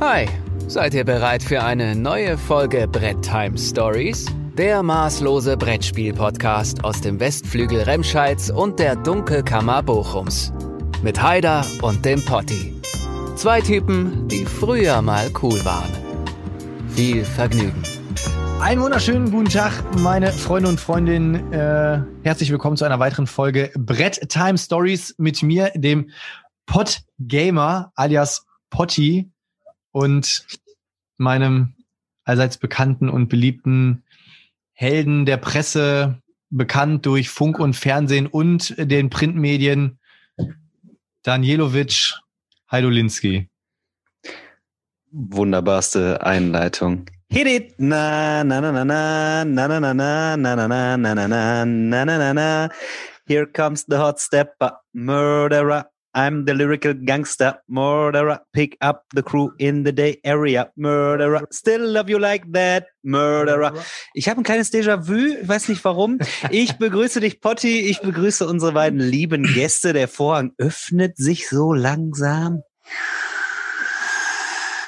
Hi, seid ihr bereit für eine neue Folge Brett Time Stories? Der maßlose Brettspiel-Podcast aus dem Westflügel Remscheids und der Dunkelkammer Bochums. Mit Haider und dem Potti. Zwei Typen, die früher mal cool waren. Viel Vergnügen. Einen wunderschönen guten Tag, meine Freunde und Freundinnen. Äh, herzlich willkommen zu einer weiteren Folge Brett Time Stories mit mir, dem Pot Gamer alias Potti und meinem allseits bekannten und beliebten Helden der Presse, bekannt durch Funk und Fernsehen und den Printmedien, Danielowitsch Heidolinski. Wunderbarste Einleitung. Hit it! Na, na, na, na, na, na, na, na, na, na, na, na, na, na, na, na, na, na. Here comes the hot stepper, murderer. I'm the lyrical gangster, murderer. Pick up the crew in the day area, murderer. Still love you like that, murderer. Ich habe ein kleines Déjà-vu, ich weiß nicht warum. Ich begrüße dich, Potti. Ich begrüße unsere beiden lieben Gäste. Der Vorhang öffnet sich so langsam.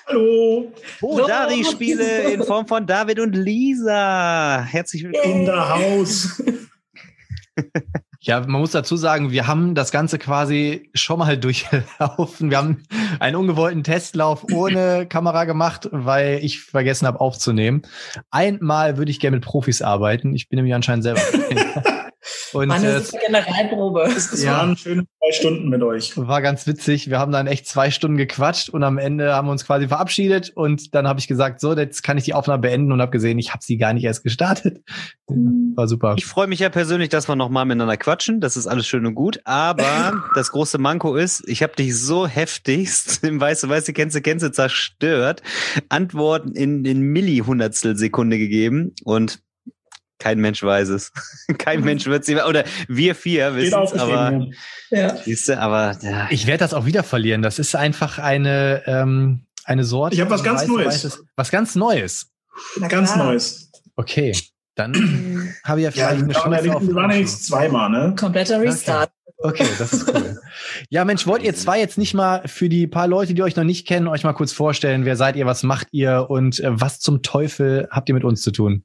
Hallo. Bodari-Spiele in Form von David und Lisa. Herzlich willkommen. In der Haus. Ja, man muss dazu sagen, wir haben das Ganze quasi schon mal durchlaufen. Wir haben einen ungewollten Testlauf ohne Kamera gemacht, weil ich vergessen habe aufzunehmen. Einmal würde ich gerne mit Profis arbeiten. Ich bin nämlich anscheinend selber. Und Mann, das ist eine Generalprobe. Es ja, waren schöne zwei Stunden mit euch. War ganz witzig. Wir haben dann echt zwei Stunden gequatscht und am Ende haben wir uns quasi verabschiedet und dann habe ich gesagt, so, jetzt kann ich die Aufnahme beenden und habe gesehen, ich habe sie gar nicht erst gestartet. War super. Ich freue mich ja persönlich, dass wir nochmal miteinander quatschen. Das ist alles schön und gut. Aber das große Manko ist, ich habe dich so heftigst im Weiße, Weiße, Kennze, Kennze zerstört. Antworten in, in Millihundertstel Sekunde gegeben und kein Mensch weiß es. Kein Mensch wird sie, oder wir vier wissen es, aber, ja. siehste, aber ja. ich werde das auch wieder verlieren. Das ist einfach eine, ähm, eine Sorte. Ich habe was ganz Neues. Weißes, was ganz Neues. Ganz Neues. Okay. Dann habe ich ja vielleicht ja, eine Chance. Wir waren ja jetzt zweimal, ne? Kompletter Restart. Okay. okay, das ist cool. ja, Mensch, wollt ihr zwei jetzt nicht mal für die paar Leute, die euch noch nicht kennen, euch mal kurz vorstellen, wer seid ihr, was macht ihr und äh, was zum Teufel habt ihr mit uns zu tun?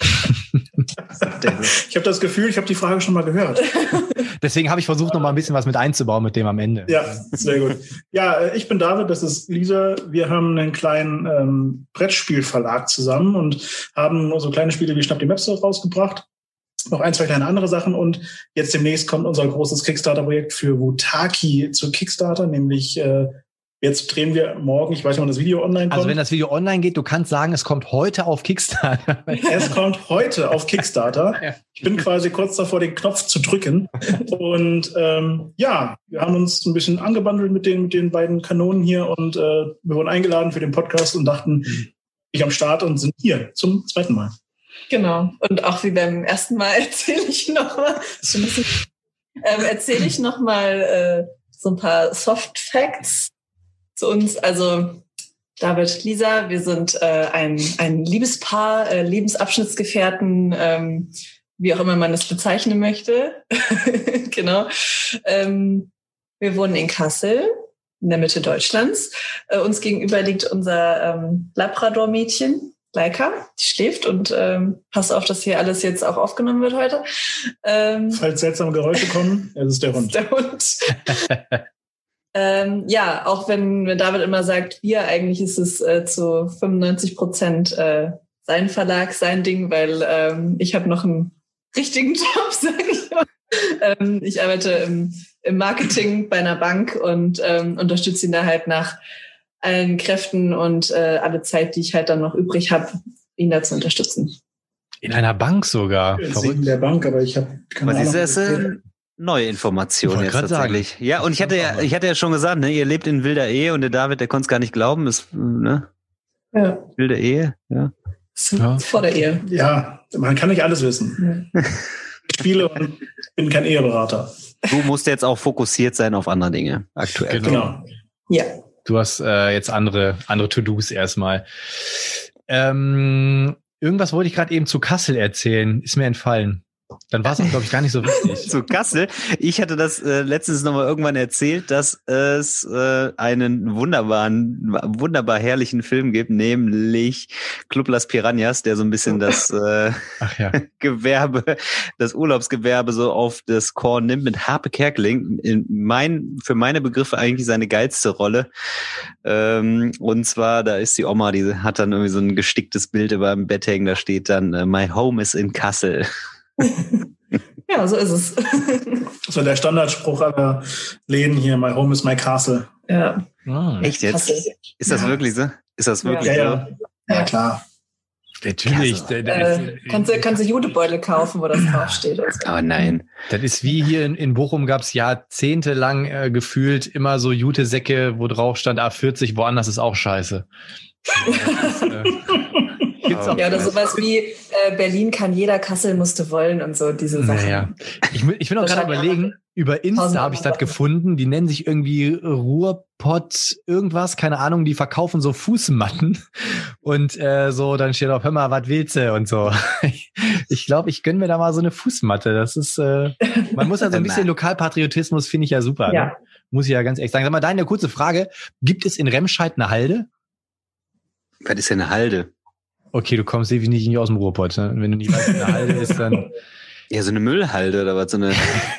Ich habe das Gefühl, ich habe die Frage schon mal gehört. Deswegen habe ich versucht, noch mal ein bisschen was mit einzubauen mit dem am Ende. Ja, sehr gut. Ja, äh, ich bin David, das ist Lisa. Wir haben einen kleinen ähm, Brettspielverlag zusammen und haben so kleine Spiele wie Schnapp die Maps rausgebracht. Noch ein, zwei kleine andere Sachen und jetzt demnächst kommt unser großes Kickstarter-Projekt für Wutaki zu Kickstarter, nämlich äh, Jetzt drehen wir morgen, ich weiß nicht, wann das Video online also kommt. Also wenn das Video online geht, du kannst sagen, es kommt heute auf Kickstarter. es kommt heute auf Kickstarter. Ich bin quasi kurz davor, den Knopf zu drücken. Und ähm, ja, wir haben uns ein bisschen angebandelt mit den, mit den beiden Kanonen hier und äh, wir wurden eingeladen für den Podcast und dachten, ich am Start und sind hier zum zweiten Mal. Genau. Und auch wie beim ersten Mal erzähle ich nochmal, ähm, erzähle ich nochmal äh, so ein paar Soft Facts zu uns. Also David, Lisa, wir sind äh, ein, ein Liebespaar, äh, Lebensabschnittsgefährten, ähm, wie auch immer man das bezeichnen möchte. genau. Ähm, wir wohnen in Kassel, in der Mitte Deutschlands. Äh, uns gegenüber liegt unser ähm, Labrador-Mädchen, Leica, die schläft und ähm, passt auf, dass hier alles jetzt auch aufgenommen wird heute. Ähm, Falls seltsame Geräusche kommen, es ist der Hund. Der Hund. Ähm, ja, auch wenn, wenn David immer sagt, wir, eigentlich ist es äh, zu 95 Prozent äh, sein Verlag, sein Ding, weil ähm, ich habe noch einen richtigen Job, sage ich mal. Ähm, ich arbeite im, im Marketing bei einer Bank und ähm, unterstütze ihn da halt nach allen Kräften und äh, alle Zeit, die ich halt dann noch übrig habe, ihn da zu unterstützen. In einer Bank sogar. In der Bank, aber ich habe keine Aber Ahnung neue Informationen jetzt tatsächlich. Sagen. Ja, und ich hatte ja, ich hatte ja schon gesagt, ne, ihr lebt in wilder Ehe und der David, der konnte es gar nicht glauben, ist, ne? Ja. Wilde Ehe, ja. ja. Vor der Ehe. Ja, man kann nicht alles wissen. Ja. Spiele und bin kein Eheberater. Du musst jetzt auch fokussiert sein auf andere Dinge aktuell. Genau. genau. Ja. Du hast äh, jetzt andere, andere To-Dos erstmal. Ähm, irgendwas wollte ich gerade eben zu Kassel erzählen, ist mir entfallen. Dann war es auch, glaube ich, gar nicht so wichtig. Zu Kassel. Ich hatte das äh, letztens nochmal irgendwann erzählt, dass es äh, einen wunderbaren, wunderbar herrlichen Film gibt, nämlich Club Las Piranhas, der so ein bisschen das äh, ja. Gewerbe, das Urlaubsgewerbe so auf das Korn nimmt mit Harpe Kerkeling. In mein, für meine Begriffe eigentlich seine geilste Rolle. Ähm, und zwar, da ist die Oma, die hat dann irgendwie so ein gesticktes Bild über dem Bett hängen, da steht dann, äh, My home is in Kassel. ja, so ist es. So der Standardspruch aller Läden hier, my home is my castle. ja. Ah, Echt jetzt? Ist das Ja. wirklich so? Ist das wirklich Ja, so? ja. Ja, klar. natürlich. Der Äh, kannst du kannst du Judebeutel kaufen, wo das draufsteht. und so. Aber nein. Das ist wie hier in, in Bochum gab es jahrzehntelang äh, gefühlt immer so Jute-Säcke, wo drauf stand A40, woanders ist auch scheiße. Das ist, äh, Ja, oder sowas wie äh, Berlin kann jeder, Kassel musste wollen und so diese Sachen. Naja. Ich, ich bin auch gerade überlegen, über Insta habe ich das gefunden. Die nennen sich irgendwie Ruhrpott irgendwas, keine Ahnung. Die verkaufen so Fußmatten und äh, so, dann steht auf, hör mal, was willst du und so. Ich glaube, ich gönn mir da mal so eine Fußmatte. Das ist, äh, man muss ja so ein bisschen Lokalpatriotismus, finde ich ja super. Ne? Ja. Muss ich ja ganz ehrlich sagen. Sag mal, deine kurze Frage. Gibt es in Remscheid eine Halde? Was ist denn eine Halde? Okay, du kommst definitiv nicht aus dem Ruhrpott. Ne? Wenn du nicht weißt, was eine Halde ist, dann... Ja, so eine Müllhalde oder was? So eine,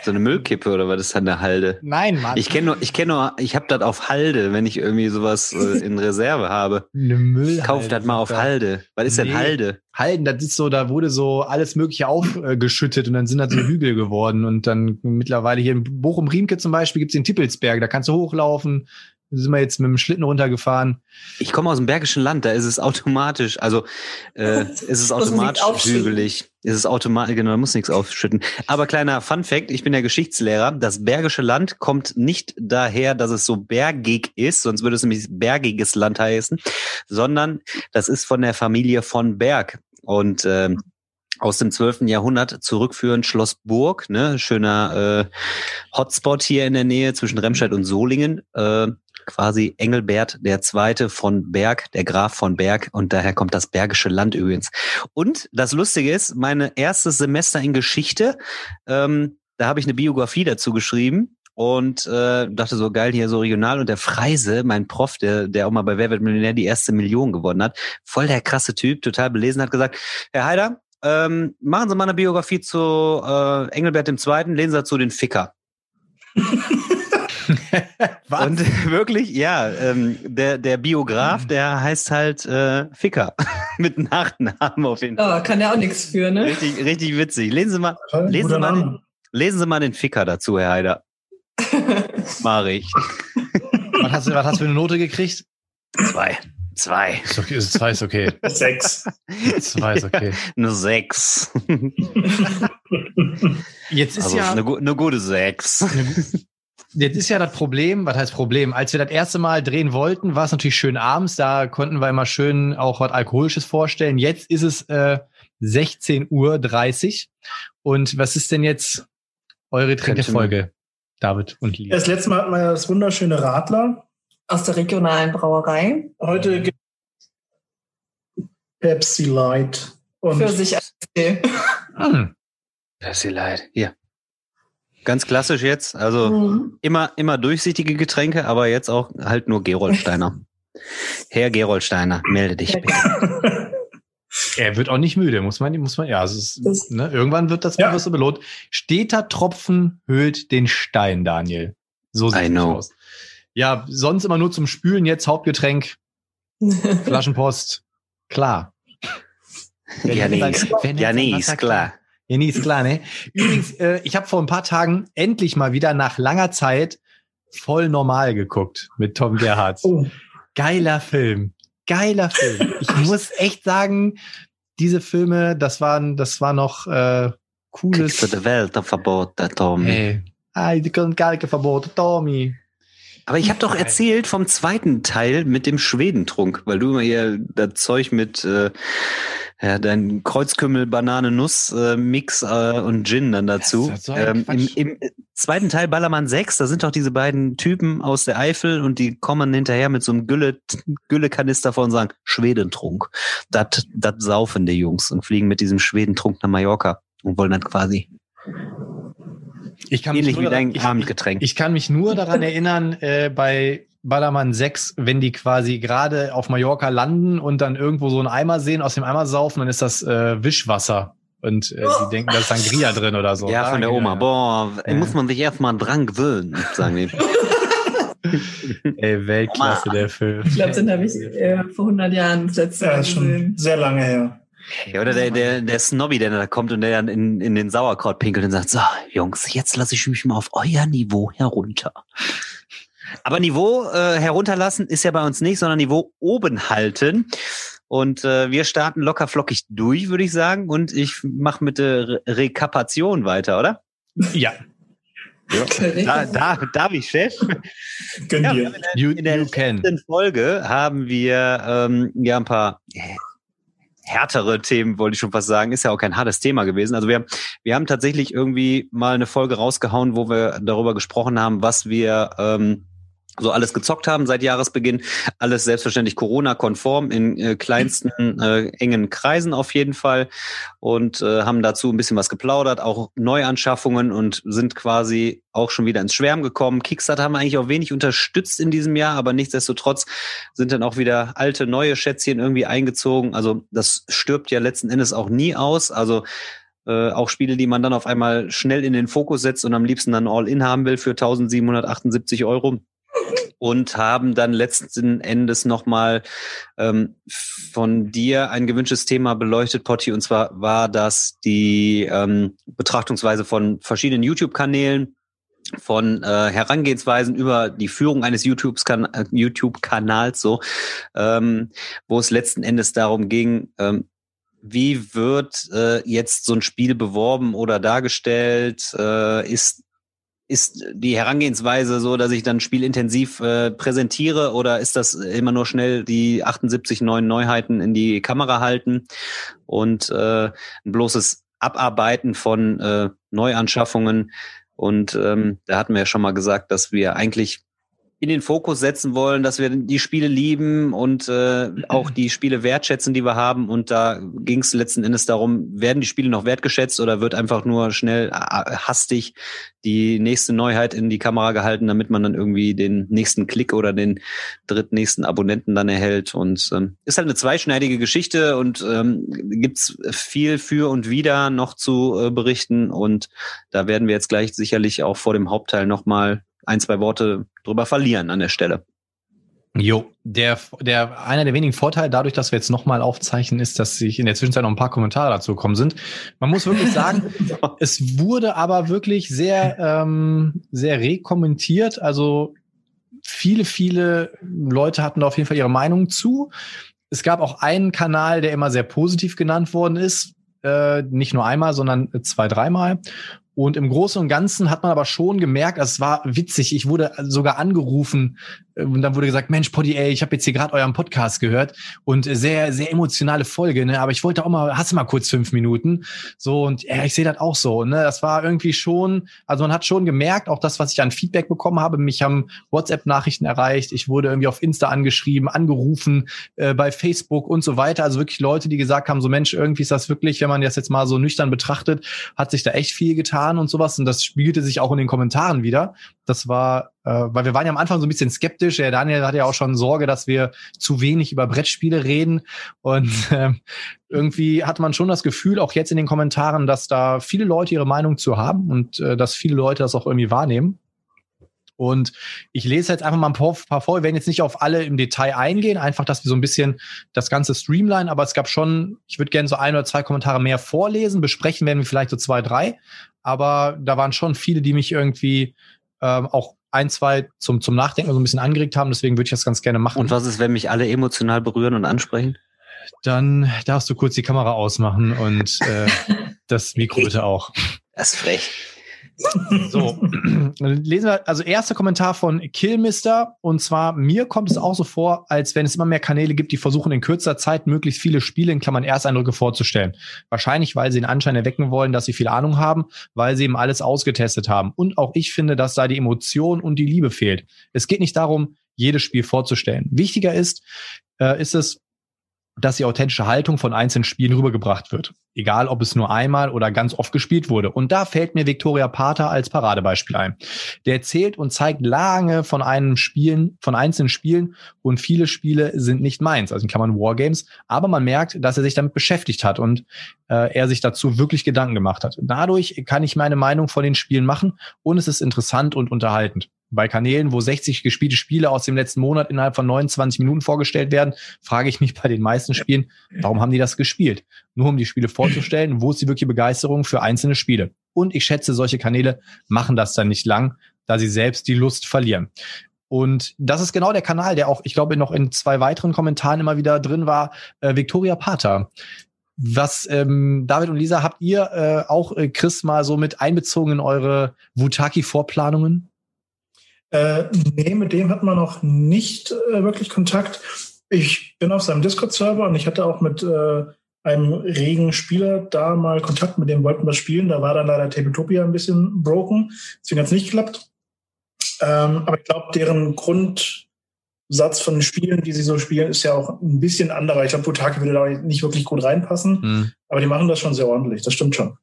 so eine Müllkippe oder was ist dann eine Halde? Nein, Mann. Ich kenne nur, ich kenne nur, ich habe das auf Halde, wenn ich irgendwie sowas äh, in Reserve habe. eine Müllhalde. Kauf das mal auf Halde. Was ist denn Nee. Halde? Halden, das ist so, da wurde so alles Mögliche aufgeschüttet und dann sind das so Hügel geworden. Und dann mittlerweile hier in Bochum-Riemke zum Beispiel gibt's den Tippelsberg, da kannst du hochlaufen. Sind wir jetzt mit dem Schlitten runtergefahren. Ich komme aus dem Bergischen Land, da ist es automatisch, also äh, ist es automatisch hügelig. Ist es automatisch, genau, da muss nichts aufschütten. Aber kleiner Fun Fact, ich bin ja Geschichtslehrer, das Bergische Land kommt nicht daher, dass es so bergig ist, sonst würde es nämlich bergiges Land heißen, sondern das ist von der Familie von Berg. Und ähm, aus dem 12. Jahrhundert zurückführend Schloss Burg, ne, schöner äh, Hotspot hier in der Nähe zwischen Remscheid und Solingen, äh, quasi Engelbert der Zweite von Berg, der Graf von Berg und daher kommt das Bergische Land übrigens. Und das Lustige ist, mein erstes Semester in Geschichte, ähm, da habe ich eine Biografie dazu geschrieben und äh, dachte so geil hier so regional und der Freise, mein Prof, der der auch mal bei Wer wird Millionär die erste Million gewonnen hat, voll der krasse Typ, total belesen, hat gesagt, Herr Haider, ähm, machen Sie mal eine Biografie zu äh, Engelbert dem Zweiten, lesen Sie dazu den Ficker. Was? Und wirklich, ja, ähm, der, der Mhm. Biograf, der heißt halt äh, Ficker. Mit Nachnamen auf jeden Fall. Oh, kann ja auch nichts für, ne? Richtig, richtig witzig. Lesen Sie mal, Lesen Sie mal den- lesen Sie mal den Ficker dazu, Herr Heider. Mach ich. was, hast du, was hast du für eine Note gekriegt? Zwei. Zwei. Ist okay, ist zwei ist okay. Sechs. Zwei ist okay. Eine sechs. Jetzt ist Also ja, eine, eine gute sechs. Jetzt ist ja das Problem, was heißt Problem? Als wir das erste Mal drehen wollten, war es natürlich schön abends, da konnten wir immer schön auch was Alkoholisches vorstellen. Jetzt ist es äh, 16.30 Uhr. Und was ist denn jetzt eure dritte Folge, David und Lee? Das letzte Mal hatten wir ja das wunderschöne Radler. Aus der regionalen Brauerei. Heute gibt Pepsi Light. Und Für sich okay. Hm. Pepsi Light. Hier. Ganz klassisch jetzt. Also Mhm. immer, immer durchsichtige Getränke, aber jetzt auch halt nur Geroldsteiner. Herr Geroldsteiner, melde dich bitte. Er wird auch nicht müde, muss man, muss man, ja, es ist, ne, irgendwann wird das Ja. Bewusste belohnt. Steter Tropfen höhlt den Stein, Daniel. So sieht I es know. aus. Ja, sonst immer nur zum Spülen, jetzt Hauptgetränk, Flaschenpost, klar. Ja, nee, ist, ja, nee, ist klar. Ja, nee, ist klar, ne? Übrigens, äh, ich habe vor ein paar Tagen endlich mal wieder nach langer Zeit voll normal geguckt mit Tom Gerhardt. oh, Geiler Film. Geiler Film. Ich muss echt sagen, diese Filme, das waren, das war noch äh, Kriegst du cooles. die Welt auf Verbot, der Tom. Ey. Ei, die können Galke verboten, Tommy. Aber ich habe doch erzählt vom zweiten Teil mit dem Schwedentrunk, weil du immer hier das Zeug mit äh, ja, dein Kreuzkümmel, Banane, Nuss äh, Mix äh, und Gin dann dazu. Das ähm, Im. Im zweiten Teil Ballermann 6, da sind doch diese beiden Typen aus der Eifel und die kommen hinterher mit so einem Gülle, Güllekanister vor und sagen Schwedentrunk. Das saufen die Jungs und fliegen mit diesem Schwedentrunk nach Mallorca. und wollen dann quasi ich kann ähnlich mich wie dein ich, Abendgetränk. Ich, ich kann mich nur daran erinnern, äh, bei Ballermann 6, wenn die quasi gerade auf Mallorca landen und dann irgendwo so einen Eimer sehen, aus dem Eimer saufen, dann ist das äh, Wischwasser. Und äh, die denken, da ist Sangria drin oder so. ja, von der Oma. Boah, Ja. muss man sich erstmal dran gewöhnen, sagen die. Ey, Weltklasse, der Film. Ich glaube, den habe ich äh, vor 100 Jahren das letzte Ja, Mal ist schon gesehen. sehr lange her. Ja, oder der, der, der Snobby, der da kommt und der dann in, in den Sauerkraut pinkelt und sagt, so, Jungs, jetzt lasse ich mich mal auf euer Niveau herunter. Aber Niveau äh, herunterlassen ist ja bei uns nicht, sondern Niveau oben halten. Und äh, wir starten locker flockig durch, würde ich sagen. Und ich mache mit der Re Rekapation weiter, oder? Ja, Da, da, darf ich, Chef? Ja, you, In der you can. letzten Folge haben wir ähm, ja ein paar härtere Themen, wollte ich schon fast sagen. Ist ja auch kein hartes Thema gewesen. Also wir, haben- wir haben tatsächlich irgendwie mal eine Folge rausgehauen, wo wir darüber gesprochen haben, was wir ähm, so alles gezockt haben seit Jahresbeginn. Alles selbstverständlich Corona-konform in äh, kleinsten äh, engen Kreisen auf jeden Fall und äh, haben dazu ein bisschen was geplaudert, auch Neuanschaffungen und sind quasi auch schon wieder ins Schwärmen gekommen. Kickstarter haben wir eigentlich auch wenig unterstützt in diesem Jahr, aber nichtsdestotrotz sind dann auch wieder alte, neue Schätzchen irgendwie eingezogen. Also das stirbt ja letzten Endes auch nie aus. Also äh, auch Spiele, die man dann auf einmal schnell in den Fokus setzt und am liebsten dann All-In haben will für 1778 Euro und haben dann letzten Endes nochmal ähm, von dir ein gewünschtes Thema beleuchtet, Potti, und zwar war das die ähm, Betrachtungsweise von verschiedenen YouTube-Kanälen, von äh, Herangehensweisen über die Führung eines äh, YouTube-Kanals, so, ähm, wo es letzten Endes darum ging, ähm, wie wird äh, jetzt so ein Spiel beworben oder dargestellt? Äh, ist ist die Herangehensweise so, dass ich dann spielintensiv äh, präsentiere oder ist das immer nur schnell die 78 neuen Neuheiten in die Kamera halten und äh, ein bloßes Abarbeiten von äh, Neuanschaffungen? Und ähm, da hatten wir ja schon mal gesagt, dass wir eigentlich in den Fokus setzen wollen, dass wir die Spiele lieben und äh, auch die Spiele wertschätzen, die wir haben. Und da ging es letzten Endes darum, werden die Spiele noch wertgeschätzt oder wird einfach nur schnell äh, hastig die nächste Neuheit in die Kamera gehalten, damit man dann irgendwie den nächsten Klick oder den drittnächsten Abonnenten dann erhält. Und ähm, ist halt eine zweischneidige Geschichte und ähm, gibt's viel für und wieder noch zu äh, berichten. Und da werden wir jetzt gleich sicherlich auch vor dem Hauptteil nochmal ein, zwei Worte drüber verlieren an der Stelle. Jo, der, der, einer der wenigen Vorteile dadurch, dass wir jetzt nochmal aufzeichnen, ist, dass sich in der Zwischenzeit noch ein paar Kommentare dazu gekommen sind. Man muss wirklich sagen, es wurde aber wirklich sehr, ähm, sehr rekommentiert. Also viele, viele Leute hatten da auf jeden Fall ihre Meinung zu. Es gab auch einen Kanal, der immer sehr positiv genannt worden ist. Äh, nicht nur einmal, sondern zwei, dreimal. Und im Großen und Ganzen hat man aber schon gemerkt, also es war witzig, ich wurde sogar angerufen und dann wurde gesagt, Mensch, Poddy, ey, ich habe jetzt hier gerade euren Podcast gehört und sehr, sehr emotionale Folge, ne? Aber ich wollte auch mal, hast du mal kurz fünf Minuten? So, und ja, ich sehe das auch so, ne? Das war irgendwie schon, also man hat schon gemerkt, auch das, was ich an Feedback bekommen habe, mich haben WhatsApp-Nachrichten erreicht, ich wurde irgendwie auf Insta angeschrieben, angerufen, äh, bei Facebook und so weiter. Also wirklich Leute, die gesagt haben, so Mensch, irgendwie ist das wirklich, wenn man das jetzt mal so nüchtern betrachtet, hat sich da echt viel getan und sowas. Und das spiegelte sich auch in den Kommentaren wieder. Das war, weil wir waren ja am Anfang so ein bisschen skeptisch. Der Daniel hatte ja auch schon Sorge, dass wir zu wenig über Brettspiele reden. Und ähm, irgendwie hat man schon das Gefühl, auch jetzt in den Kommentaren, dass da viele Leute ihre Meinung zu haben und äh, dass viele Leute das auch irgendwie wahrnehmen. Und ich lese jetzt einfach mal ein paar, paar vor. Wir werden jetzt nicht auf alle im Detail eingehen, einfach, dass wir so ein bisschen das Ganze streamline. Aber es gab schon, ich würde gerne so ein oder zwei Kommentare mehr vorlesen. Besprechen werden wir vielleicht so zwei, drei. Aber da waren schon viele, die mich irgendwie ähm, auch ein, zwei zum, zum Nachdenken so ein bisschen angeregt haben. Deswegen würde ich das ganz gerne machen. Und was ist, wenn mich alle emotional berühren und ansprechen? Dann darfst du kurz die Kamera ausmachen und äh, das Mikro bitte auch. Das ist frech. So, dann lesen wir also erster Kommentar von Killmister und zwar mir kommt es auch so vor, als wenn es immer mehr Kanäle gibt, die versuchen in kürzer Zeit möglichst viele Spiele in Klammern Ersteindrücke vorzustellen. Wahrscheinlich, weil sie den Anschein erwecken wollen, dass sie viel Ahnung haben, weil sie eben alles ausgetestet haben. Und auch ich finde, dass da die Emotion und die Liebe fehlt. Es geht nicht darum, jedes Spiel vorzustellen. Wichtiger ist, äh, ist es, dass die authentische Haltung von einzelnen Spielen rübergebracht wird. Egal, ob es nur einmal oder ganz oft gespielt wurde. Und da fällt mir Victoria Pater als Paradebeispiel ein. Der erzählt und zeigt lange von einem Spielen, von einzelnen Spielen und viele Spiele sind nicht meins, also in Klammern Wargames. Aber man merkt, dass er sich damit beschäftigt hat und äh, er sich dazu wirklich Gedanken gemacht hat. Dadurch kann ich meine Meinung von den Spielen machen und es ist interessant und unterhaltend bei Kanälen, wo 60 gespielte Spiele aus dem letzten Monat innerhalb von 29 Minuten vorgestellt werden, frage ich mich bei den meisten Spielen, warum haben die das gespielt? Nur um die Spiele vorzustellen, wo ist die wirkliche Begeisterung für einzelne Spiele? Und ich schätze, solche Kanäle machen das dann nicht lang, da sie selbst die Lust verlieren. Und das ist genau der Kanal, der auch, ich glaube, noch in zwei weiteren Kommentaren immer wieder drin war, äh, Victoria Pater. Was, ähm, David und Lisa, habt ihr äh, auch äh, Chris mal so mit einbezogen in eure Wutaki-Vorplanungen? Äh, nee, mit dem hat man noch nicht äh, wirklich Kontakt. Ich bin auf seinem Discord-Server und ich hatte auch mit äh, einem regen Spieler da mal Kontakt, mit dem wollten wir spielen. Da war dann leider Tabletopia ein bisschen broken, deswegen hat es nicht geklappt. Ähm, aber ich glaube, deren Grundsatz von Spielen, die sie so spielen, ist ja auch ein bisschen anderer. Ich glaube, Butaki würde da nicht wirklich gut reinpassen, mhm. aber die machen das schon sehr ordentlich, das stimmt schon.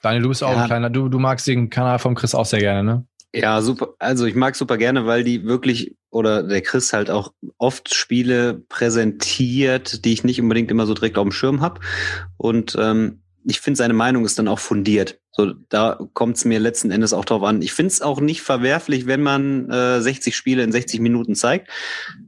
Daniel, du bist auch ja. ein kleiner, du, du magst den Kanal von Chris auch sehr gerne, ne? Ja, super. Also ich mag super gerne, weil die wirklich oder der Chris halt auch oft Spiele präsentiert, die ich nicht unbedingt immer so direkt auf dem Schirm habe. Und ähm, ich finde, seine Meinung ist dann auch fundiert. So, da kommt es mir letzten Endes auch drauf an. Ich finde es auch nicht verwerflich, wenn man äh, 60 Spiele in 60 Minuten zeigt.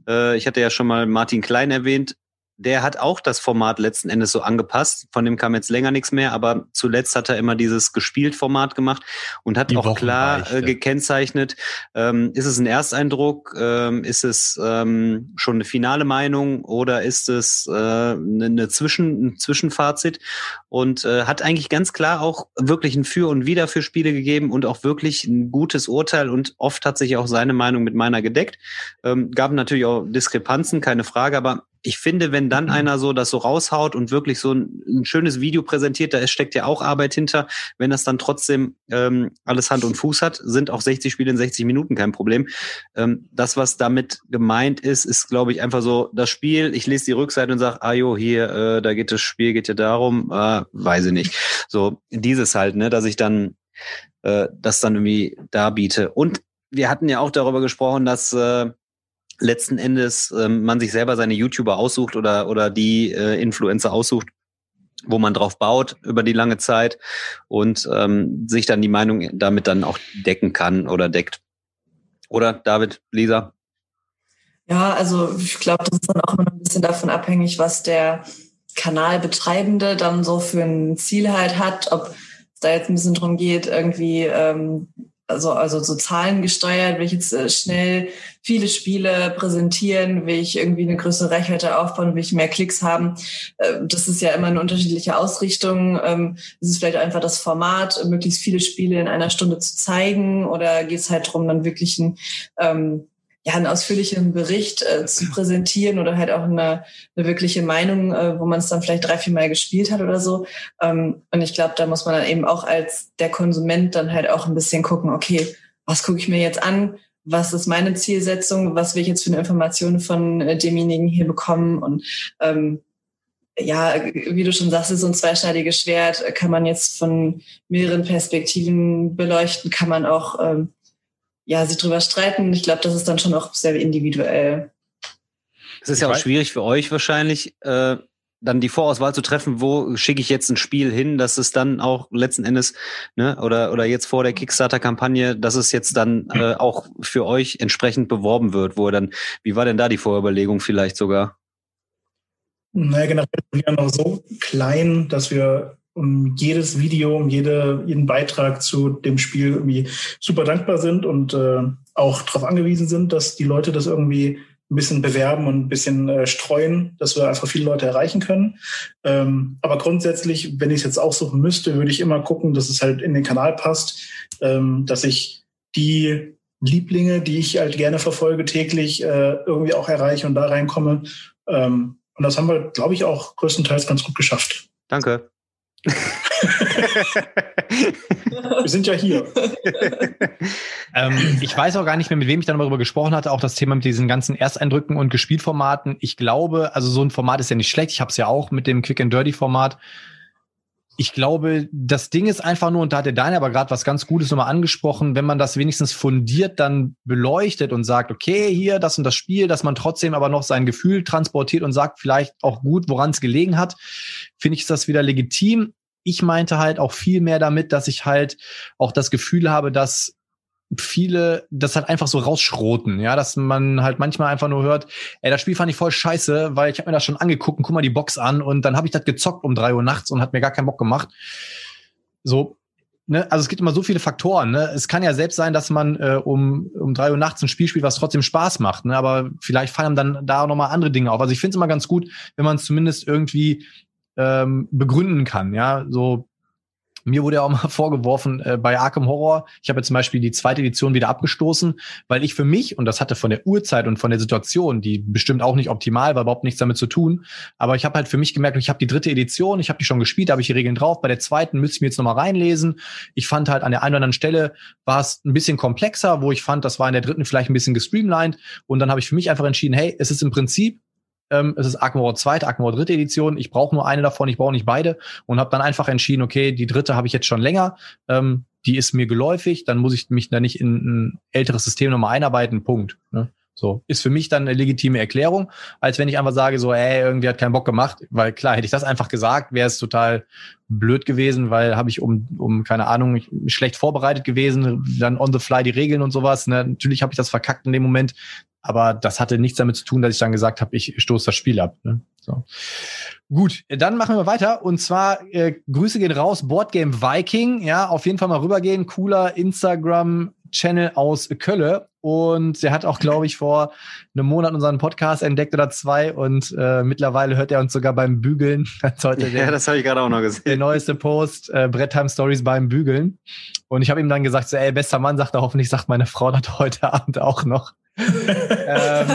Äh, ich hatte ja schon mal Martin Klein erwähnt der hat auch das Format letzten Endes so angepasst. Von dem kam jetzt länger nichts mehr, aber zuletzt hat er immer dieses gespielt Format gemacht und hat Die auch klar äh, gekennzeichnet, ähm, ist es ein Ersteindruck, ähm, ist es ähm, schon eine finale Meinung oder ist es äh, eine, eine Zwischen, ein Zwischenfazit und äh, hat eigentlich ganz klar auch wirklich ein Für und Wider für Spiele gegeben und auch wirklich ein gutes Urteil und oft hat sich auch seine Meinung mit meiner gedeckt. Ähm, gab natürlich auch Diskrepanzen, keine Frage, aber ich finde, wenn dann mhm. einer so das so raushaut und wirklich so ein, ein, schönes Video präsentiert, da steckt ja auch Arbeit hinter. Wenn das dann trotzdem ähm, alles Hand und Fuß hat, sind auch 60 Spiele in 60 Minuten kein Problem. Ähm, das, was damit gemeint ist, ist, glaube ich, einfach so das Spiel. Ich lese die Rückseite und sage, ah jo, hier, äh, da geht das Spiel, geht ja darum, äh, weiß ich nicht. So dieses halt, ne, dass ich dann äh, das dann irgendwie darbiete. Und wir hatten ja auch darüber gesprochen, dass äh, letzten Endes ähm, man sich selber seine YouTuber aussucht oder, oder die äh, Influencer aussucht, wo man drauf baut über die lange Zeit und ähm, sich dann die Meinung damit dann auch decken kann oder deckt. Oder David, Lisa? Ja, also ich glaube, das ist dann auch immer ein bisschen davon abhängig, was der Kanalbetreibende dann so für ein Ziel halt hat, ob es da jetzt ein bisschen drum geht, irgendwie ähm, also, also so Zahlen gesteuert, will ich jetzt äh, schnell viele Spiele präsentieren, will ich irgendwie eine größere Reichweite aufbauen, will ich mehr Klicks haben. Äh, das ist ja immer eine unterschiedliche Ausrichtung. Ähm, ist es vielleicht einfach das Format, möglichst viele Spiele in einer Stunde zu zeigen oder geht es halt darum, dann wirklich ein ähm, ja, einen ausführlichen Bericht äh, zu präsentieren oder halt auch eine, eine wirkliche Meinung, äh, wo man es dann vielleicht drei, vier Mal gespielt hat oder so. Ähm, und ich glaube, da muss man dann eben auch als der Konsument dann halt auch ein bisschen gucken, okay, was gucke ich mir jetzt an? Was ist meine Zielsetzung? Was will ich jetzt für eine Information von äh, demjenigen hier bekommen? Und ähm, ja, wie du schon sagst, ist so ein zweischneidiges Schwert. Kann man jetzt von mehreren Perspektiven beleuchten, kann man auch ähm, ja, sich drüber streiten. Ich glaube, das ist dann schon auch sehr individuell. Es ist ja auch schwierig für euch wahrscheinlich, äh, dann die Vorauswahl zu treffen, wo schicke ich jetzt ein Spiel hin, dass es dann auch letzten Endes, ne, oder, oder jetzt vor der Kickstarter-Kampagne, dass es jetzt dann äh, auch für euch entsprechend beworben wird, wo dann, wie war denn da die Vorüberlegung vielleicht sogar? Naja, generell sind wir noch so klein, dass wir um jedes Video, um jede, jeden Beitrag zu dem Spiel irgendwie super dankbar sind und äh, auch darauf angewiesen sind, dass die Leute das irgendwie ein bisschen bewerben und ein bisschen äh, streuen, dass wir einfach viele Leute erreichen können. Ähm, aber grundsätzlich, wenn ich es jetzt aussuchen müsste, würde ich immer gucken, dass es halt in den Kanal passt, ähm, dass ich die Lieblinge, die ich halt gerne verfolge täglich, äh, irgendwie auch erreiche und da reinkomme. Ähm, und das haben wir, glaube ich, auch größtenteils ganz gut geschafft. Danke. Wir sind ja hier. ähm, ich weiß auch gar nicht mehr, mit wem ich dann darüber gesprochen hatte, auch das Thema mit diesen ganzen Ersteindrücken und Gespielformaten. Ich glaube, also so ein Format ist ja nicht schlecht. Ich habe es ja auch mit dem Quick and Dirty Format ich glaube, das Ding ist einfach nur, und da hat der Daniel aber gerade was ganz Gutes nochmal angesprochen, wenn man das wenigstens fundiert dann beleuchtet und sagt, okay, hier das und das Spiel, dass man trotzdem aber noch sein Gefühl transportiert und sagt vielleicht auch gut, woran es gelegen hat, finde ich, ist das wieder legitim. Ich meinte halt auch viel mehr damit, dass ich halt auch das Gefühl habe, dass viele das halt einfach so rausschroten, ja, dass man halt manchmal einfach nur hört, ey, das Spiel fand ich voll scheiße, weil ich habe mir das schon angeguckt und guck mal die Box an und dann habe ich das gezockt um drei Uhr nachts und hat mir gar keinen Bock gemacht. So, ne, also es gibt immer so viele Faktoren, ne? Es kann ja selbst sein, dass man äh, um, um drei Uhr nachts ein Spiel spielt, was trotzdem Spaß macht, ne? Aber vielleicht fallen dann da nochmal andere Dinge auf. Also ich finde es immer ganz gut, wenn man es zumindest irgendwie ähm, begründen kann, ja, so mir wurde ja auch mal vorgeworfen äh, bei Arkham Horror, ich habe jetzt zum Beispiel die zweite Edition wieder abgestoßen, weil ich für mich, und das hatte von der Uhrzeit und von der Situation, die bestimmt auch nicht optimal war, überhaupt nichts damit zu tun, aber ich habe halt für mich gemerkt, ich habe die dritte Edition, ich habe die schon gespielt, habe ich die Regeln drauf, bei der zweiten müsste ich mir jetzt nochmal reinlesen. Ich fand halt an der einen oder anderen Stelle war es ein bisschen komplexer, wo ich fand, das war in der dritten vielleicht ein bisschen gestreamlined und dann habe ich für mich einfach entschieden, hey, es ist im Prinzip ähm, es ist Arkham Horror 2, Arkham dritte Edition. Ich brauche nur eine davon, ich brauche nicht beide. Und habe dann einfach entschieden, okay, die dritte habe ich jetzt schon länger. Ähm, die ist mir geläufig, dann muss ich mich da nicht in ein älteres System nochmal einarbeiten. Punkt. Ne? So, ist für mich dann eine legitime Erklärung, als wenn ich einfach sage, so, ey, irgendwie hat keinen Bock gemacht, weil klar, hätte ich das einfach gesagt, wäre es total blöd gewesen, weil habe ich um, um, keine Ahnung, schlecht vorbereitet gewesen, dann on the fly die Regeln und sowas. Ne? Natürlich habe ich das verkackt in dem Moment, aber das hatte nichts damit zu tun, dass ich dann gesagt habe, ich stoße das Spiel ab. Ne? So. Gut, dann machen wir weiter. Und zwar äh, Grüße gehen raus, Boardgame Viking. Ja, auf jeden Fall mal rübergehen. Cooler Instagram-Channel aus Kölle. Und der hat auch, glaube ich, vor einem Monat unseren Podcast entdeckt oder zwei. Und äh, mittlerweile hört er uns sogar beim Bügeln. Das heute ja, der, das habe ich gerade auch noch gesehen. Der neueste Post, äh, Bretttime Stories beim Bügeln. Und ich habe ihm dann gesagt, so, ey, bester Mann, sagt er, hoffentlich sagt meine Frau das heute Abend auch noch ähm,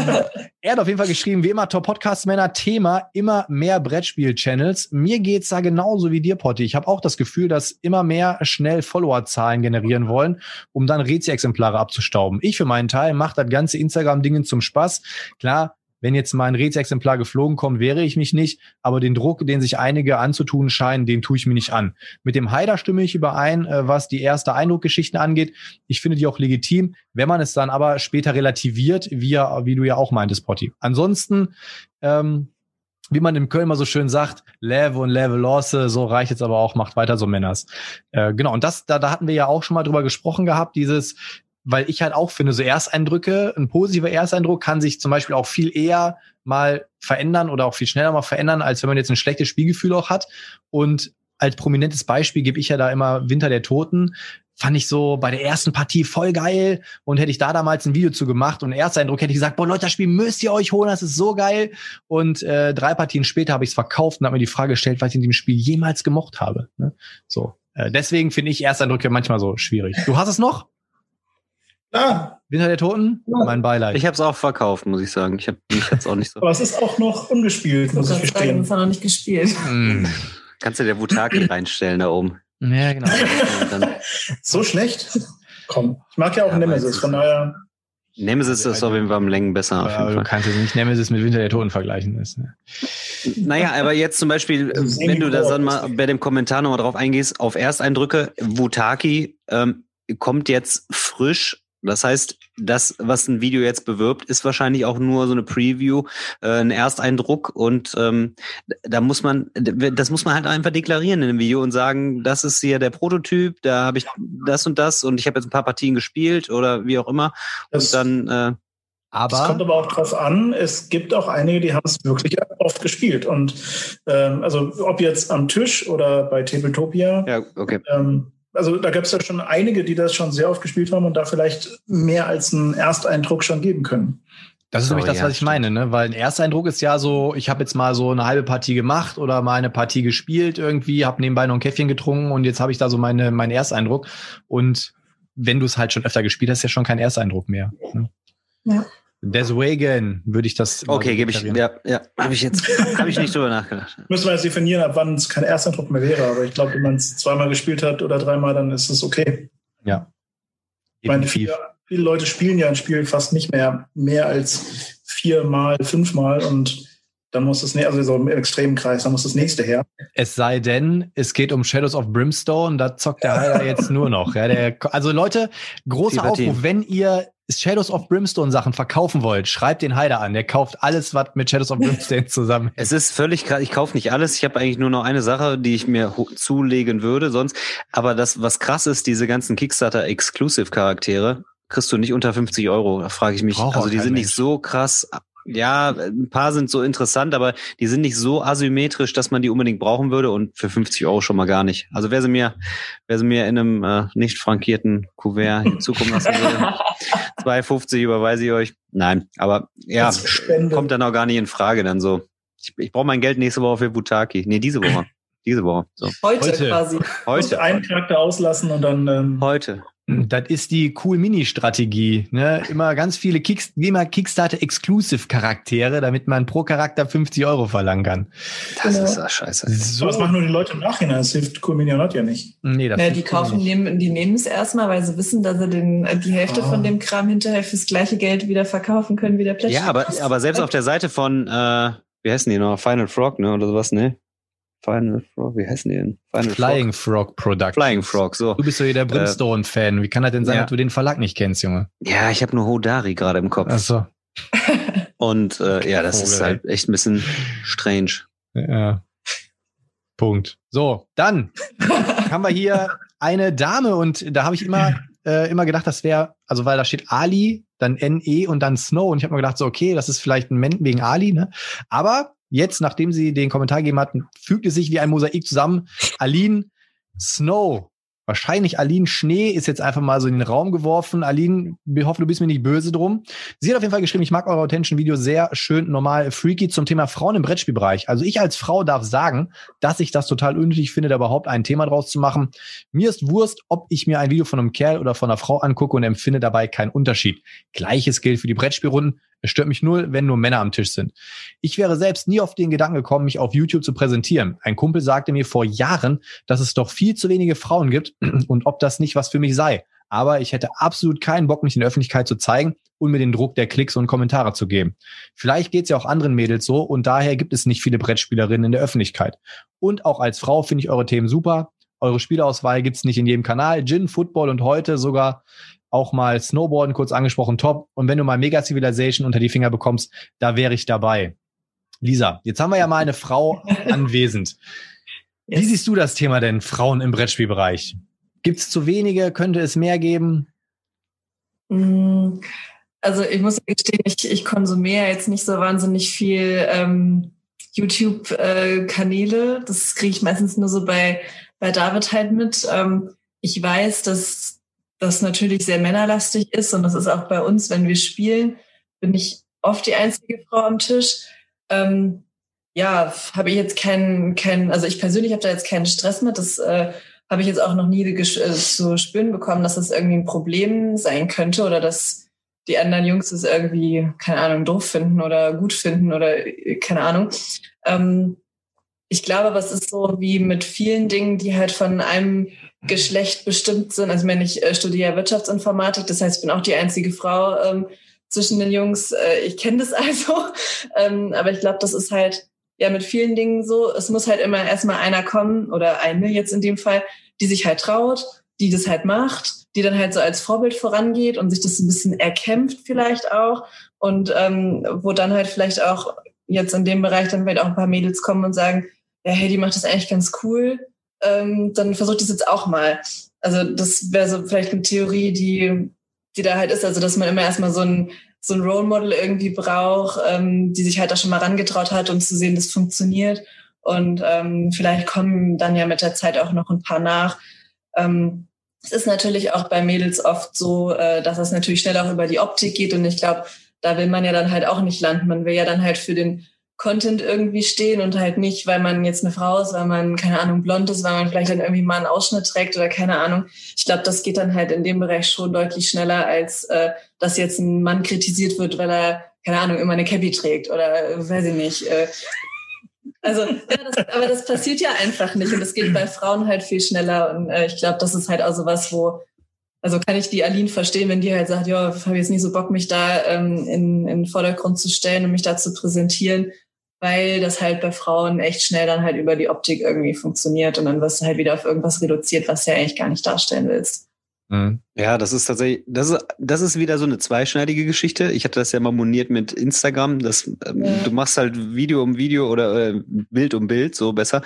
er hat auf jeden Fall geschrieben, wie immer, Top Podcast Männer, Thema immer mehr Brettspiel-Channels. Mir geht's da genauso wie dir, Potti. Ich habe auch das Gefühl, dass immer mehr schnell Follower-Zahlen generieren wollen, um dann Rezi-Exemplare abzustauben. Ich für meinen Teil mache das ganze Instagram-Dingen zum Spaß. Klar, wenn jetzt mal ein Rätsexemplar geflogen kommt, wäre ich mich nicht, aber den Druck, den sich einige anzutun scheinen, den tue ich mir nicht an. Mit dem Haider stimme ich überein, äh, was die erste Eindruckgeschichten angeht. Ich finde die auch legitim, wenn man es dann aber später relativiert, wie, wie du ja auch meintest, Potti. Ansonsten, ähm, wie man im Köln mal so schön sagt, Level und Level Losse, so reicht jetzt aber auch, macht weiter so Männers. Äh, genau, und das, da, da hatten wir ja auch schon mal drüber gesprochen gehabt, dieses, weil ich halt auch finde, so Ersteindrücke, ein positiver Ersteindruck kann sich zum Beispiel auch viel eher mal verändern oder auch viel schneller mal verändern, als wenn man jetzt ein schlechtes Spielgefühl auch hat. Und als prominentes Beispiel gebe ich ja da immer Winter der Toten. Fand ich so bei der ersten Partie voll geil und hätte ich da damals ein Video zu gemacht und Ersteindruck hätte ich gesagt, boah Leute, das Spiel müsst ihr euch holen, das ist so geil. Und äh, drei Partien später habe ich es verkauft und habe mir die Frage gestellt, was ich in dem Spiel jemals gemocht habe. Ne? So, äh, deswegen finde ich Ersteindrücke manchmal so schwierig. Du hast es noch? Ah. Winter der Toten? Ja. Mein Beileid. Ich habe es auch verkauft, muss ich sagen. Ich habe jetzt auch nicht so. Aber es ist auch noch ungespielt, muss ich gestehen. Es noch nicht gespielt. Mm. Kannst du der Wutaki reinstellen da oben? Ja, genau. so schlecht? Komm, ich mag ja auch ja, Nemesis, von daher. Nemesis ist auf jeden Fall am Längen besser. Aber du kannst jetzt nicht Nemesis mit Winter der Toten vergleichen. Ist, ne? Naja, aber jetzt zum Beispiel, wenn du da dann mal bei dem Kommentar nochmal drauf eingehst, auf Ersteindrücke, Wutaki ähm, kommt jetzt frisch das heißt, das, was ein Video jetzt bewirbt, ist wahrscheinlich auch nur so eine Preview, äh, ein Ersteindruck und ähm, da muss man, das muss man halt einfach deklarieren in dem Video und sagen, das ist hier der Prototyp, da habe ich das und das und ich habe jetzt ein paar Partien gespielt oder wie auch immer und dann äh, aber es kommt aber auch drauf an, es gibt auch einige, die haben es wirklich oft gespielt. Und ähm, also ob jetzt am Tisch oder bei Tabletopia, ja, okay. ähm, also da gab es ja schon einige, die das schon sehr oft gespielt haben und da vielleicht mehr als einen Ersteindruck schon geben können. Das ist oh, nämlich das, ja, was ich meine, ne? Weil ein Ersteindruck ist ja so, ich habe jetzt mal so eine halbe Partie gemacht oder mal eine Partie gespielt irgendwie, habe nebenbei noch ein Käffchen getrunken und jetzt habe ich da so meine meinen Ersteindruck. Und wenn du es halt schon öfter gespielt hast, ist ja schon kein Ersteindruck mehr. Ne? Ja. Deswegen würde ich das. Okay, gebe ich. Ja, ja habe ich jetzt habe ich nicht drüber nachgedacht. Müssen wir jetzt definieren, ab wann es kein erster Druck mehr wäre. Aber ich glaube, wenn man es zweimal gespielt hat oder dreimal, dann ist es okay. Ja. Ich meine, viele, viele Leute spielen ja ein Spiel fast nicht mehr mehr als viermal, fünfmal und dann muss das, also so im extremen Kreis, dann muss das nächste her. Es sei denn, es geht um Shadows of Brimstone, da zockt der Heiler jetzt nur noch. Ja, der, also Leute, großer Aufruf, wenn ihr Shadows of Brimstone Sachen verkaufen wollt, schreibt den Heider an. Der kauft alles, was mit Shadows of Brimstone zusammen. Es ist völlig krass. Ich kaufe nicht alles. Ich habe eigentlich nur noch eine Sache, die ich mir zulegen würde sonst. Aber das, was krass ist, diese ganzen Kickstarter-Exclusive-Charaktere, kriegst du nicht unter 50 Euro. Da frage ich mich. Brauch also die sind Mensch. nicht so krass ja, ein paar sind so interessant, aber die sind nicht so asymmetrisch, dass man die unbedingt brauchen würde und für 50 Euro schon mal gar nicht. Also wer sie mir, wer sie mir in einem äh, nicht frankierten Kuvert hinzukommen lassen will, 2,50 überweise ich euch. Nein, aber ja, kommt dann auch gar nicht in Frage dann so. Ich, ich brauche mein Geld nächste Woche für Butaki. Nee, diese Woche. Diese Woche. So. Heute, Heute quasi. Heute. einen Charakter auslassen und dann. Ähm Heute. Das ist die cool Mini-Strategie. Ne? Immer ganz viele Kicks immer Kickstarter-Exclusive-Charaktere, damit man pro Charakter 50 Euro verlangen kann. Das genau. ist ja scheiße. So. Das machen nur die Leute im Nachhinein. Das hilft Cool Mini ja nicht. Nee, das ja, die kaufen, nehmen, die nehmen es erstmal, weil sie wissen, dass sie den, die Hälfte oh. von dem Kram hinterher fürs gleiche Geld wieder verkaufen können wie der Plättchen. Ja, aber, aber selbst auf der Seite von, äh, wie heißen die noch? Final Frog, ne? Oder sowas, ne? Final Frog, wie heißen die denn? Final Flying Frog, Frog Production. Flying Frog, so. Du bist so hier der äh, Brimstone-Fan. Wie kann das denn sein, ja. dass du den Verlag nicht kennst, Junge? Ja, ich habe nur Hodari gerade im Kopf. Ach so. Und äh, ja, das Vogel, ist halt echt ein bisschen strange. Ja. Punkt. So, dann haben wir hier eine Dame und da habe ich immer äh, immer gedacht, das wäre, also weil da steht Ali, dann NE und dann Snow und ich habe mir gedacht, so okay, das ist vielleicht ein Mann wegen Ali, ne? Aber Jetzt, nachdem sie den Kommentar gegeben hatten, fügt es sich wie ein Mosaik zusammen. Aline Snow. Wahrscheinlich Aline Schnee ist jetzt einfach mal so in den Raum geworfen. Aline, wir hoffen, du bist mir nicht böse drum. Sie hat auf jeden Fall geschrieben, ich mag eure authentischen Videos sehr schön, normal, freaky zum Thema Frauen im Brettspielbereich. Also ich als Frau darf sagen, dass ich das total unnötig finde, da überhaupt ein Thema draus zu machen. Mir ist Wurst, ob ich mir ein Video von einem Kerl oder von einer Frau angucke und empfinde dabei keinen Unterschied. Gleiches gilt für die Brettspielrunden. Es stört mich null, wenn nur Männer am Tisch sind. Ich wäre selbst nie auf den Gedanken gekommen, mich auf YouTube zu präsentieren. Ein Kumpel sagte mir vor Jahren, dass es doch viel zu wenige Frauen gibt und ob das nicht was für mich sei. Aber ich hätte absolut keinen Bock, mich in der Öffentlichkeit zu zeigen und mir den Druck der Klicks und Kommentare zu geben. Vielleicht geht es ja auch anderen Mädels so und daher gibt es nicht viele Brettspielerinnen in der Öffentlichkeit. Und auch als Frau finde ich eure Themen super. Eure Spielauswahl gibt's nicht in jedem Kanal. Gin, Football und heute sogar auch mal Snowboarden kurz angesprochen, top. Und wenn du mal Mega Civilization unter die Finger bekommst, da wäre ich dabei. Lisa, jetzt haben wir ja mal eine Frau anwesend. Yes. Wie siehst du das Thema denn, Frauen im Brettspielbereich? Gibt es zu wenige? Könnte es mehr geben? Mm, also ich muss gestehen, ich, ich konsumiere jetzt nicht so wahnsinnig viel ähm, YouTube-Kanäle. Äh, das kriege ich meistens nur so bei, bei David halt mit. Ähm, ich weiß, dass das natürlich sehr männerlastig ist und das ist auch bei uns, wenn wir spielen, bin ich oft die einzige Frau am Tisch. Ähm, ja, habe ich jetzt keinen, keinen, also ich persönlich habe da jetzt keinen Stress mit. Das äh, habe ich jetzt auch noch nie äh, zu spüren bekommen, dass das irgendwie ein Problem sein könnte oder dass die anderen Jungs es irgendwie, keine Ahnung, doof finden oder gut finden oder äh, keine Ahnung. Ähm, ich glaube, was ist so wie mit vielen Dingen, die halt von einem Geschlecht bestimmt sind. Also wenn ich äh, studiere Wirtschaftsinformatik, das heißt, ich bin auch die einzige Frau ähm, zwischen den Jungs. Äh, ich kenne das also, ähm, aber ich glaube, das ist halt ja mit vielen Dingen so. Es muss halt immer erstmal einer kommen oder eine jetzt in dem Fall, die sich halt traut, die das halt macht, die dann halt so als Vorbild vorangeht und sich das ein bisschen erkämpft vielleicht auch und ähm, wo dann halt vielleicht auch jetzt in dem Bereich dann vielleicht auch ein paar Mädels kommen und sagen, ja, hey, die macht das eigentlich ganz cool ähm, dann versucht es jetzt auch mal. Also das wäre so vielleicht eine Theorie, die, die da halt ist, also dass man immer erstmal so ein, so ein Role Model irgendwie braucht, ähm, die sich halt auch schon mal rangetraut hat, um zu sehen, das funktioniert. Und ähm, vielleicht kommen dann ja mit der Zeit auch noch ein paar nach. Ähm, es ist natürlich auch bei Mädels oft so, äh, dass es natürlich schnell auch über die Optik geht. Und ich glaube, da will man ja dann halt auch nicht landen. Man will ja dann halt für den Content irgendwie stehen und halt nicht, weil man jetzt eine Frau ist, weil man, keine Ahnung, blond ist, weil man vielleicht dann irgendwie mal einen Ausschnitt trägt oder keine Ahnung. Ich glaube, das geht dann halt in dem Bereich schon deutlich schneller, als äh, dass jetzt ein Mann kritisiert wird, weil er, keine Ahnung, immer eine Cappy trägt oder weiß ich nicht. Äh, also, ja, das, aber das passiert ja einfach nicht und das geht bei Frauen halt viel schneller und äh, ich glaube, das ist halt auch so was, wo also kann ich die Aline verstehen, wenn die halt sagt, ja, habe jetzt nicht so Bock, mich da ähm, in, in den Vordergrund zu stellen und mich da zu präsentieren weil das halt bei Frauen echt schnell dann halt über die Optik irgendwie funktioniert und dann wirst du halt wieder auf irgendwas reduziert, was du ja eigentlich gar nicht darstellen willst. Mhm. Ja, das ist tatsächlich, das ist, das ist wieder so eine zweischneidige Geschichte. Ich hatte das ja mal moniert mit Instagram. Das, ähm, ja. Du machst halt Video um Video oder äh, Bild um Bild, so besser.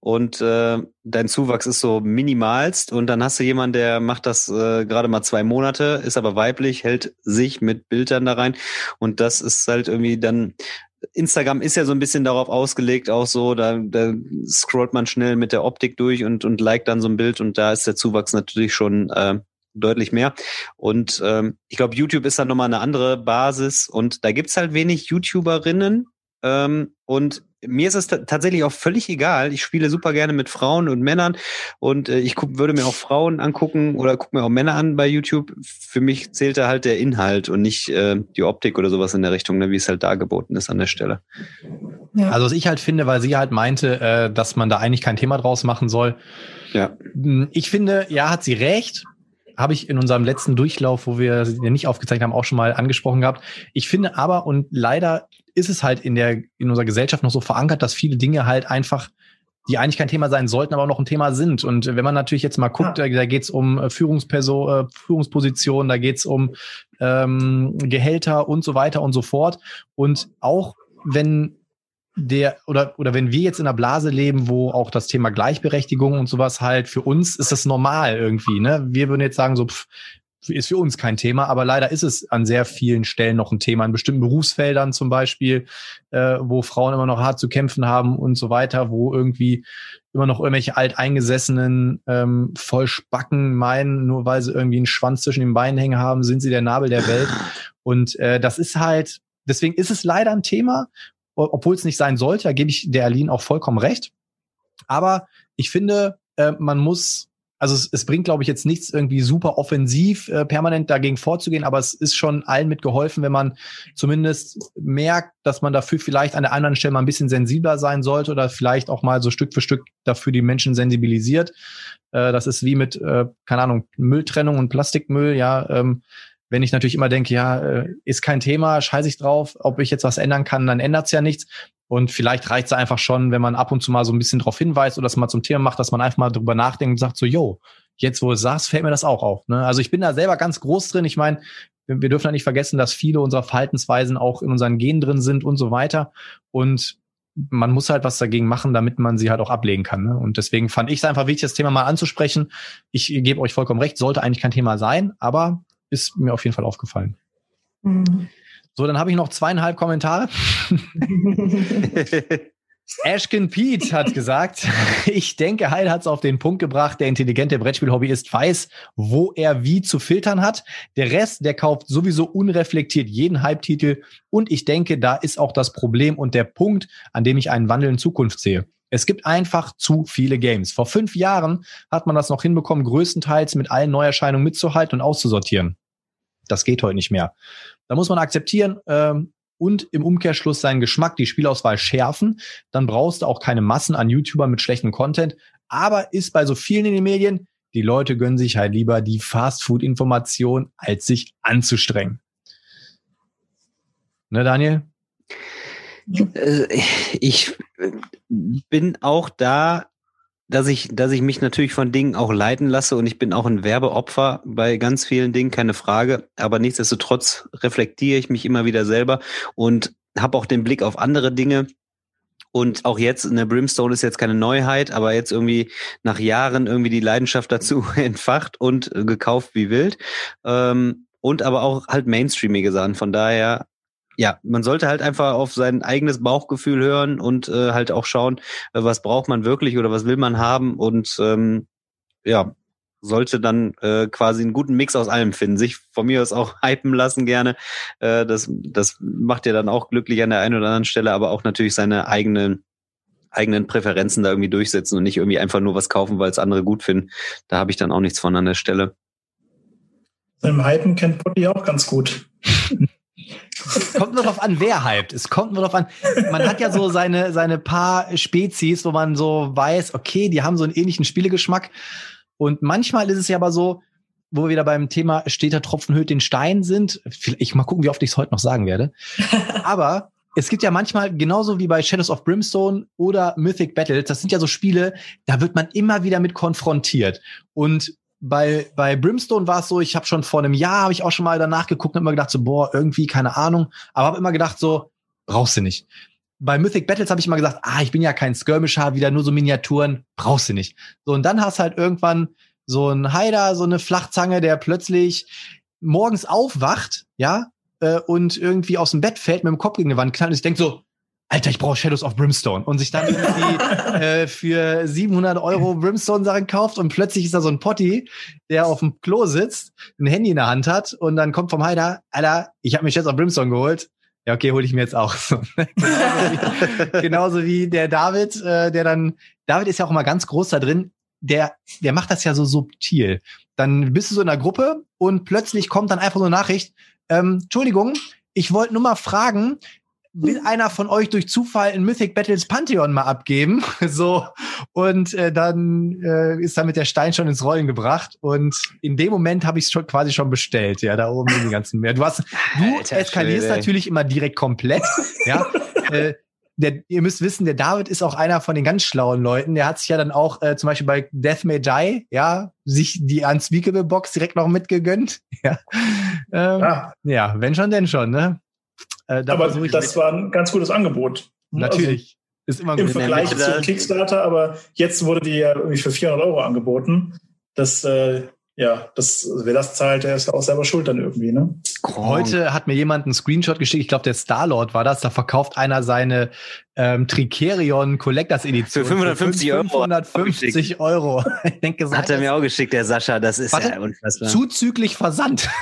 Und äh, dein Zuwachs ist so minimalst. Und dann hast du jemanden, der macht das äh, gerade mal zwei Monate, ist aber weiblich, hält sich mit Bildern da rein. Und das ist halt irgendwie dann Instagram ist ja so ein bisschen darauf ausgelegt, auch so, da, da scrollt man schnell mit der Optik durch und, und liked dann so ein Bild und da ist der Zuwachs natürlich schon äh, deutlich mehr. Und ähm, ich glaube, YouTube ist dann nochmal eine andere Basis und da gibt's halt wenig YouTuberinnen, ähm, und mir ist es tatsächlich auch völlig egal. Ich spiele super gerne mit Frauen und Männern und äh, ich guck, würde mir auch Frauen angucken oder gucke mir auch Männer an bei YouTube. Für mich zählt da halt der Inhalt und nicht äh, die Optik oder sowas in der Richtung, ne, wie es halt dargeboten ist an der Stelle. Ja. Also was ich halt finde, weil sie halt meinte, äh, dass man da eigentlich kein Thema draus machen soll. Ja. Hm, ich finde, ja, hat sie recht habe ich in unserem letzten Durchlauf, wo wir den nicht aufgezeigt haben, auch schon mal angesprochen gehabt. Ich finde aber, und leider ist es halt in der, in unserer Gesellschaft noch so verankert, dass viele Dinge halt einfach die eigentlich kein Thema sein sollten, aber auch noch ein Thema sind. Und wenn man natürlich jetzt mal guckt, ja. da, da geht es um äh, Führungsperson, äh, Führungspositionen, da geht es um ähm, Gehälter und so weiter und so fort. Und auch wenn der oder oder wenn wir jetzt in einer Blase leben, wo auch das Thema Gleichberechtigung und sowas halt für uns ist das normal irgendwie, ne? Wir würden jetzt sagen so pff, ist für uns kein Thema, aber leider ist es an sehr vielen Stellen noch ein Thema, in bestimmten Berufsfeldern zum Beispiel, äh, wo Frauen immer noch hart zu kämpfen haben und so weiter, wo irgendwie immer noch irgendwelche alteingesessenen ähm, Vollspacken meinen, nur weil sie irgendwie einen Schwanz zwischen den Beinen hängen haben, sind sie der Nabel der Welt. Und äh, das ist halt, deswegen ist es leider ein Thema, obwohl es nicht sein sollte, da gebe ich der Aline auch vollkommen recht. Aber ich finde, äh, man muss also es, es bringt, glaube ich, jetzt nichts irgendwie super offensiv äh, permanent dagegen vorzugehen, aber es ist schon allen mitgeholfen, wenn man zumindest merkt, dass man dafür vielleicht an der anderen Stelle mal ein bisschen sensibler sein sollte oder vielleicht auch mal so Stück für Stück dafür die Menschen sensibilisiert. Äh, das ist wie mit, äh, keine Ahnung, Mülltrennung und Plastikmüll, ja. Ähm, wenn ich natürlich immer denke, ja, äh, ist kein Thema, scheiße ich drauf, ob ich jetzt was ändern kann, dann ändert's ja nichts. Und vielleicht reicht es einfach schon, wenn man ab und zu mal so ein bisschen darauf hinweist oder das mal zum Thema macht, dass man einfach mal drüber nachdenkt und sagt so, yo, jetzt wo du es sagst, fällt mir das auch auf. Ne? Also ich bin da selber ganz groß drin. Ich meine, wir dürfen da nicht vergessen, dass viele unserer Verhaltensweisen auch in unseren Genen drin sind und so weiter. Und man muss halt was dagegen machen, damit man sie halt auch ablegen kann. Ne? Und deswegen fand ich es einfach wichtig, das Thema mal anzusprechen. Ich gebe euch vollkommen recht, sollte eigentlich kein Thema sein, aber ist mir auf jeden Fall aufgefallen. Mhm. So, dann habe ich noch zweieinhalb Kommentare. Ashkin Pete hat gesagt, ich denke, Heil hat es auf den Punkt gebracht, der intelligente Brettspiel-Hobbyist weiß, wo er wie zu filtern hat. Der Rest, der kauft sowieso unreflektiert jeden Hype-Titel und ich denke, da ist auch das Problem und der Punkt, an dem ich einen Wandel in Zukunft sehe. Es gibt einfach zu viele Games. Vor fünf Jahren hat man das noch hinbekommen, größtenteils mit allen Neuerscheinungen mitzuhalten und auszusortieren. Das geht heute nicht mehr. Da muss man akzeptieren ähm, und im Umkehrschluss seinen Geschmack, die Spielauswahl schärfen. Dann brauchst du auch keine Massen an YouTubern mit schlechtem Content. Aber ist bei so vielen in den Medien, die Leute gönnen sich halt lieber die Fastfood-Information, als sich anzustrengen. Ne, Daniel? Äh, ich bin auch da dass ich, dass ich mich natürlich von Dingen auch leiten lasse und ich bin auch ein Werbeopfer bei ganz vielen Dingen, keine Frage. Aber nichtsdestotrotz reflektiere ich mich immer wieder selber und habe auch den Blick auf andere Dinge. Und auch jetzt, eine Brimstone ist jetzt keine Neuheit, aber jetzt irgendwie nach Jahren irgendwie die Leidenschaft dazu entfacht und gekauft wie wild. Ähm, und aber auch halt mainstreamige Sachen. Von daher ja, man sollte halt einfach auf sein eigenes Bauchgefühl hören und äh, halt auch schauen, äh, was braucht man wirklich oder was will man haben und ähm, ja, sollte dann äh, quasi einen guten Mix aus allem finden. Sich von mir aus auch hypen lassen gerne. Äh, das, das macht ja dann auch glücklich an der einen oder anderen Stelle, aber auch natürlich seine eigenen eigenen Präferenzen da irgendwie durchsetzen und nicht irgendwie einfach nur was kaufen, weil es andere gut finden. Da habe ich dann auch nichts von an der Stelle. Im Hypen kennt Potti auch ganz gut. kommt nur darauf an, wer hypt. Es kommt nur darauf an. Man hat ja so seine, seine paar Spezies, wo man so weiß, okay, die haben so einen ähnlichen Spielegeschmack. Und manchmal ist es ja aber so, wo wir wieder beim Thema steht der Tropfen höht den Stein sind. Ich mal gucken, wie oft ich es heute noch sagen werde. Aber es gibt ja manchmal, genauso wie bei Shadows of Brimstone oder Mythic Battles, das sind ja so Spiele, da wird man immer wieder mit konfrontiert. Und bei, bei Brimstone war es so, ich habe schon vor einem Jahr, habe ich auch schon mal danach geguckt und immer gedacht, so, boah, irgendwie, keine Ahnung. Aber habe immer gedacht, so, brauchst du nicht. Bei Mythic Battles habe ich immer gesagt, ah, ich bin ja kein Skirmisher, wieder nur so Miniaturen, brauchst du nicht. So, und dann hast halt irgendwann so ein Haider, so eine Flachzange, der plötzlich morgens aufwacht, ja, äh, und irgendwie aus dem Bett fällt, mit dem Kopf gegen die Wand knallt und ich denk so, Alter, ich brauche Shadows of Brimstone und sich dann irgendwie äh, für 700 Euro Brimstone-Sachen kauft und plötzlich ist da so ein Potti, der auf dem Klo sitzt, ein Handy in der Hand hat und dann kommt vom Heider, Alter, ich habe mir Shadows of Brimstone geholt. Ja, okay, hole ich mir jetzt auch. genauso, wie, genauso wie der David, äh, der dann, David ist ja auch immer ganz groß da drin, der, der macht das ja so subtil. Dann bist du so in der Gruppe und plötzlich kommt dann einfach so eine Nachricht, ähm, Entschuldigung, ich wollte nur mal fragen, will einer von euch durch Zufall in Mythic Battles Pantheon mal abgeben? so und äh, dann äh, ist damit der Stein schon ins Rollen gebracht und in dem Moment habe ich es schon quasi schon bestellt, ja, da oben in den ganzen Meer. Du hast du Alter, eskalierst Schwede. natürlich immer direkt komplett, ja. äh, der, ihr müsst wissen, der David ist auch einer von den ganz schlauen Leuten. Der hat sich ja dann auch äh, zum Beispiel bei Death May Die, ja, sich die Unspeakable Box direkt noch mitgegönnt. Ja, ähm, ja. ja wenn schon, denn schon, ne? Äh, da aber das war ein ganz gutes Angebot. Natürlich. Also, ist immer Im Vergleich zu Kickstarter, aber jetzt wurde die ja irgendwie für 400 Euro angeboten. Das, äh, ja, das, also wer das zahlt, der ist ja auch selber schuld dann irgendwie, ne? Heute hat mir jemand einen Screenshot geschickt, ich glaube, der Starlord war das, da verkauft einer seine ähm, Tricerion Collectors Edition. Für 550 Euro. 550 Euro. ich denke, so hat er mir auch geschickt, der Sascha, das ist Warte, ja unfassbar. Zuzüglich Versand.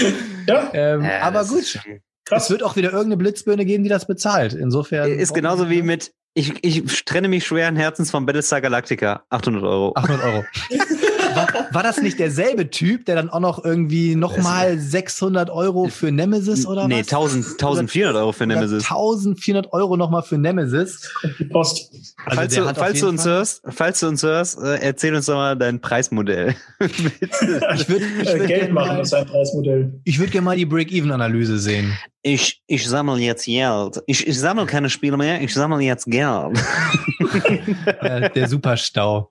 ja. Ähm, ja, aber gut. Krass. Es wird auch wieder irgendeine Blitzbirne geben, die das bezahlt. Insofern. Ist genauso wie mit, ich, ich trenne mich schweren Herzens von Battlestar Galactica. 800 Euro. 800 Euro. war, war, das nicht derselbe Typ, der dann auch noch irgendwie nochmal 600 Euro für Nemesis oder nee, was? Nee, 1000, 1400 Euro für Nemesis. 1400 Euro nochmal für Nemesis. Post. Also falls, du, falls, du uns hörst, falls du uns hörst, äh, erzähl uns doch mal dein Preismodell. ich würde ich würd Geld machen, ist ein Preismodell. Ich würde gerne mal die Break-Even-Analyse sehen. Ich, ich sammle jetzt Geld. Ich, ich sammle keine Spiele mehr, ich sammle jetzt Geld. der Superstau.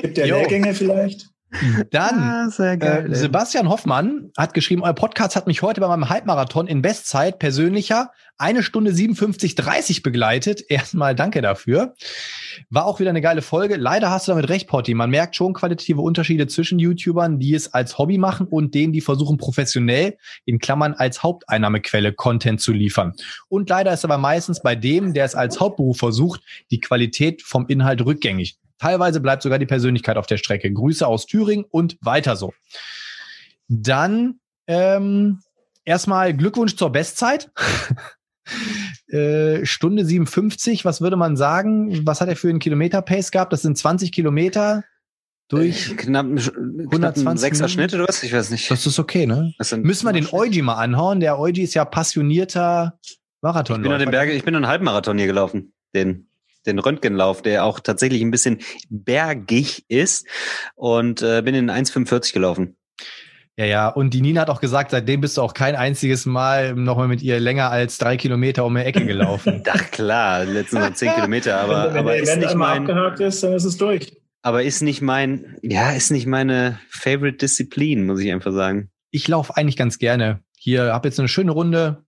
Gibt der Lehrgänge vielleicht? Dann ah, äh, Sebastian Hoffmann hat geschrieben, euer Podcast hat mich heute bei meinem Halbmarathon in Bestzeit persönlicher eine Stunde 57,30 begleitet. Erstmal danke dafür. War auch wieder eine geile Folge. Leider hast du damit recht, Potti. Man merkt schon qualitative Unterschiede zwischen YouTubern, die es als Hobby machen und denen, die versuchen professionell in Klammern als Haupteinnahmequelle Content zu liefern. Und leider ist aber meistens bei dem, der es als Hauptberuf versucht, die Qualität vom Inhalt rückgängig. Teilweise bleibt sogar die Persönlichkeit auf der Strecke. Grüße aus Thüringen und weiter so. Dann ähm, erstmal Glückwunsch zur Bestzeit. äh, Stunde 57, was würde man sagen? Was hat er für einen Kilometer-Pace gehabt? Das sind 20 Kilometer durch äh, knapp, knapp ein sechser Schnitt oder was? Ich weiß nicht. Das ist okay, ne? Müssen wir den Eugi mal anhauen. Der Eugi ist ja passionierter Marathon. Ich bin, den Berge, ich bin einen Halbmarathon hier gelaufen. Den den Röntgenlauf, der auch tatsächlich ein bisschen bergig ist und äh, bin in 1,45 gelaufen. Ja, ja, und die Nina hat auch gesagt, seitdem bist du auch kein einziges Mal nochmal mit ihr länger als drei Kilometer um die Ecke gelaufen. Ach klar, letzten Mal zehn Kilometer, aber, wenn, wenn aber ist nicht mein, abgehakt ist, dann ist es durch. Aber ist nicht mein, ja, ist nicht meine Favorite Disziplin, muss ich einfach sagen. Ich laufe eigentlich ganz gerne. Hier habe jetzt eine schöne Runde,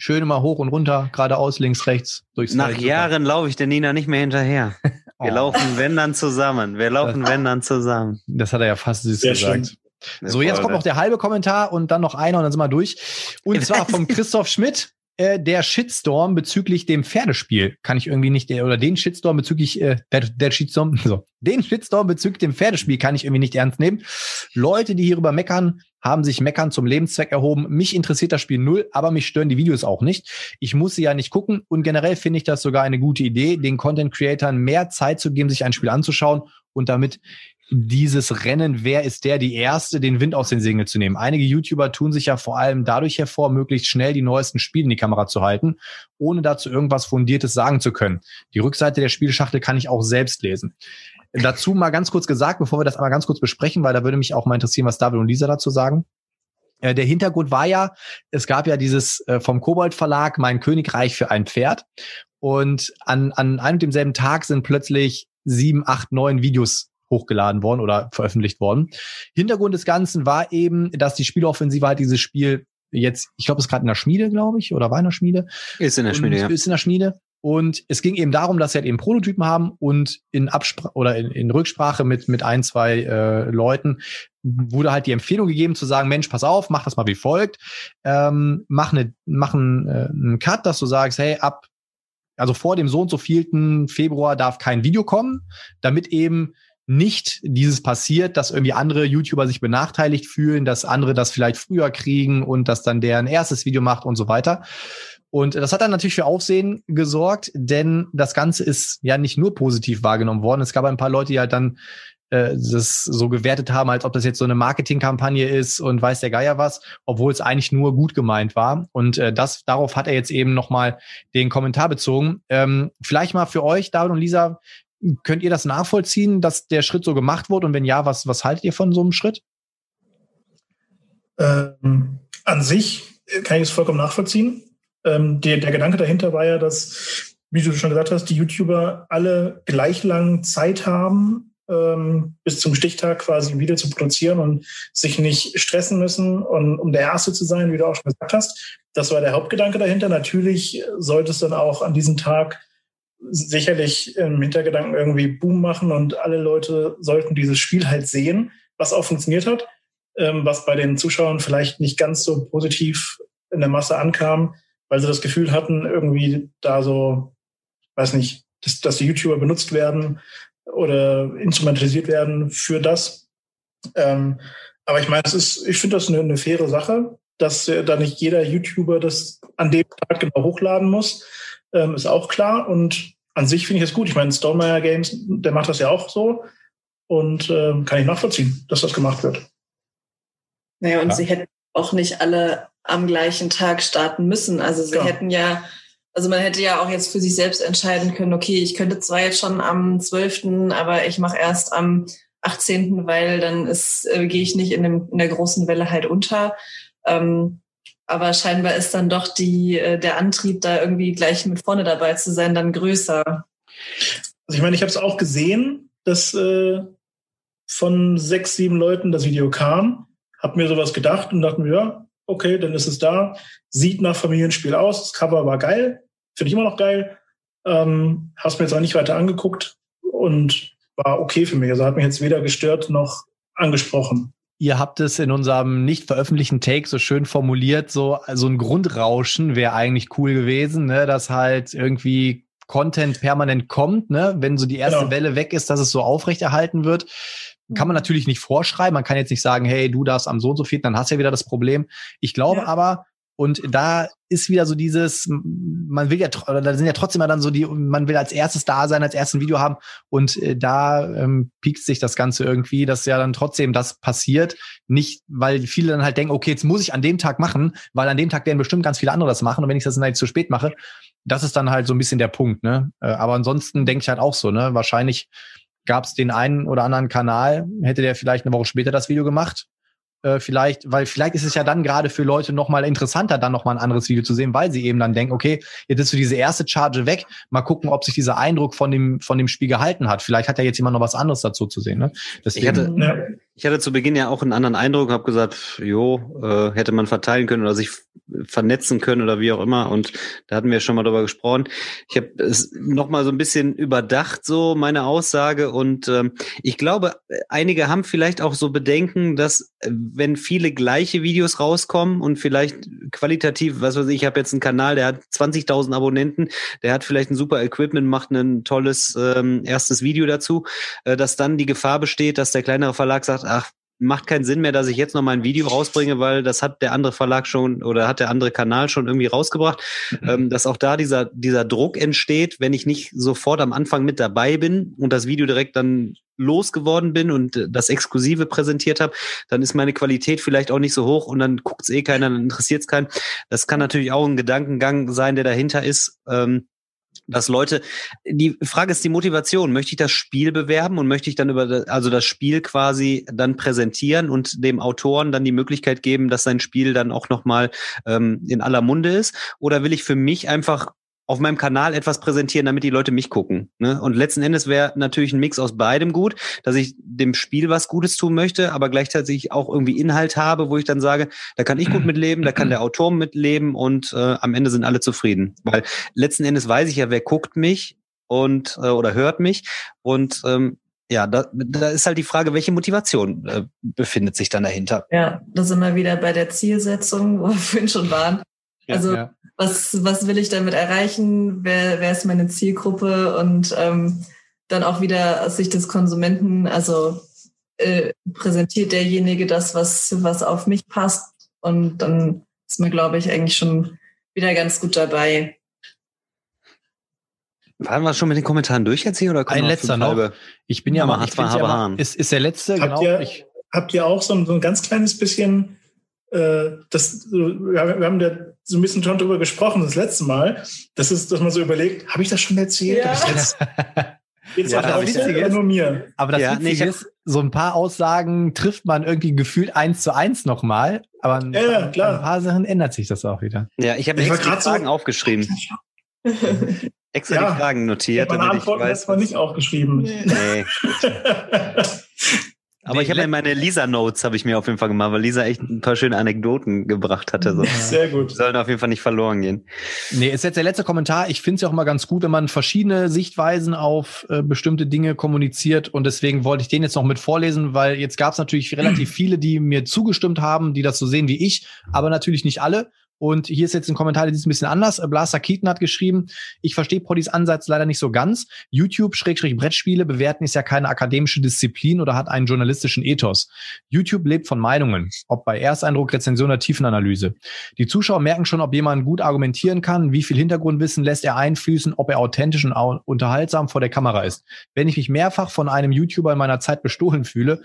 schön immer hoch und runter, geradeaus, links, rechts, durchs Nach Feld, Jahren laufe ich der Nina nicht mehr hinterher. Wir oh. laufen, wenn dann zusammen. Wir laufen, wenn dann zusammen. Das hat er ja fast süß Sehr gesagt. Schön. So, jetzt kommt noch der halbe Kommentar und dann noch einer und dann sind wir durch. Und zwar vom Christoph Schmidt. Äh, der Shitstorm bezüglich dem Pferdespiel kann ich irgendwie nicht, oder den Shitstorm bezüglich, äh, der, der Shitstorm, so, den Shitstorm bezüglich dem Pferdespiel kann ich irgendwie nicht ernst nehmen. Leute, die hierüber meckern, haben sich meckern zum Lebenszweck erhoben. Mich interessiert das Spiel null, aber mich stören die Videos auch nicht. Ich muss sie ja nicht gucken und generell finde ich das sogar eine gute Idee, den Content Creatern mehr Zeit zu geben, sich ein Spiel anzuschauen und damit dieses Rennen, wer ist der, die Erste, den Wind aus den Segeln zu nehmen. Einige YouTuber tun sich ja vor allem dadurch hervor, möglichst schnell die neuesten Spiele in die Kamera zu halten, ohne dazu irgendwas Fundiertes sagen zu können. Die Rückseite der Spielschachtel kann ich auch selbst lesen. Dazu mal ganz kurz gesagt, bevor wir das einmal ganz kurz besprechen, weil da würde mich auch mal interessieren, was David und Lisa dazu sagen. Äh, der Hintergrund war ja, es gab ja dieses äh, vom Kobold Verlag Mein Königreich für ein Pferd. Und an, an einem und demselben Tag sind plötzlich sieben, acht, neun Videos hochgeladen worden oder veröffentlicht worden. Hintergrund des Ganzen war eben, dass die Spieleoffensive halt dieses Spiel jetzt, ich glaube, es ist gerade in der Schmiede, glaube ich, oder war in der Schmiede. Ist in der Schmiede, ja. Ist in der Schmiede. Und es ging eben darum, dass sie halt eben Prototypen haben und in Absprache oder in, in Rücksprache mit, mit ein, zwei äh, Leuten wurde halt die Empfehlung gegeben zu sagen, Mensch, pass auf, mach das mal wie folgt. Ähm, mach, eine, mach einen, äh, einen Cut, dass du sagst, hey, ab, also vor dem so und so vielten Februar darf kein Video kommen, damit eben nicht dieses passiert, dass irgendwie andere YouTuber sich benachteiligt fühlen, dass andere das vielleicht früher kriegen und dass dann der ein erstes Video macht und so weiter. Und das hat dann natürlich für Aufsehen gesorgt, denn das Ganze ist ja nicht nur positiv wahrgenommen worden. Es gab ein paar Leute, die halt dann äh, das so gewertet haben, als ob das jetzt so eine Marketingkampagne ist und weiß der Geier was, obwohl es eigentlich nur gut gemeint war. Und äh, das darauf hat er jetzt eben nochmal den Kommentar bezogen. Ähm, vielleicht mal für euch, David und Lisa, Könnt ihr das nachvollziehen, dass der Schritt so gemacht wurde? Und wenn ja, was, was haltet ihr von so einem Schritt? Ähm, an sich kann ich es vollkommen nachvollziehen. Ähm, der, der Gedanke dahinter war ja, dass, wie du schon gesagt hast, die YouTuber alle gleich lang Zeit haben, ähm, bis zum Stichtag quasi Video zu produzieren und sich nicht stressen müssen, und, um der Erste zu sein, wie du auch schon gesagt hast. Das war der Hauptgedanke dahinter. Natürlich sollte es dann auch an diesem Tag sicherlich im Hintergedanken irgendwie Boom machen und alle Leute sollten dieses Spiel halt sehen, was auch funktioniert hat, ähm, was bei den Zuschauern vielleicht nicht ganz so positiv in der Masse ankam, weil sie das Gefühl hatten, irgendwie da so, weiß nicht, dass, dass die YouTuber benutzt werden oder instrumentalisiert werden für das. Ähm, aber ich meine, es ist, ich finde das eine, eine faire Sache, dass äh, da nicht jeder YouTuber das an dem Tag genau hochladen muss ähm, ist auch klar. Und an sich finde ich es gut. Ich meine, Stonemeyer Games, der macht das ja auch so. Und ähm, kann ich nachvollziehen, dass das gemacht wird. Naja, und ja. sie hätten auch nicht alle am gleichen Tag starten müssen. Also sie ja. hätten ja, also man hätte ja auch jetzt für sich selbst entscheiden können, okay, ich könnte zwar jetzt schon am 12., aber ich mache erst am 18., weil dann ist, äh, gehe ich nicht in, dem, in der großen Welle halt unter. Ähm, aber scheinbar ist dann doch die, äh, der Antrieb, da irgendwie gleich mit vorne dabei zu sein, dann größer. Also ich meine, ich habe es auch gesehen, dass äh, von sechs, sieben Leuten das Video kam, habe mir sowas gedacht und dachte mir, ja, okay, dann ist es da. Sieht nach Familienspiel aus, das Cover war geil, finde ich immer noch geil. Ähm, habe mir jetzt auch nicht weiter angeguckt und war okay für mich. Also hat mich jetzt weder gestört noch angesprochen. Ihr habt es in unserem nicht veröffentlichten Take so schön formuliert, so, so ein Grundrauschen wäre eigentlich cool gewesen, ne, dass halt irgendwie Content permanent kommt, ne, wenn so die erste genau. Welle weg ist, dass es so aufrechterhalten wird. Kann man mhm. natürlich nicht vorschreiben. Man kann jetzt nicht sagen, hey, du darfst am so und so viel, dann hast du ja wieder das Problem. Ich glaube ja. aber, und da ist wieder so dieses, man will ja, oder da sind ja trotzdem dann so die, man will als erstes da sein, als erstes Video haben und äh, da ähm, piekt sich das Ganze irgendwie, dass ja dann trotzdem das passiert. Nicht, weil viele dann halt denken, okay, jetzt muss ich an dem Tag machen, weil an dem Tag werden bestimmt ganz viele andere das machen und wenn ich das dann halt zu spät mache, das ist dann halt so ein bisschen der Punkt, ne? Äh, aber ansonsten denke ich halt auch so, ne? Wahrscheinlich gab es den einen oder anderen Kanal, hätte der vielleicht eine Woche später das Video gemacht äh, vielleicht, weil vielleicht ist es ja dann gerade für Leute nochmal interessanter, dann nochmal ein anderes Video zu sehen, weil sie eben dann denken, okay, jetzt ist so diese erste Charge weg, mal gucken, ob sich dieser Eindruck von dem, von dem Spiel gehalten hat. Vielleicht hat ja jetzt jemand noch was anderes dazu zu sehen. Ne? Deswegen, ich, hatte, ja. ich hatte zu Beginn ja auch einen anderen Eindruck, habe gesagt, jo, äh, hätte man verteilen können oder sich vernetzen können oder wie auch immer. Und da hatten wir schon mal drüber gesprochen. Ich habe es nochmal so ein bisschen überdacht, so meine Aussage. Und ähm, ich glaube, einige haben vielleicht auch so Bedenken, dass wenn viele gleiche Videos rauskommen und vielleicht qualitativ, was weiß ich, ich habe jetzt einen Kanal, der hat 20.000 Abonnenten, der hat vielleicht ein super Equipment, macht ein tolles ähm, erstes Video dazu, äh, dass dann die Gefahr besteht, dass der kleinere Verlag sagt, ach, macht keinen Sinn mehr, dass ich jetzt noch mal ein Video rausbringe, weil das hat der andere Verlag schon oder hat der andere Kanal schon irgendwie rausgebracht, mhm. ähm, dass auch da dieser, dieser Druck entsteht, wenn ich nicht sofort am Anfang mit dabei bin und das Video direkt dann losgeworden bin und das Exklusive präsentiert habe, dann ist meine Qualität vielleicht auch nicht so hoch und dann guckt's eh keiner, dann interessiert's keinen. Das kann natürlich auch ein Gedankengang sein, der dahinter ist. Ähm, dass Leute, die Frage ist die Motivation. Möchte ich das Spiel bewerben und möchte ich dann über, also das Spiel quasi dann präsentieren und dem Autoren dann die Möglichkeit geben, dass sein Spiel dann auch nochmal ähm, in aller Munde ist? Oder will ich für mich einfach auf meinem Kanal etwas präsentieren, damit die Leute mich gucken. Ne? Und letzten Endes wäre natürlich ein Mix aus beidem gut, dass ich dem Spiel was Gutes tun möchte, aber gleichzeitig auch irgendwie Inhalt habe, wo ich dann sage, da kann ich gut mitleben, da kann der Autor mitleben und äh, am Ende sind alle zufrieden. Weil letzten Endes weiß ich ja, wer guckt mich und äh, oder hört mich und ähm, ja, da, da ist halt die Frage, welche Motivation äh, befindet sich dann dahinter? Ja, da sind wir wieder bei der Zielsetzung, wo wir vorhin schon waren. Also ja. was, was will ich damit erreichen? Wer, wer ist meine Zielgruppe? Und ähm, dann auch wieder aus Sicht des Konsumenten, also äh, präsentiert derjenige das, was, was auf mich passt. Und dann ist mir, glaube ich, eigentlich schon wieder ganz gut dabei. Waren wir schon mit den Kommentaren durch jetzt hier oder Ein letzter noch. Ich bin ja mal, ich ja mal ist, ist der letzte, habt genau. Ihr, ich, habt ihr auch so ein, so ein ganz kleines bisschen äh, das, wir haben ja so ein bisschen schon drüber gesprochen das letzte Mal. Das ist, dass man so überlegt, habe ich das schon erzählt? Ja. Das Jetzt ja, auch wieder nur mir. Aber das ja, Witzige nee, ist, so ein paar Aussagen trifft man irgendwie gefühlt eins zu eins nochmal. Aber ein, ja, klar. ein paar Sachen ändert sich das auch wieder. Ja, ich habe extra die Fragen so aufgeschrieben. extra ja, die Fragen notiert. Meine Antworten hast du nicht aufgeschrieben. Nee. Aber ich habe mir meine Lisa-Notes habe ich mir auf jeden Fall gemacht, weil Lisa echt ein paar schöne Anekdoten gebracht hatte. So. Sehr gut. Die sollen auf jeden Fall nicht verloren gehen. Nee, ist jetzt der letzte Kommentar. Ich finde es ja auch mal ganz gut, wenn man verschiedene Sichtweisen auf äh, bestimmte Dinge kommuniziert. Und deswegen wollte ich den jetzt noch mit vorlesen, weil jetzt gab es natürlich relativ viele, die mir zugestimmt haben, die das so sehen wie ich, aber natürlich nicht alle. Und hier ist jetzt ein Kommentar, der ist ein bisschen anders. Blaster Keaton hat geschrieben, ich verstehe Poddys Ansatz leider nicht so ganz. YouTube Schrägstrich Brettspiele bewerten ist ja keine akademische Disziplin oder hat einen journalistischen Ethos. YouTube lebt von Meinungen, ob bei Ersteindruck, Rezension oder Tiefenanalyse. Die Zuschauer merken schon, ob jemand gut argumentieren kann, wie viel Hintergrundwissen lässt er einfließen, ob er authentisch und unterhaltsam vor der Kamera ist. Wenn ich mich mehrfach von einem YouTuber in meiner Zeit bestohlen fühle,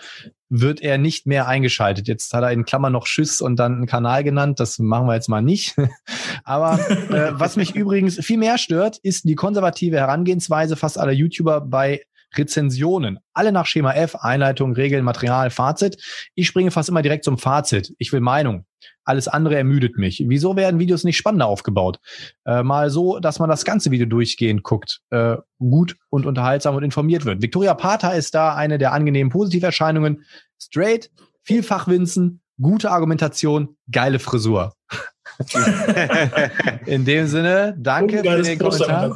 wird er nicht mehr eingeschaltet. Jetzt hat er in Klammern noch Schiss und dann einen Kanal genannt. Das machen wir jetzt mal nicht. Aber äh, was mich übrigens viel mehr stört, ist die konservative Herangehensweise fast aller YouTuber bei Rezensionen. Alle nach Schema F, Einleitung, Regeln, Material, Fazit. Ich springe fast immer direkt zum Fazit. Ich will Meinung. Alles andere ermüdet mich. Wieso werden Videos nicht spannender aufgebaut? Äh, mal so, dass man das ganze Video durchgehend guckt, äh, gut und unterhaltsam und informiert wird. Victoria Pater ist da eine der angenehmen Positiverscheinungen. Straight, vielfach Winzen, gute Argumentation, geile Frisur. In dem Sinne, danke für den Kommentar.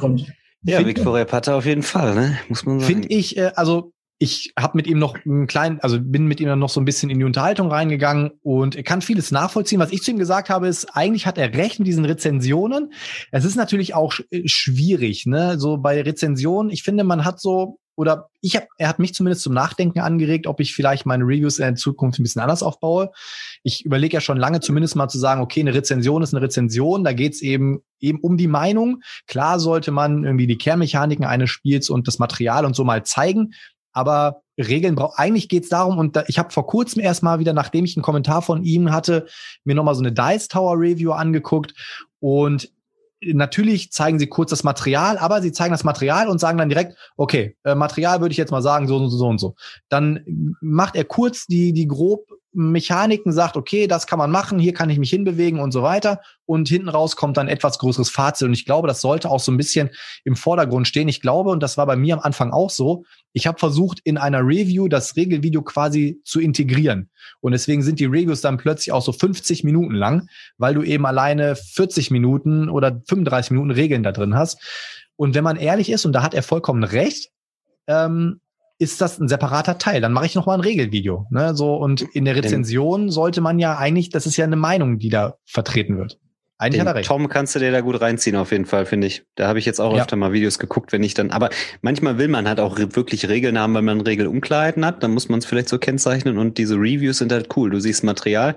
Ja, Victoria Pater auf jeden Fall, ne? Muss man sagen. Finde ich, äh, also ich habe mit ihm noch einen kleinen, also bin mit ihm dann noch so ein bisschen in die Unterhaltung reingegangen und er kann vieles nachvollziehen. Was ich zu ihm gesagt habe, ist, eigentlich hat er recht mit diesen Rezensionen. Es ist natürlich auch äh, schwierig, ne? So bei Rezensionen, ich finde, man hat so, oder ich habe, er hat mich zumindest zum Nachdenken angeregt, ob ich vielleicht meine Reviews in Zukunft ein bisschen anders aufbaue. Ich überlege ja schon lange zumindest mal zu sagen, okay, eine Rezension ist eine Rezension, da geht's eben eben um die Meinung. Klar sollte man irgendwie die Kernmechaniken eines Spiels und das Material und so mal zeigen aber Regeln braucht. Eigentlich geht es darum, und da, ich habe vor kurzem erst wieder, nachdem ich einen Kommentar von ihm hatte, mir nochmal so eine Dice Tower Review angeguckt und natürlich zeigen sie kurz das Material, aber sie zeigen das Material und sagen dann direkt, okay, äh, Material würde ich jetzt mal sagen, so und so, so und so. Dann macht er kurz die, die grob Mechaniken sagt, okay, das kann man machen, hier kann ich mich hinbewegen und so weiter. Und hinten raus kommt dann etwas größeres Fazit. Und ich glaube, das sollte auch so ein bisschen im Vordergrund stehen. Ich glaube, und das war bei mir am Anfang auch so, ich habe versucht, in einer Review das Regelvideo quasi zu integrieren. Und deswegen sind die Reviews dann plötzlich auch so 50 Minuten lang, weil du eben alleine 40 Minuten oder 35 Minuten Regeln da drin hast. Und wenn man ehrlich ist, und da hat er vollkommen recht, ähm, ist das ein separater Teil. Dann mache ich noch mal ein Regelvideo. Ne? So und in der Rezension sollte man ja eigentlich, das ist ja eine Meinung, die da vertreten wird. Eigentlich Den hat er recht. Tom kannst du dir da gut reinziehen, auf jeden Fall, finde ich. Da habe ich jetzt auch ja. öfter mal Videos geguckt, wenn ich dann, aber manchmal will man halt auch wirklich Regeln haben, weil man Regelunklarheiten hat, dann muss man es vielleicht so kennzeichnen und diese Reviews sind halt cool. Du siehst Material,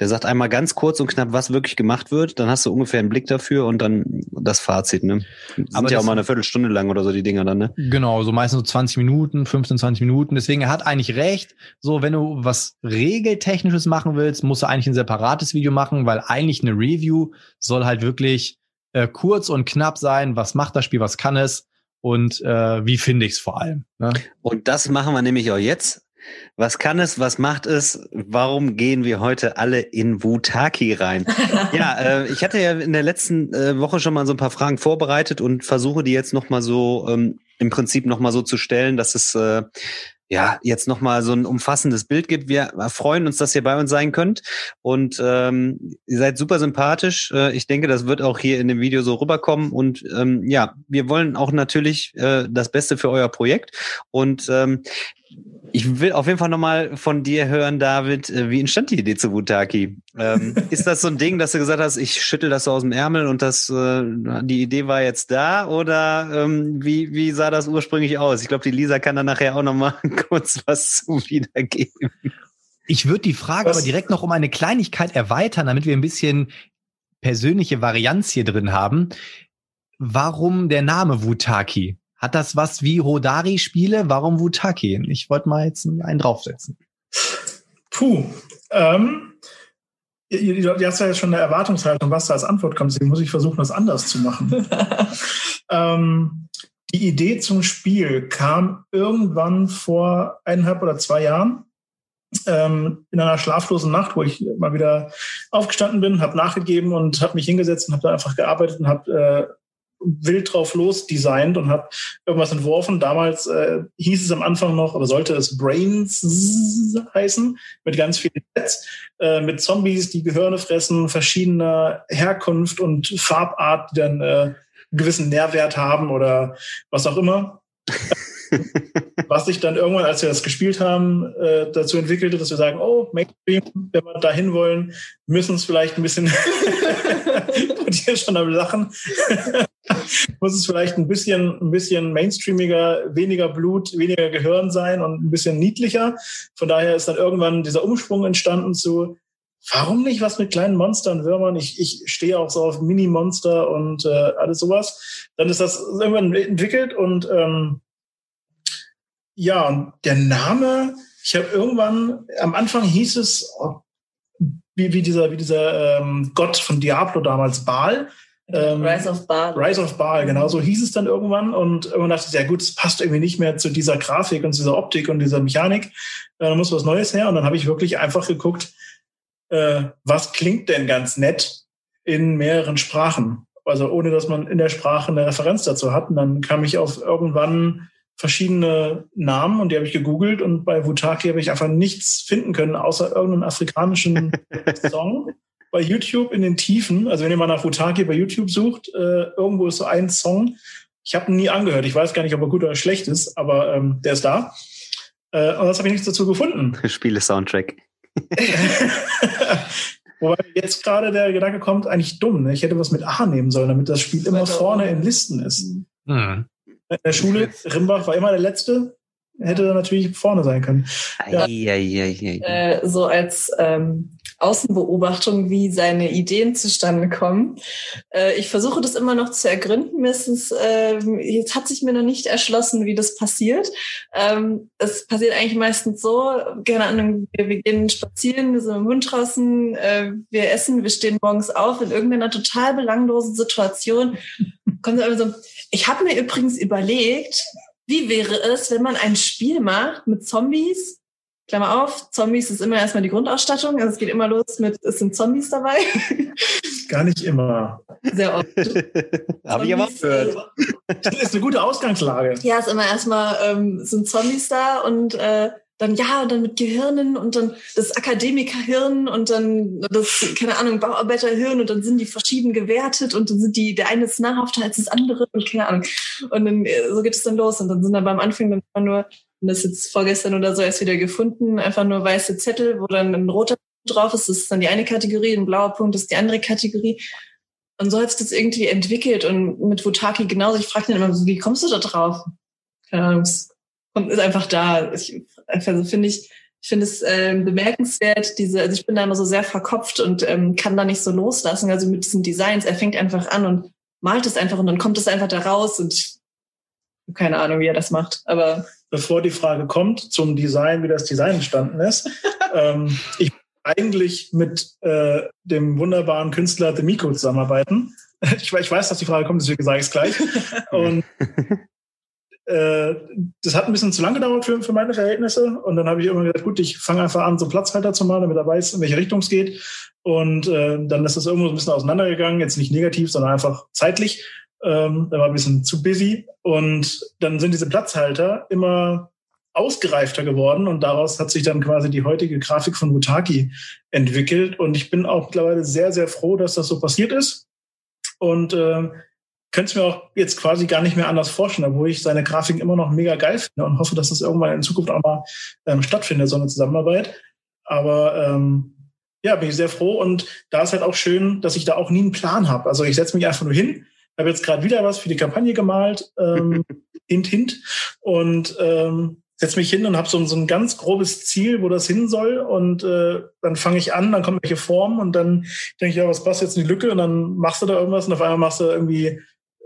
der sagt einmal ganz kurz und knapp, was wirklich gemacht wird, dann hast du ungefähr einen Blick dafür und dann das Fazit, ne? Sind aber ja auch mal eine Viertelstunde lang oder so die Dinger dann, ne? Genau, so meistens so 20 Minuten, 15, 20 Minuten. Deswegen, er hat eigentlich recht. So, wenn du was Regeltechnisches machen willst, musst du eigentlich ein separates Video machen, weil eigentlich eine Review soll halt wirklich äh, kurz und knapp sein. Was macht das Spiel? Was kann es? Und äh, wie finde ich es vor allem? Ne? Und das machen wir nämlich auch jetzt. Was kann es? Was macht es? Warum gehen wir heute alle in Wutaki rein? ja, äh, ich hatte ja in der letzten äh, Woche schon mal so ein paar Fragen vorbereitet und versuche die jetzt noch mal so ähm, im Prinzip noch mal so zu stellen, dass es äh, ja, jetzt nochmal so ein umfassendes Bild gibt. Wir freuen uns, dass ihr bei uns sein könnt. Und ähm, ihr seid super sympathisch. Äh, ich denke, das wird auch hier in dem Video so rüberkommen. Und ähm, ja, wir wollen auch natürlich äh, das Beste für euer Projekt. Und ähm, ich will auf jeden Fall nochmal von dir hören, David, äh, wie entstand die Idee zu Wutaki? Ähm, ist das so ein Ding, dass du gesagt hast, ich schüttel das so aus dem Ärmel und das, äh, die Idee war jetzt da? Oder ähm, wie, wie sah das ursprünglich aus? Ich glaube, die Lisa kann da nachher auch nochmal kurz was zu wiedergeben. Ich würde die Frage was? aber direkt noch um eine Kleinigkeit erweitern, damit wir ein bisschen persönliche Varianz hier drin haben. Warum der Name Wutaki? Hat das was wie Hodari-Spiele? Warum Wutaki? Ich wollte mal jetzt einen draufsetzen. Puh. Ähm, du hast ja jetzt schon eine Erwartungshaltung, was da als Antwort kommt. Deswegen muss ich versuchen, das anders zu machen. ähm, die Idee zum Spiel kam irgendwann vor eineinhalb oder zwei Jahren. Ähm, in einer schlaflosen Nacht, wo ich mal wieder aufgestanden bin, habe nachgegeben und habe mich hingesetzt und habe da einfach gearbeitet und habe äh, wild drauf los designt und habe irgendwas entworfen. Damals äh, hieß es am Anfang noch, oder sollte es Brains heißen, mit ganz vielen Sets, äh, mit Zombies, die Gehirne fressen, verschiedener Herkunft und Farbart, die dann äh, einen gewissen Nährwert haben oder was auch immer. was sich dann irgendwann, als wir das gespielt haben, äh, dazu entwickelte, dass wir sagen, oh, Mainstream, wenn wir dahin wollen, müssen es vielleicht ein bisschen und hier schon am Lachen. Muss es vielleicht ein bisschen, ein bisschen mainstreamiger, weniger Blut, weniger Gehirn sein und ein bisschen niedlicher. Von daher ist dann irgendwann dieser Umschwung entstanden zu, warum nicht was mit kleinen Monstern, Würmern? Ich, ich stehe auch so auf Mini-Monster und äh, alles sowas. Dann ist das irgendwann entwickelt und ähm, ja, und der Name, ich habe irgendwann, am Anfang hieß es, oh, wie, wie dieser, wie dieser ähm, Gott von Diablo damals, Baal. Ähm, Rise of Baal. Rise of Baal, genau so hieß es dann irgendwann. Und irgendwann dachte ich, ja gut, es passt irgendwie nicht mehr zu dieser Grafik und zu dieser Optik und dieser Mechanik. Äh, da muss was Neues her. Und dann habe ich wirklich einfach geguckt, äh, was klingt denn ganz nett in mehreren Sprachen. Also ohne, dass man in der Sprache eine Referenz dazu hat. Und dann kam ich auf irgendwann verschiedene Namen und die habe ich gegoogelt und bei Wutaki habe ich einfach nichts finden können, außer irgendeinen afrikanischen Song bei YouTube in den Tiefen. Also wenn ihr mal nach Wutaki bei YouTube sucht, äh, irgendwo ist so ein Song. Ich habe ihn nie angehört. Ich weiß gar nicht, ob er gut oder schlecht ist, aber ähm, der ist da. Äh, und das habe ich nichts dazu gefunden. Spiele-Soundtrack. Wobei jetzt gerade der Gedanke kommt, eigentlich dumm. Ne? Ich hätte was mit A nehmen sollen, damit das Spiel immer vorne in Listen ist. Hm in der Schule. Rimbach war immer der Letzte. Hätte natürlich vorne sein können. Ja. Ei, ei, ei, äh, so als ähm, Außenbeobachtung, wie seine Ideen zustande kommen. Äh, ich versuche das immer noch zu ergründen. Mir äh, jetzt hat sich mir noch nicht erschlossen, wie das passiert. Ähm, es passiert eigentlich meistens so, keine Ahnung, wir, wir gehen spazieren, wir sind im Hund draußen, äh, wir essen, wir stehen morgens auf in irgendeiner total belanglosen Situation. Kommt so, ich habe mir übrigens überlegt, wie wäre es, wenn man ein Spiel macht mit Zombies Klammer auf, Zombies ist immer erstmal die Grundausstattung. Also es geht immer los mit, es sind Zombies dabei. Gar nicht immer. Sehr oft. Habe ich aber gehört. Das ist eine gute Ausgangslage. Ja, ist immer erstmal ähm, sind Zombies da und äh, dann ja, und dann mit Gehirnen und dann das Akademikerhirn und dann das, keine Ahnung, Bauarbeiterhirn und dann sind die verschieden gewertet und dann sind die, der eine ist nahrhafter als das andere und keine Ahnung. Und dann äh, so geht es dann los und dann sind aber am Anfang dann immer nur, und das ist jetzt vorgestern oder so erst wieder gefunden, einfach nur weiße Zettel, wo dann ein roter Punkt drauf ist, das ist dann die eine Kategorie, ein blauer Punkt ist die andere Kategorie. Und so hat sich das irgendwie entwickelt und mit Wutaki genauso. Ich frage den immer so, wie kommst du da drauf? Keine Ahnung, kommt, ist einfach da. Ich, also finde ich, ich finde es ähm, bemerkenswert, diese, also ich bin da immer so sehr verkopft und ähm, kann da nicht so loslassen. Also mit diesen Designs, er fängt einfach an und malt es einfach und dann kommt es einfach da raus und ich keine Ahnung, wie er das macht. Aber Bevor die Frage kommt zum Design, wie das Design entstanden ist, ähm, ich eigentlich mit äh, dem wunderbaren Künstler The Miko zusammenarbeiten. Ich, ich weiß, dass die Frage kommt, deswegen sage ich es gleich. Und äh, das hat ein bisschen zu lange gedauert für, für meine Verhältnisse. Und dann habe ich immer gesagt, gut, ich fange einfach an, so Platzhalter zu malen, damit er weiß, in welche Richtung es geht. Und äh, dann ist das irgendwo ein bisschen auseinandergegangen, jetzt nicht negativ, sondern einfach zeitlich. Ähm, da war ein bisschen zu busy. Und dann sind diese Platzhalter immer ausgereifter geworden und daraus hat sich dann quasi die heutige Grafik von Butaki entwickelt. Und ich bin auch mittlerweile sehr, sehr froh, dass das so passiert ist. Und äh, könnte es mir auch jetzt quasi gar nicht mehr anders vorstellen, obwohl ich seine Grafiken immer noch mega geil finde und hoffe, dass das irgendwann in Zukunft auch mal ähm, stattfindet, so eine Zusammenarbeit. Aber ähm, ja, bin ich sehr froh und da ist halt auch schön, dass ich da auch nie einen Plan habe. Also ich setze mich einfach nur hin, habe jetzt gerade wieder was für die Kampagne gemalt, ähm, hint, hint, und ähm, setze mich hin und habe so, so ein ganz grobes Ziel, wo das hin soll. Und äh, dann fange ich an, dann kommen welche Formen und dann denke ich, ja, was passt jetzt in die Lücke? Und dann machst du da irgendwas und auf einmal machst du irgendwie,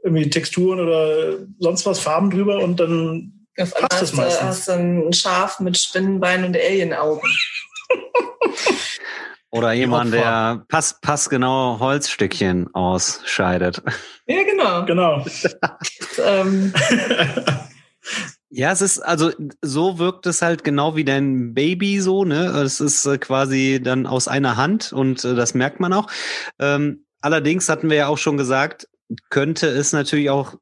irgendwie Texturen oder sonst was, Farben drüber und dann auf passt das hast, du- meistens. hast du ein Schaf mit Spinnenbeinen und Alienaugen. Oder jemand, der pass, passgenau Holzstückchen ausscheidet. Ja, genau. Genau. Ähm, Ja, es ist, also so wirkt es halt genau wie dein Baby so, ne? Es ist äh, quasi dann aus einer Hand und äh, das merkt man auch. Ähm, allerdings hatten wir ja auch schon gesagt, könnte es natürlich auch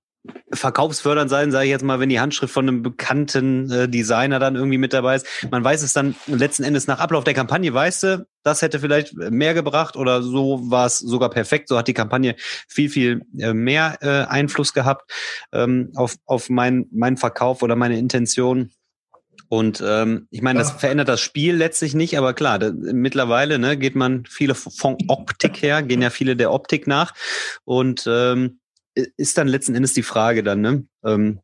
verkaufsfördernd sein, sage ich jetzt mal, wenn die Handschrift von einem bekannten äh, Designer dann irgendwie mit dabei ist. Man weiß es dann letzten Endes nach Ablauf der Kampagne, weißt du, das hätte vielleicht mehr gebracht oder so war es sogar perfekt. So hat die Kampagne viel, viel äh, mehr äh, Einfluss gehabt ähm, auf, auf mein, meinen Verkauf oder meine Intention. Und ähm, ich meine, das Ja. verändert das Spiel letztlich nicht, aber klar, da, mittlerweile ne, geht man viele von Optik her, gehen ja viele der Optik nach. Und ähm, ist dann letzten Endes die Frage dann, ne? Ähm,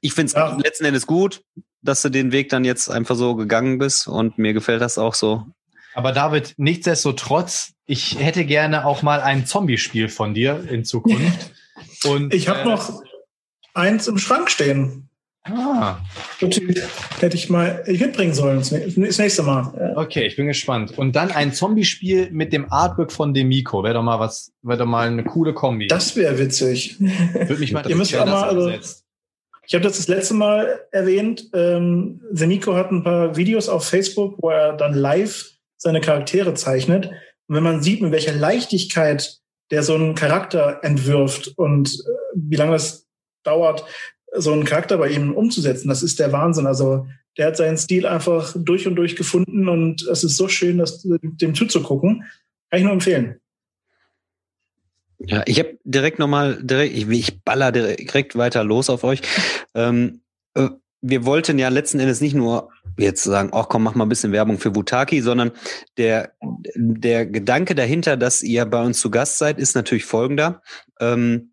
ich finde es Ja. letzten Endes gut, dass du den Weg dann jetzt einfach so gegangen bist und mir gefällt das auch so. Aber David, nichtsdestotrotz, ich hätte gerne auch mal ein Zombie-Spiel von dir in Zukunft. Und Ich habe äh, noch eins im Schrank stehen. Ah, Hätte ich mal mitbringen sollen, das nä- das nächste Mal. okay, ich bin gespannt. Und dann ein Zombie-Spiel mit dem Artwork von Demiko. Wäre doch mal was, wäre doch mal eine coole Kombi. Das wäre witzig. würde mich mal Ihr müsst interessieren, auch mal, also-. Ich habe das das letzte Mal erwähnt. Ähm, Seniko hat ein paar Videos auf Facebook, wo er dann live seine Charaktere zeichnet. Und wenn man sieht, mit welcher Leichtigkeit der so einen Charakter entwirft und äh, wie lange es dauert, so einen Charakter bei ihm umzusetzen, das ist der Wahnsinn. Also der hat seinen Stil einfach durch und durch gefunden und es ist so schön, das, dem zuzugucken. Kann ich nur empfehlen. Ja, ich habe direkt nochmal, direkt, ich, ich baller direkt weiter los auf euch. Ähm, äh, wir wollten ja letzten Endes nicht nur jetzt sagen, ach komm, mach mal ein bisschen Werbung für Butaki, sondern der, der Gedanke dahinter, dass ihr bei uns zu Gast seid, ist natürlich folgender. Ähm,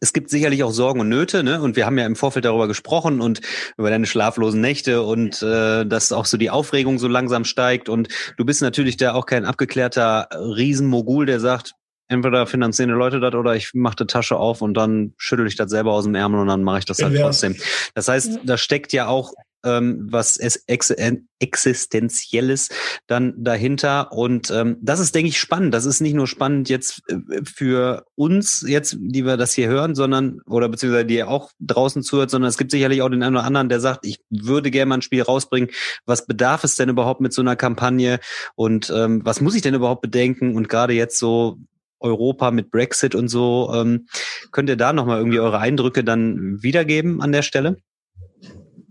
es gibt sicherlich auch Sorgen und Nöte, ne? Und wir haben ja im Vorfeld darüber gesprochen und über deine schlaflosen Nächte und äh, dass auch so die Aufregung so langsam steigt. Und du bist natürlich da auch kein abgeklärter Riesenmogul, der sagt, entweder finanzieren die Leute das oder ich mache die Tasche auf und dann schüttel ich das selber aus dem Ärmel und dann mache ich das halt trotzdem. Das heißt, da steckt ja auch ähm, was ex Existenzielles dann dahinter. Und ähm, das ist, denke ich, spannend. Das ist nicht nur spannend jetzt äh, für uns, jetzt, die wir das hier hören, sondern, oder beziehungsweise die ihr auch draußen zuhört, sondern es gibt sicherlich auch den einen oder anderen, der sagt, ich würde gerne mal ein Spiel rausbringen. Was bedarf es denn überhaupt mit so einer Kampagne? Und ähm, was muss ich denn überhaupt bedenken? Und gerade jetzt so Europa mit Brexit und so, ähm, könnt ihr da nochmal irgendwie eure Eindrücke dann wiedergeben an der Stelle?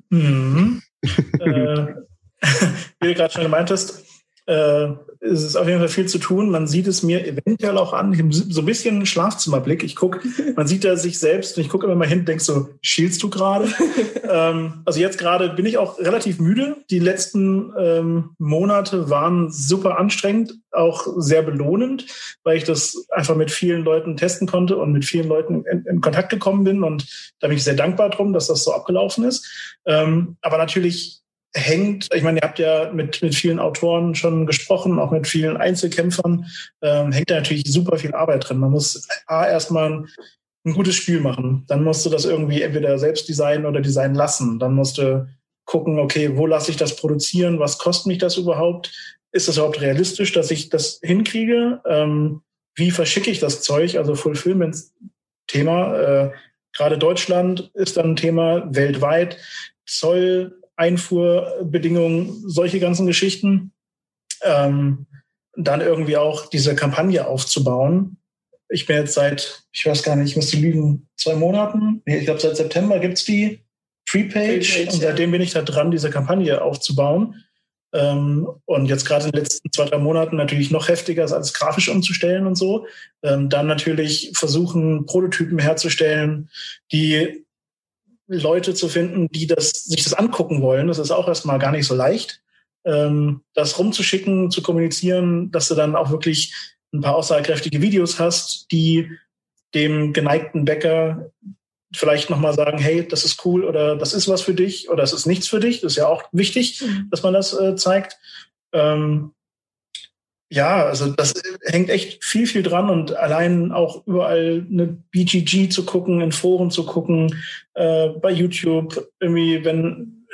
Mhm. äh, wie du gerade schon gemeint hast, äh, es ist auf jeden Fall viel zu tun. Man sieht es mir eventuell auch an. Ich habe so ein bisschen Schlafzimmerblick. Ich gucke, man sieht da sich selbst und ich gucke immer mal hin und denke so, schielst du gerade? ähm, also jetzt gerade bin ich auch relativ müde. Die letzten ähm, Monate waren super anstrengend, auch sehr belohnend, weil ich das einfach mit vielen Leuten testen konnte und mit vielen Leuten in, in Kontakt gekommen bin. Und da bin ich sehr dankbar drum, dass das so abgelaufen ist. Ähm, aber natürlich hängt, ich meine, ihr habt ja mit, mit vielen Autoren schon gesprochen, auch mit vielen Einzelkämpfern, ähm, hängt da natürlich super viel Arbeit drin. Man muss A, erstmal ein, gutes Spiel machen. Dann musst du das irgendwie entweder selbst designen oder designen lassen. Dann musst du gucken, okay, wo lasse ich das produzieren? Was kostet mich das überhaupt? Ist es überhaupt realistisch, dass ich das hinkriege? Ähm, wie verschicke ich das Zeug? Also Fulfillment-Thema. Äh, Gerade Deutschland ist dann ein Thema weltweit. Zoll, Einfuhrbedingungen, solche ganzen Geschichten. Ähm, dann irgendwie auch diese Kampagne aufzubauen. Ich bin jetzt seit, ich weiß gar nicht, ich müsste lügen, zwei Monaten. Nee, ich glaube, seit September gibt's die Freepage Free und seitdem bin ich da dran, diese Kampagne aufzubauen. Ähm, und jetzt gerade in den letzten zwei, drei Monaten natürlich noch heftiger, als grafisch umzustellen und so. Ähm, dann natürlich versuchen, Prototypen herzustellen, die Leute zu finden, die das, sich das angucken wollen. Das ist auch erstmal gar nicht so leicht, ähm, das rumzuschicken, zu kommunizieren, dass du dann auch wirklich ein paar aussagekräftige Videos hast, die dem geneigten Bäcker vielleicht nochmal sagen, hey, das ist cool oder das ist was für dich oder das ist nichts für dich. Das ist ja auch wichtig, mhm. dass man das äh, zeigt. Ähm, ja, also das hängt echt viel, viel dran und allein auch überall eine BGG zu gucken, in Foren zu gucken, äh, bei YouTube, irgendwie, wenn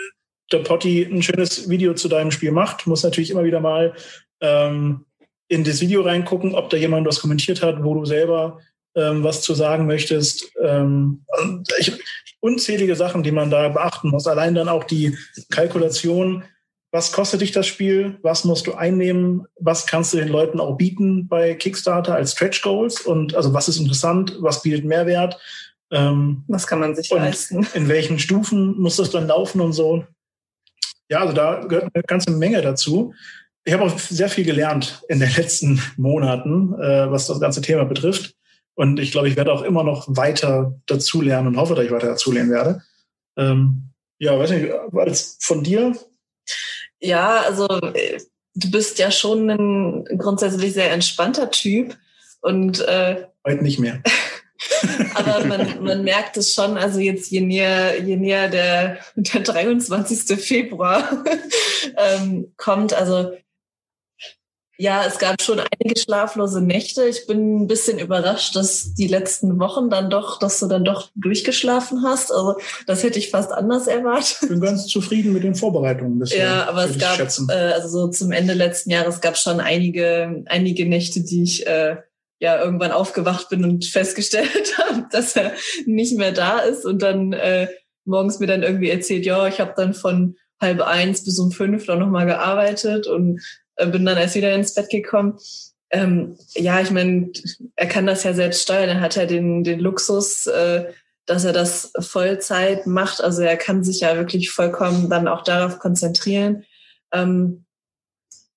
der Potti ein schönes Video zu deinem Spiel macht, muss natürlich immer wieder mal ähm, in das Video reingucken, ob da jemand was kommentiert hat, wo du selber ähm, was zu sagen möchtest. Ähm, ich, unzählige Sachen, die man da beachten muss. Allein dann auch die Kalkulation, was kostet dich das Spiel? Was musst du einnehmen? Was kannst du den Leuten auch bieten bei Kickstarter als Stretch Goals? Und also was ist interessant? Was bietet Mehrwert? Ähm, was kann man sich leisten? In welchen Stufen muss das dann laufen und so? Ja, also da gehört eine ganze Menge dazu. Ich habe auch sehr viel gelernt in den letzten Monaten, äh, was das ganze Thema betrifft. Und ich glaube, ich werde auch immer noch weiter dazulernen und hoffe, dass ich weiter dazulernen werde. Ähm, ja, weiß nicht, als von dir, ja, also äh, du bist ja schon ein grundsätzlich sehr entspannter Typ und äh, heute nicht mehr. aber man, man merkt es schon, also jetzt je näher, je näher der, der 23. Februar ähm, kommt, also ja, es gab schon einige schlaflose Nächte. Ich bin ein bisschen überrascht, dass die letzten Wochen dann doch, dass du dann doch durchgeschlafen hast. Also das hätte ich fast anders erwartet. Ich bin ganz zufrieden mit den Vorbereitungen bisher. Ja, aber es gab, äh, also so zum Ende letzten Jahres gab schon einige, einige Nächte, die ich äh, ja irgendwann aufgewacht bin und festgestellt habe, dass er nicht mehr da ist und dann äh, morgens mir dann irgendwie erzählt, ja, ich habe dann von halb eins bis um fünf dann nochmal gearbeitet und bin dann erst wieder ins Bett gekommen. Ähm, ja, ich meine, er kann das ja selbst steuern. Er hat ja den, den Luxus, äh, dass er das Vollzeit macht. Also er kann sich ja wirklich vollkommen dann auch darauf konzentrieren. Ähm,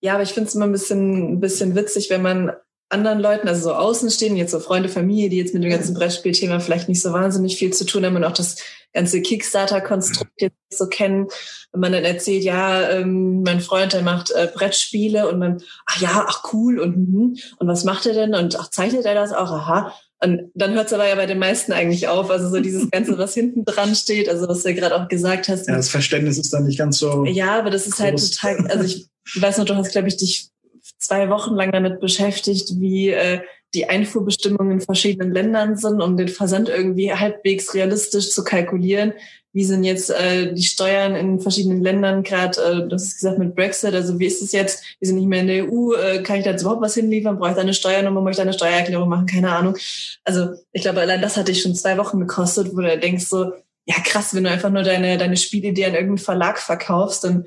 ja, aber ich finde es immer ein bisschen, ein bisschen witzig, wenn man anderen Leuten, also so außenstehenden, jetzt so Freunde, Familie, die jetzt mit dem ganzen Brettspielthema vielleicht nicht so wahnsinnig viel zu tun haben und auch das ganze Kickstarter-Konstrukt jetzt so kennen, wenn man dann erzählt, ja, ähm, mein Freund, der macht äh, Brettspiele und dann, ach ja, ach cool und hm, und was macht er denn und ach zeichnet er das auch, aha. Und dann hört es aber ja bei den meisten eigentlich auf, also so dieses Ganze, was hinten dran steht, also was du ja gerade auch gesagt hast. Ja, das Verständnis ist dann nicht ganz so. Ja, aber das ist halt groß. halt total, also ich weiß noch, du hast, glaube ich, dich zwei Wochen lang damit beschäftigt, wie äh, die Einfuhrbestimmungen in verschiedenen Ländern sind, um den Versand irgendwie halbwegs realistisch zu kalkulieren. Wie sind jetzt äh, die Steuern in verschiedenen Ländern gerade, äh, das ist gesagt mit Brexit, also wie ist es jetzt, wir sind nicht mehr in der EU, äh, kann ich da jetzt überhaupt was hinliefern, brauche ich da eine Steuernummer, muss ich da eine Steuererklärung machen, keine Ahnung. Also ich glaube, allein das hatte ich schon zwei Wochen gekostet, wo du denkst so, ja krass, wenn du einfach nur deine, deine Spielidee an irgendeinen Verlag verkaufst, dann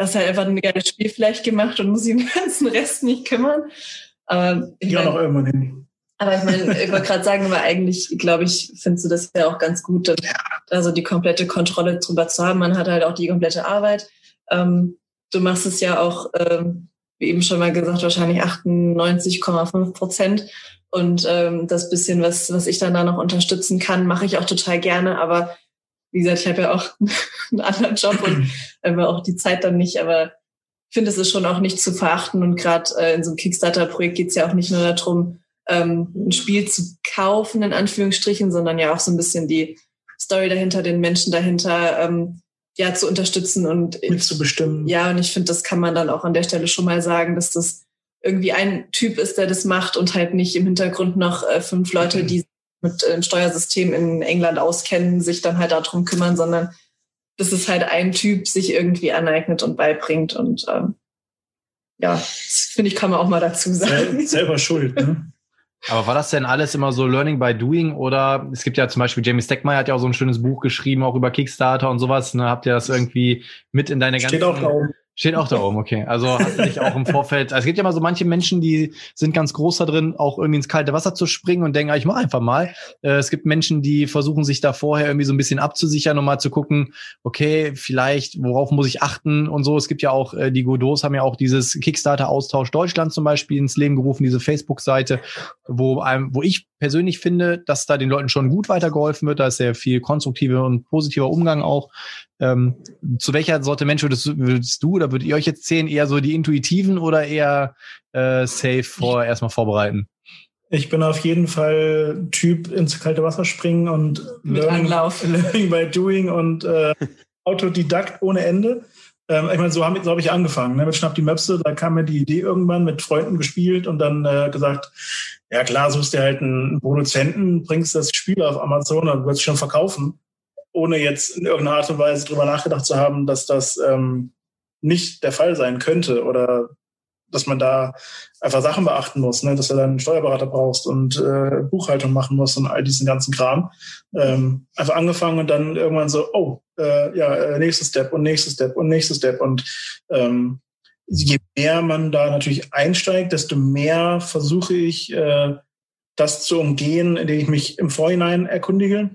hast halt einfach eine geile Spiel vielleicht gemacht und muss sich um den ganzen Rest nicht kümmern. Aber ich Ja, noch irgendwann hin. aber ich meine, ich wollte gerade sagen, aber eigentlich, glaube ich, findest du das ja auch ganz gut, dann, also die komplette Kontrolle drüber zu haben. Man hat halt auch die komplette Arbeit. Ähm, du machst es ja auch, ähm, wie eben schon mal gesagt, wahrscheinlich 98,5 Prozent. Und ähm, das bisschen, was, was ich dann da noch unterstützen kann, mache ich auch total gerne. Aber wie gesagt, ich habe ja auch einen anderen Job und einfach auch die Zeit dann nicht. Aber ich finde, es ist schon auch nicht zu verachten. Und gerade äh, in so einem Kickstarter-Projekt geht es ja auch nicht nur darum, ähm, ein Spiel zu kaufen, in Anführungsstrichen, sondern ja auch so ein bisschen die Story dahinter, den Menschen dahinter ähm, ja zu unterstützen. Und Mitzubestimmen. ja, und ich finde, das kann man dann auch an der Stelle schon mal sagen, dass das irgendwie ein Typ ist, der das macht und halt nicht im Hintergrund noch äh, fünf Leute, die mit äh, dem Steuersystem in England auskennen, sich dann halt darum kümmern, sondern dass es halt ein Typ sich irgendwie aneignet und beibringt. Und ähm, ja, das finde ich, kann man auch mal dazu sagen. Sel selber schuld, ne? Aber war das denn alles immer so Learning by Doing oder es gibt ja zum Beispiel Jamie Steckmeyer hat ja auch so ein schönes Buch geschrieben, auch über Kickstarter und sowas. Ne? Habt ihr das irgendwie mit in deine ganze Steht auch da oben. Steht auch da oben, okay. Also hast du dich auch im Vorfeld. Also es gibt ja mal so manche Menschen, die sind ganz groß da drin, auch irgendwie ins kalte Wasser zu springen und denken, ah, ich mach einfach mal. Äh, es gibt Menschen, die versuchen sich da vorher irgendwie so ein bisschen abzusichern und mal zu gucken, okay, vielleicht, worauf muss ich achten und so. Es gibt ja auch, äh, die Godots haben ja auch dieses Kickstarter-Austausch Deutschland zum Beispiel ins Leben gerufen, diese Facebook-Seite, wo einem, wo ich persönlich finde, dass da den Leuten schon gut weitergeholfen wird. Da ist sehr viel konstruktiver und positiver Umgang auch. Ähm, zu welcher Sorte Mensch würdest, du- würdest du oder würdet ihr euch jetzt zählen? Eher so die Intuitiven oder eher äh, safe vor erstmal vorbereiten? Ich bin auf jeden Fall Typ ins kalte Wasser springen und Mit Anlauf. Learning by Doing und äh, Autodidakt ohne Ende. Ähm, ich meine, so habe so hab ich angefangen ne, mit Schnapp die Möpse. Da kam mir die Idee irgendwann mit Freunden gespielt und dann äh, gesagt, ja klar, suchst dir halt einen Produzenten, bringst das Spiel auf Amazon und wirst schon verkaufen, ohne jetzt in irgendeiner Art und Weise drüber nachgedacht zu haben, dass das ähm, nicht der Fall sein könnte oder dass man da einfach Sachen beachten muss, ne? dass du dann einen Steuerberater brauchst und äh, Buchhaltung machen musst und all diesen ganzen Kram. Ähm, einfach angefangen und dann irgendwann so, oh, äh, ja, äh, nächster Step und nächster Step und nächster Step. Und ähm, je mehr man da natürlich einsteigt, desto mehr versuche ich, äh, das zu umgehen, indem ich mich im Vorhinein erkundige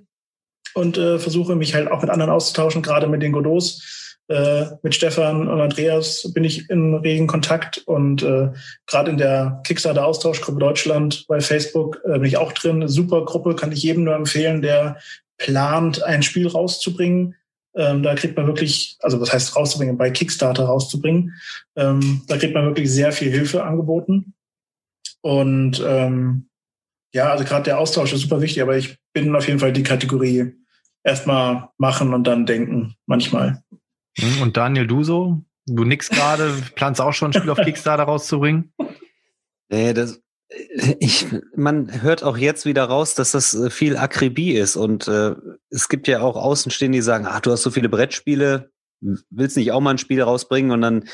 und äh, versuche mich halt auch mit anderen auszutauschen, gerade mit den Godots. Äh, mit Stefan und Andreas bin ich in regen Kontakt und äh, gerade in der Kickstarter-Austauschgruppe Deutschland bei Facebook äh, bin ich auch drin. Super Gruppe, kann ich jedem nur empfehlen, der plant, ein Spiel rauszubringen. Ähm, da kriegt man wirklich, also was heißt rauszubringen, bei Kickstarter rauszubringen. Ähm, da kriegt man wirklich sehr viel Hilfe angeboten. Und ähm, ja, also gerade der Austausch ist super wichtig, aber ich bin auf jeden Fall die Kategorie erstmal machen und dann denken, manchmal. Hm, Und Daniel, du so? Du nix gerade, planst auch schon ein Spiel auf Kickstarter rauszubringen? Nee, das, ich, man hört auch jetzt wieder raus, dass das äh, viel Akribie ist. Und äh, es gibt ja auch Außenstehende, die sagen, ach, du hast so viele Brettspiele, willst nicht auch mal ein Spiel rausbringen? Und dann,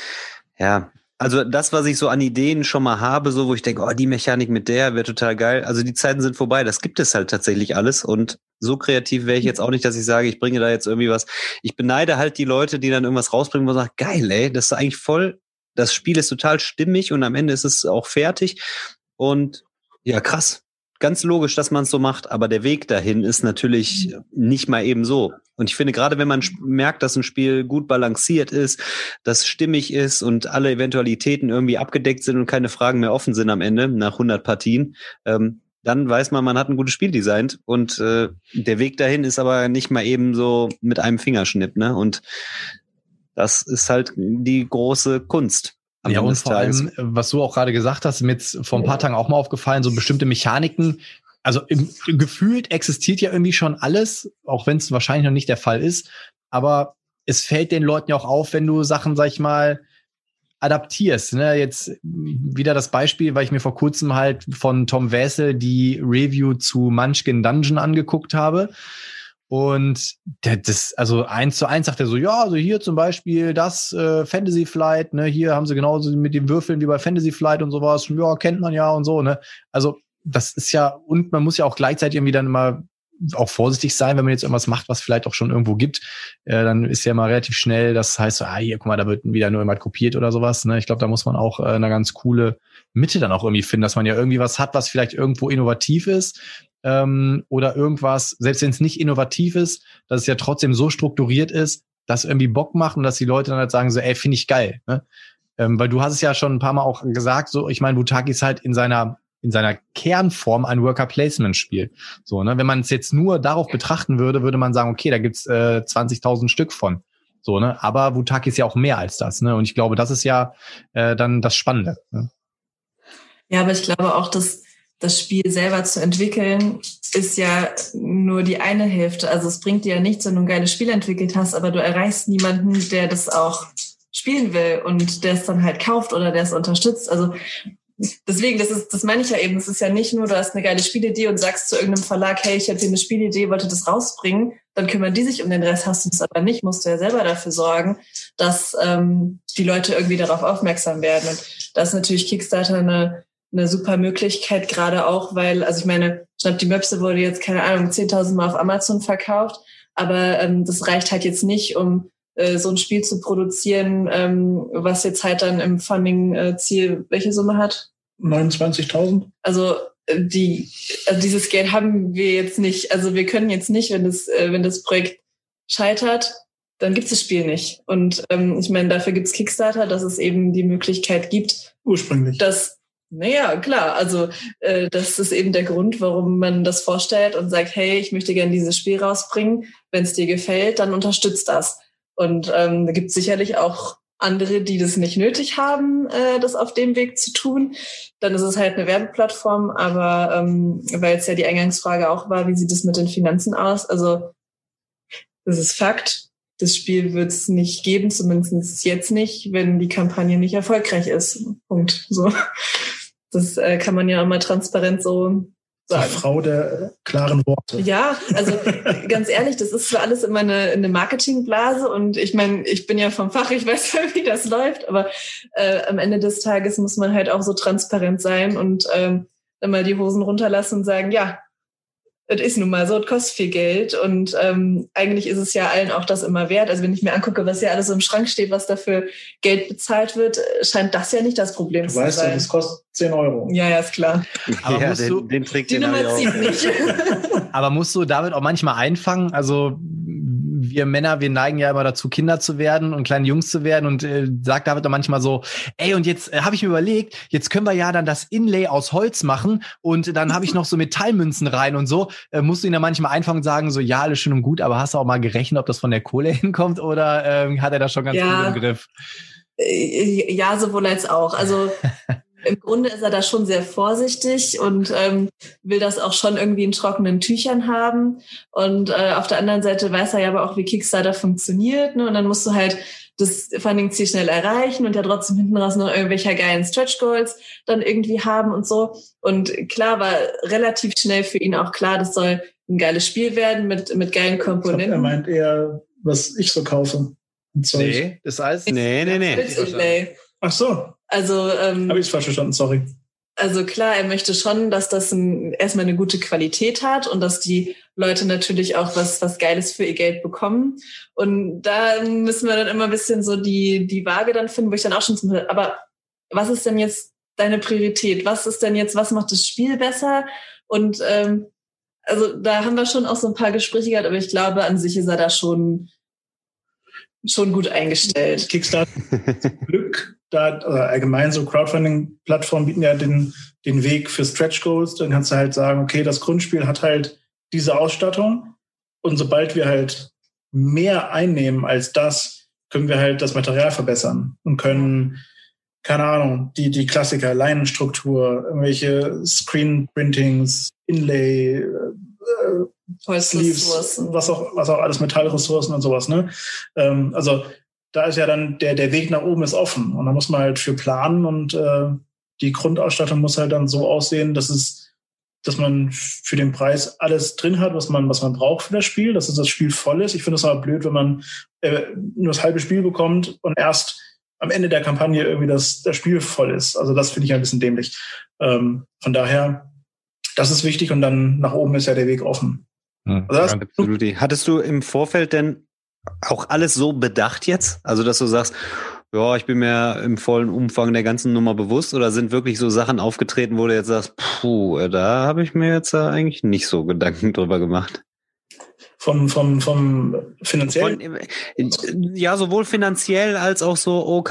ja, also das, was ich so an Ideen schon mal habe, so wo ich denke, oh, die Mechanik mit der wäre total geil. Also die Zeiten sind vorbei. Das gibt es halt tatsächlich alles. Und so kreativ wäre ich jetzt auch nicht, dass ich sage, ich bringe da jetzt irgendwie was. Ich beneide halt die Leute, die dann irgendwas rausbringen, man sagt, geil, ey, das ist eigentlich voll, das Spiel ist total stimmig und am Ende ist es auch fertig. Und ja, krass. Ganz logisch, dass man es so macht, aber der Weg dahin ist natürlich nicht mal eben so. Und ich finde, gerade wenn man merkt, dass ein Spiel gut balanciert ist, dass stimmig ist und alle Eventualitäten irgendwie abgedeckt sind und keine Fragen mehr offen sind am Ende nach 100 Partien, ähm, dann weiß man, man hat ein gutes Spiel designt und äh, der Weg dahin ist aber nicht mal eben so mit einem Fingerschnipp, ne? Und das ist halt die große Kunst. Ja, und vor allem, äh, was du auch gerade gesagt hast, mir jetzt vor ein paar Tagen auch mal aufgefallen, so bestimmte Mechaniken. Also im, gefühlt existiert ja irgendwie schon alles, auch wenn es wahrscheinlich noch nicht der Fall ist. Aber es fällt den Leuten ja auch auf, wenn du Sachen, sag ich mal, adaptierst. Ne? Jetzt wieder das Beispiel, weil ich mir vor kurzem halt von Tom Wessel die Review zu Munchkin Dungeon angeguckt habe. Und der, das, also eins zu eins sagt er so, ja, also hier zum Beispiel das äh, Fantasy Flight, ne, hier haben sie genauso mit den Würfeln wie bei Fantasy Flight und sowas, ja, kennt man ja und so, ne. Also das ist ja, und man muss ja auch gleichzeitig irgendwie dann immer auch vorsichtig sein, wenn man jetzt irgendwas macht, was vielleicht auch schon irgendwo gibt, äh, dann ist ja mal relativ schnell, das heißt so, ah, hier, guck mal, da wird wieder nur jemand kopiert oder sowas. Ne? Ich glaube, da muss man auch äh, eine ganz coole Mitte dann auch irgendwie finden, dass man ja irgendwie was hat, was vielleicht irgendwo innovativ ist, ähm, oder irgendwas, selbst wenn es nicht innovativ ist, dass es ja trotzdem so strukturiert ist, dass irgendwie Bock macht und dass die Leute dann halt sagen so, ey, finde ich geil. Ne? Ähm, weil du hast es ja schon ein paar Mal auch gesagt, so, ich meine, Butaki ist halt in seiner in seiner Kernform ein Worker Placement Spiel. So, ne, wenn man es jetzt nur darauf betrachten würde, würde man sagen, okay, da gibt's äh, 20.000 Stück von. So, ne, aber Wutaki ist ja auch mehr als das, ne, und ich glaube, das ist ja äh, dann das Spannende. Ne? Ja, aber ich glaube auch, dass das Spiel selber zu entwickeln, ist ja nur die eine Hälfte. Also es bringt dir ja nichts, wenn du ein geiles Spiel entwickelt hast, aber du erreichst niemanden, der das auch spielen will und der es dann halt kauft oder der es unterstützt. Also deswegen, das ist, das meine ich ja eben. Es ist ja nicht nur, du hast eine geile Spielidee und sagst zu irgendeinem Verlag, hey, ich habe hier eine Spielidee, wollte das rausbringen, dann kümmern die sich um den Rest. Hast du es aber nicht, musst du ja selber dafür sorgen, dass ähm, die Leute irgendwie darauf aufmerksam werden. Und da ist natürlich Kickstarter eine eine super Möglichkeit, gerade auch, weil, also ich meine, Schnapp die Möpse wurde jetzt, keine Ahnung, 10.000 Mal auf Amazon verkauft, aber ähm, das reicht halt jetzt nicht, um äh, so ein Spiel zu produzieren, ähm, was jetzt halt dann im Funding-Ziel äh, welche Summe hat? 29.000. Also äh, die, also dieses Geld haben wir jetzt nicht. Also wir können jetzt nicht, wenn das, äh, wenn das Projekt scheitert, dann gibt es das Spiel nicht. Und ähm, ich meine, dafür gibt es Kickstarter, dass es eben die Möglichkeit gibt, ursprünglich, dass naja, klar. Also äh, das ist eben der Grund, warum man das vorstellt und sagt, hey, ich möchte gerne dieses Spiel rausbringen. Wenn es dir gefällt, dann unterstützt das. Und ähm, da gibt es sicherlich auch andere, die das nicht nötig haben, äh, das auf dem Weg zu tun. Dann ist es halt eine Werbeplattform, aber ähm, weil es ja die Eingangsfrage auch war, wie sieht es mit den Finanzen aus? Also das ist Fakt. Das Spiel wird es nicht geben, zumindest jetzt nicht, wenn die Kampagne nicht erfolgreich ist. Punkt. So. Das äh, kann man ja immer transparent so sagen. Die Frau der klaren Worte. Ja, also ganz ehrlich, das ist für alles immer eine, eine Marketingblase und ich meine, ich bin ja vom Fach, ich weiß ja, wie das läuft, aber äh, am Ende des Tages muss man halt auch so transparent sein und ähm, dann mal die Hosen runterlassen und sagen, ja, es ist nun mal so, es kostet viel Geld und ähm, eigentlich ist es ja allen auch das immer wert. Also wenn ich mir angucke, was ja alles so im Schrank steht, was dafür Geld bezahlt wird, scheint das ja nicht das Problem du zu weißt sein. Du weißt, das kostet 10 Euro. Ja, ja, ist klar. Aber ja, musst den, du, den Trick, die den Nummer zieht nicht. aber musst du damit auch manchmal einfangen? Also wir Männer, wir neigen ja immer dazu, Kinder zu werden und kleine Jungs zu werden und äh, sagt David dann manchmal so, ey, und jetzt äh, habe ich mir überlegt, jetzt können wir ja dann das Inlay aus Holz machen und dann habe ich noch so Metallmünzen rein und so. Äh, musst du ihn dann manchmal einfangen und sagen, so, ja, alles schön und gut, aber hast du auch mal gerechnet, ob das von der Kohle hinkommt oder ähm, hat er das schon ganz Ja. gut im Griff? Äh, Ja, sowohl als auch. Also im Grunde ist er da schon sehr vorsichtig und ähm, will das auch schon irgendwie in trockenen Tüchern haben. Und äh, auf der anderen Seite weiß er ja aber auch, wie Kickstarter funktioniert. Ne? Und dann musst du halt das Funding-Ziel schnell erreichen und ja trotzdem hinten raus noch irgendwelche geilen Stretch-Goals dann irgendwie haben und so. Und klar war relativ schnell für ihn auch klar, das soll ein geiles Spiel werden mit, mit geilen Ich glaub, Komponenten. er meint eher, was ich so kaufe. Zeug. das heißt, Nee, nee, nee. Ach so, Also ähm, habe ich es falsch verstanden, sorry. Also klar, er möchte schon, dass das ein, erstmal eine gute Qualität hat und dass die Leute natürlich auch was, was Geiles für ihr Geld bekommen. Und da müssen wir dann immer ein bisschen so die, die Waage dann finden, wo ich dann auch schon zum, aber was ist denn jetzt deine Priorität? Was ist denn jetzt, was macht das Spiel besser? Und ähm, also da haben wir schon auch so ein paar Gespräche gehabt, aber ich glaube, an sich ist er da schon, schon gut eingestellt. Kickstarter Glück, da oder allgemein so Crowdfunding-Plattformen bieten ja den, den Weg für Stretch Goals. Dann kannst du halt sagen, okay, das Grundspiel hat halt diese Ausstattung und sobald wir halt mehr einnehmen als das, können wir halt das Material verbessern und können, keine Ahnung, die, die Klassiker, Leinenstruktur, irgendwelche Screen-Printings, Inlay, äh, Sleeves, Holzressourcen. was auch, was auch alles Metallressourcen und sowas, ne? Ähm, also da ist ja dann der, der Weg nach oben ist offen. Und da muss man halt für planen und äh, die Grundausstattung muss halt dann so aussehen, dass es, dass man für den Preis alles drin hat, was man, was man braucht für das Spiel, dass das Spiel voll ist. Ich finde es aber blöd, wenn man äh, nur das halbe Spiel bekommt und erst am Ende der Kampagne irgendwie das, das Spiel voll ist. Also das finde ich ein bisschen dämlich. Ähm, von daher, das ist wichtig und dann nach oben ist ja der Weg offen. Hm, also absolut. Hattest du im Vorfeld denn auch alles so bedacht jetzt? Also, dass du sagst, ja, ich bin mir im vollen Umfang der ganzen Nummer bewusst oder sind wirklich so Sachen aufgetreten, wo du jetzt sagst, puh, da habe ich mir jetzt eigentlich nicht so Gedanken drüber gemacht? Vom, vom, vom finanziellen? Ja, sowohl finanziell als auch so, oh,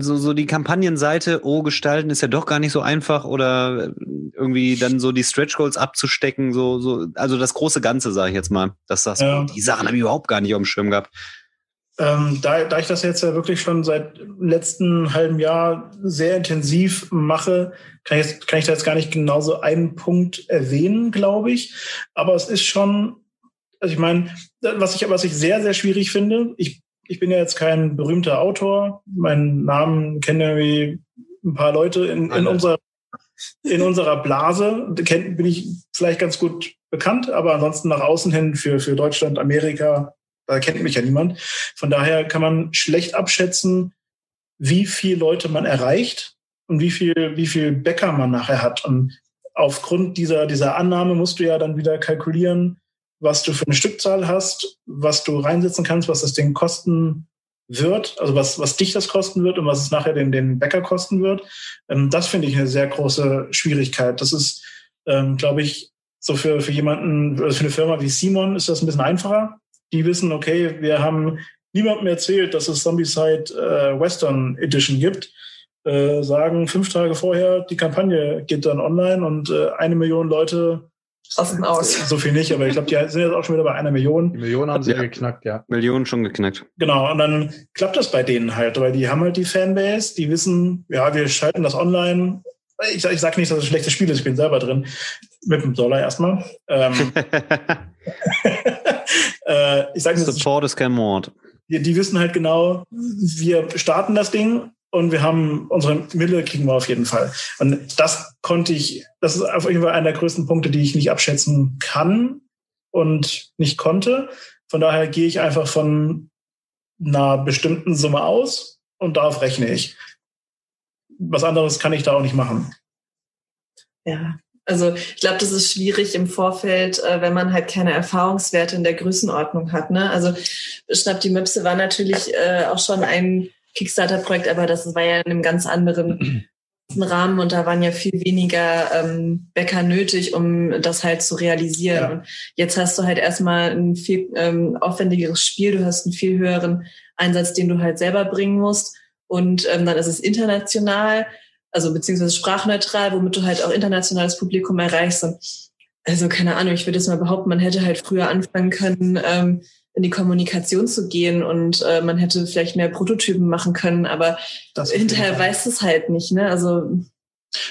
so, so die Kampagnenseite, oh, gestalten ist ja doch gar nicht so einfach oder irgendwie dann so die Stretch Goals abzustecken, so, so, also das große Ganze, sage ich jetzt mal. Dass das, ja. die Sachen habe ich überhaupt gar nicht auf dem Schirm gehabt. Ähm, da, da ich das jetzt ja wirklich schon seit letzten halben Jahr sehr intensiv mache, kann ich, kann ich da jetzt gar nicht genau so einen Punkt erwähnen, glaube ich. Aber es ist schon also ich meine, was ich, was ich sehr, sehr schwierig finde, ich, ich bin ja jetzt kein berühmter Autor, meinen Namen kennen ja wie ein paar Leute in, in unserer in unserer Blase kennt, bin ich vielleicht ganz gut bekannt, aber ansonsten nach außen hin für, für Deutschland, Amerika, da kennt mich ja niemand. Von daher kann man schlecht abschätzen, wie viel Leute man erreicht und wie viel, wie viel Bäcker man nachher hat. Und aufgrund dieser, dieser Annahme musst du ja dann wieder kalkulieren, was du für eine Stückzahl hast, was du reinsetzen kannst, was das Ding kosten wird, also was, was dich das kosten wird und was es nachher den, den Bäcker kosten wird. Ähm, das finde ich eine sehr große Schwierigkeit. Das ist, ähm, glaube ich, so für, für jemanden, also für eine Firma wie Simon ist das ein bisschen einfacher. Die wissen, okay, wir haben niemandem erzählt, dass es Zombicide äh, Western Edition gibt. Äh, sagen fünf Tage vorher, die Kampagne geht dann online und äh, eine Million Leute Rasten aus. So viel nicht, aber ich glaube, die sind jetzt auch schon wieder bei einer Million. Die Millionen haben sie ja geknackt, ja. Millionen schon geknackt. Genau, und dann klappt das bei denen halt, weil die haben halt die Fanbase, die wissen, ja, wir schalten das online. Ich, ich sage nicht, dass es ein schlechtes Spiel ist, ich bin selber drin. Mit dem Dollar erstmal. Ähm, äh, ich sage nicht, Support ist kein Mord. Die, die wissen halt genau, wir starten das Ding und wir haben unsere Mille kriegen wir auf jeden Fall. Und das konnte ich, das ist auf jeden Fall einer der größten Punkte, die ich nicht abschätzen kann und nicht konnte. Von daher gehe ich einfach von einer bestimmten Summe aus und darauf rechne ich. Was anderes kann ich da auch nicht machen. Ja, also ich glaube, das ist schwierig im Vorfeld, äh, wenn man halt keine Erfahrungswerte in der Größenordnung hat. Ne? Also Schnapp die Möpse war natürlich äh, auch schon ein Kickstarter-Projekt, aber das war ja in einem ganz anderen Rahmen und da waren ja viel weniger ähm, Bäcker nötig, um das halt zu realisieren. Ja. Und jetzt hast du halt erstmal ein viel ähm, aufwendigeres Spiel, du hast einen viel höheren Einsatz, den du halt selber bringen musst. Und ähm, dann ist es international, also beziehungsweise sprachneutral, womit du halt auch internationales Publikum erreichst. Und also keine Ahnung, ich würde jetzt mal behaupten, man hätte halt früher anfangen können, ähm, in die Kommunikation zu gehen und äh, man hätte vielleicht mehr Prototypen machen können, aber hinterher weiß es halt nicht, ne? Also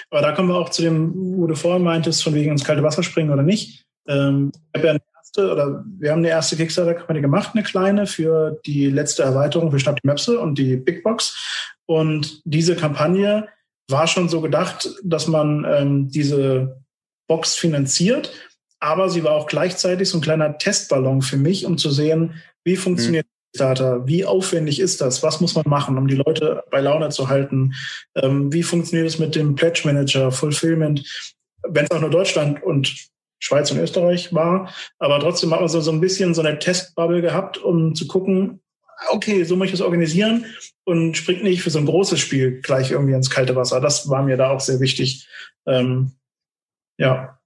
aber da kommen wir auch zu dem, wo du vorhin meintest, von wegen ins kalte Wasser springen oder nicht. Ähm, ich habe ja eine erste, oder wir haben eine erste Kickstarter-Kampagne gemacht, eine kleine, für die letzte Erweiterung für Schnapp die Möpse und die Big Box. Und diese Kampagne war schon so gedacht, dass man ähm, diese Box finanziert aber sie war auch gleichzeitig so ein kleiner Testballon für mich, um zu sehen, wie funktioniert mhm. Starter, wie aufwendig ist das, was muss man machen, um die Leute bei Laune zu halten, ähm, wie funktioniert es mit dem Pledge Manager, Fulfillment, wenn es auch nur Deutschland und Schweiz und Österreich war, aber trotzdem hat man so, so ein bisschen so eine Testbubble gehabt, um zu gucken, okay, so möchte ich es organisieren und springt nicht für so ein großes Spiel gleich irgendwie ins kalte Wasser. Das war mir da auch sehr wichtig. Ähm, ja.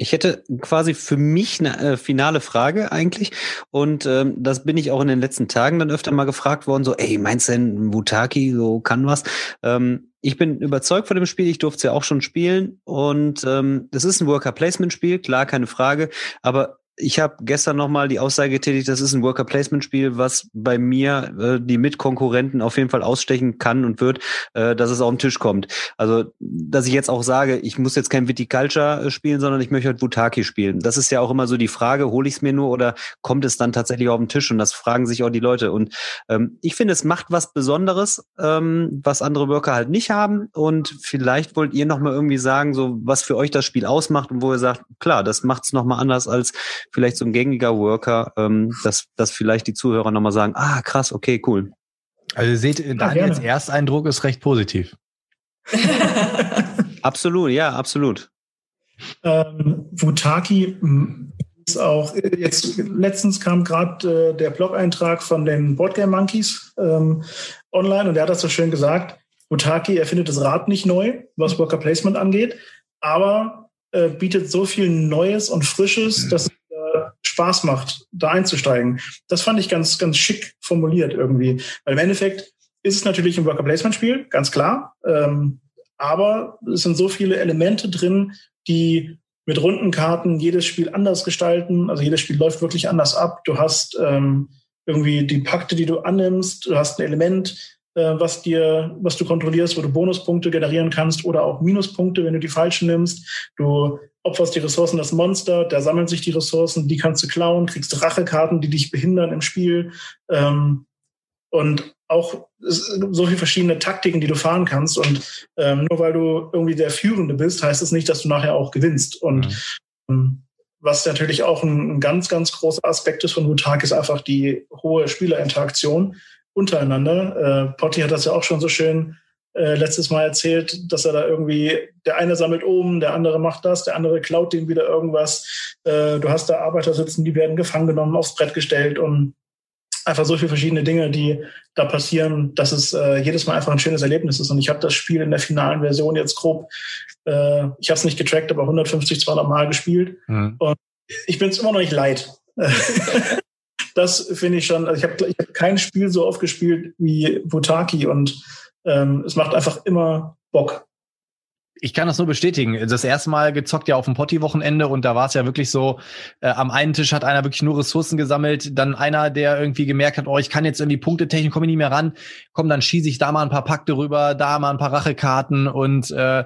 Ich hätte quasi für mich eine äh, finale Frage eigentlich. Und ähm, das bin ich auch in den letzten Tagen dann öfter mal gefragt worden, so, ey, meinst du denn Wutaki, so kann was? Ähm, ich bin überzeugt von dem Spiel, ich durfte es ja auch schon spielen. Und ähm, das ist ein Worker-Placement-Spiel, klar, keine Frage. Aber ich habe gestern nochmal die Aussage getätigt, das ist ein Worker-Placement-Spiel, was bei mir äh, die Mitkonkurrenten auf jeden Fall ausstechen kann und wird, äh, dass es auf den Tisch kommt. Also, dass ich jetzt auch sage, ich muss jetzt kein Viticulture äh, spielen, sondern ich möchte halt Butaki spielen. Das ist ja auch immer so die Frage, hole ich es mir nur oder kommt es dann tatsächlich auf den Tisch? Und das fragen sich auch die Leute. Und ähm, ich finde, es macht was Besonderes, ähm, was andere Worker halt nicht haben. Und vielleicht wollt ihr nochmal irgendwie sagen, so was für euch das Spiel ausmacht und wo ihr sagt, klar, das macht es nochmal anders als vielleicht so ein gängiger Worker, ähm, dass, dass vielleicht die Zuhörer nochmal sagen, ah, krass, okay, cool. Also ihr seht, Daniels ja, Ersteindruck ist recht positiv. absolut, ja, absolut. Ähm, Wutaki ist auch, jetzt letztens kam gerade äh, der Blog-Eintrag von den Boardgame Monkeys ähm, online und der hat das so schön gesagt. Wutaki erfindet das Rad nicht neu, was Worker Placement angeht, aber äh, bietet so viel Neues und Frisches, dass es äh, Spaß macht, da einzusteigen. Das fand ich ganz, ganz schick formuliert irgendwie. Weil im Endeffekt ist es natürlich ein Worker Placement Spiel, ganz klar. Ähm, aber es sind so viele Elemente drin, die mit runden Karten jedes Spiel anders gestalten. Also jedes Spiel läuft wirklich anders ab. Du hast ähm, irgendwie die Pakte, die du annimmst. Du hast ein Element, äh, was dir, was du kontrollierst, wo du Bonuspunkte generieren kannst oder auch Minuspunkte, wenn du die falschen nimmst. Du opferst die Ressourcen das Monster, da sammeln sich die Ressourcen, die kannst du klauen, kriegst Rachekarten, die dich behindern im Spiel. Ähm, und auch so viele verschiedene Taktiken, die du fahren kannst. Und ähm, nur weil du irgendwie der Führende bist, heißt es das nicht, dass du nachher auch gewinnst. Und mhm. ähm, was natürlich auch ein, ein, ganz, ganz großer Aspekt ist von Wutak, ist einfach die hohe Spielerinteraktion untereinander. Äh, Potti hat das ja auch schon so schön äh, letztes Mal erzählt, dass er da irgendwie, der eine sammelt oben, der andere macht das, der andere klaut dem wieder irgendwas. Äh, du hast da Arbeiter sitzen, die werden gefangen genommen, aufs Brett gestellt und einfach so viele verschiedene Dinge, die da passieren, dass es äh, jedes Mal einfach ein schönes Erlebnis ist. Und ich habe das Spiel in der finalen Version jetzt grob, äh, ich habe es nicht getrackt, aber 150, 200 Mal gespielt. Mhm. Und ich bin es immer noch nicht leid. das finde ich schon, also ich habe ich hab kein Spiel so oft gespielt wie Butaki und ähm, es macht einfach immer Bock. Ich kann das nur bestätigen. Das erste Mal gezockt ja auf dem Potti-Wochenende und da war es ja wirklich so, äh, am einen Tisch hat einer wirklich nur Ressourcen gesammelt, dann einer, der irgendwie gemerkt hat, oh, ich kann jetzt irgendwie Punktetechnik, komme ich nicht mehr ran, komm, dann schieße ich da mal ein paar Pakte rüber, da mal ein paar Rachekarten und äh,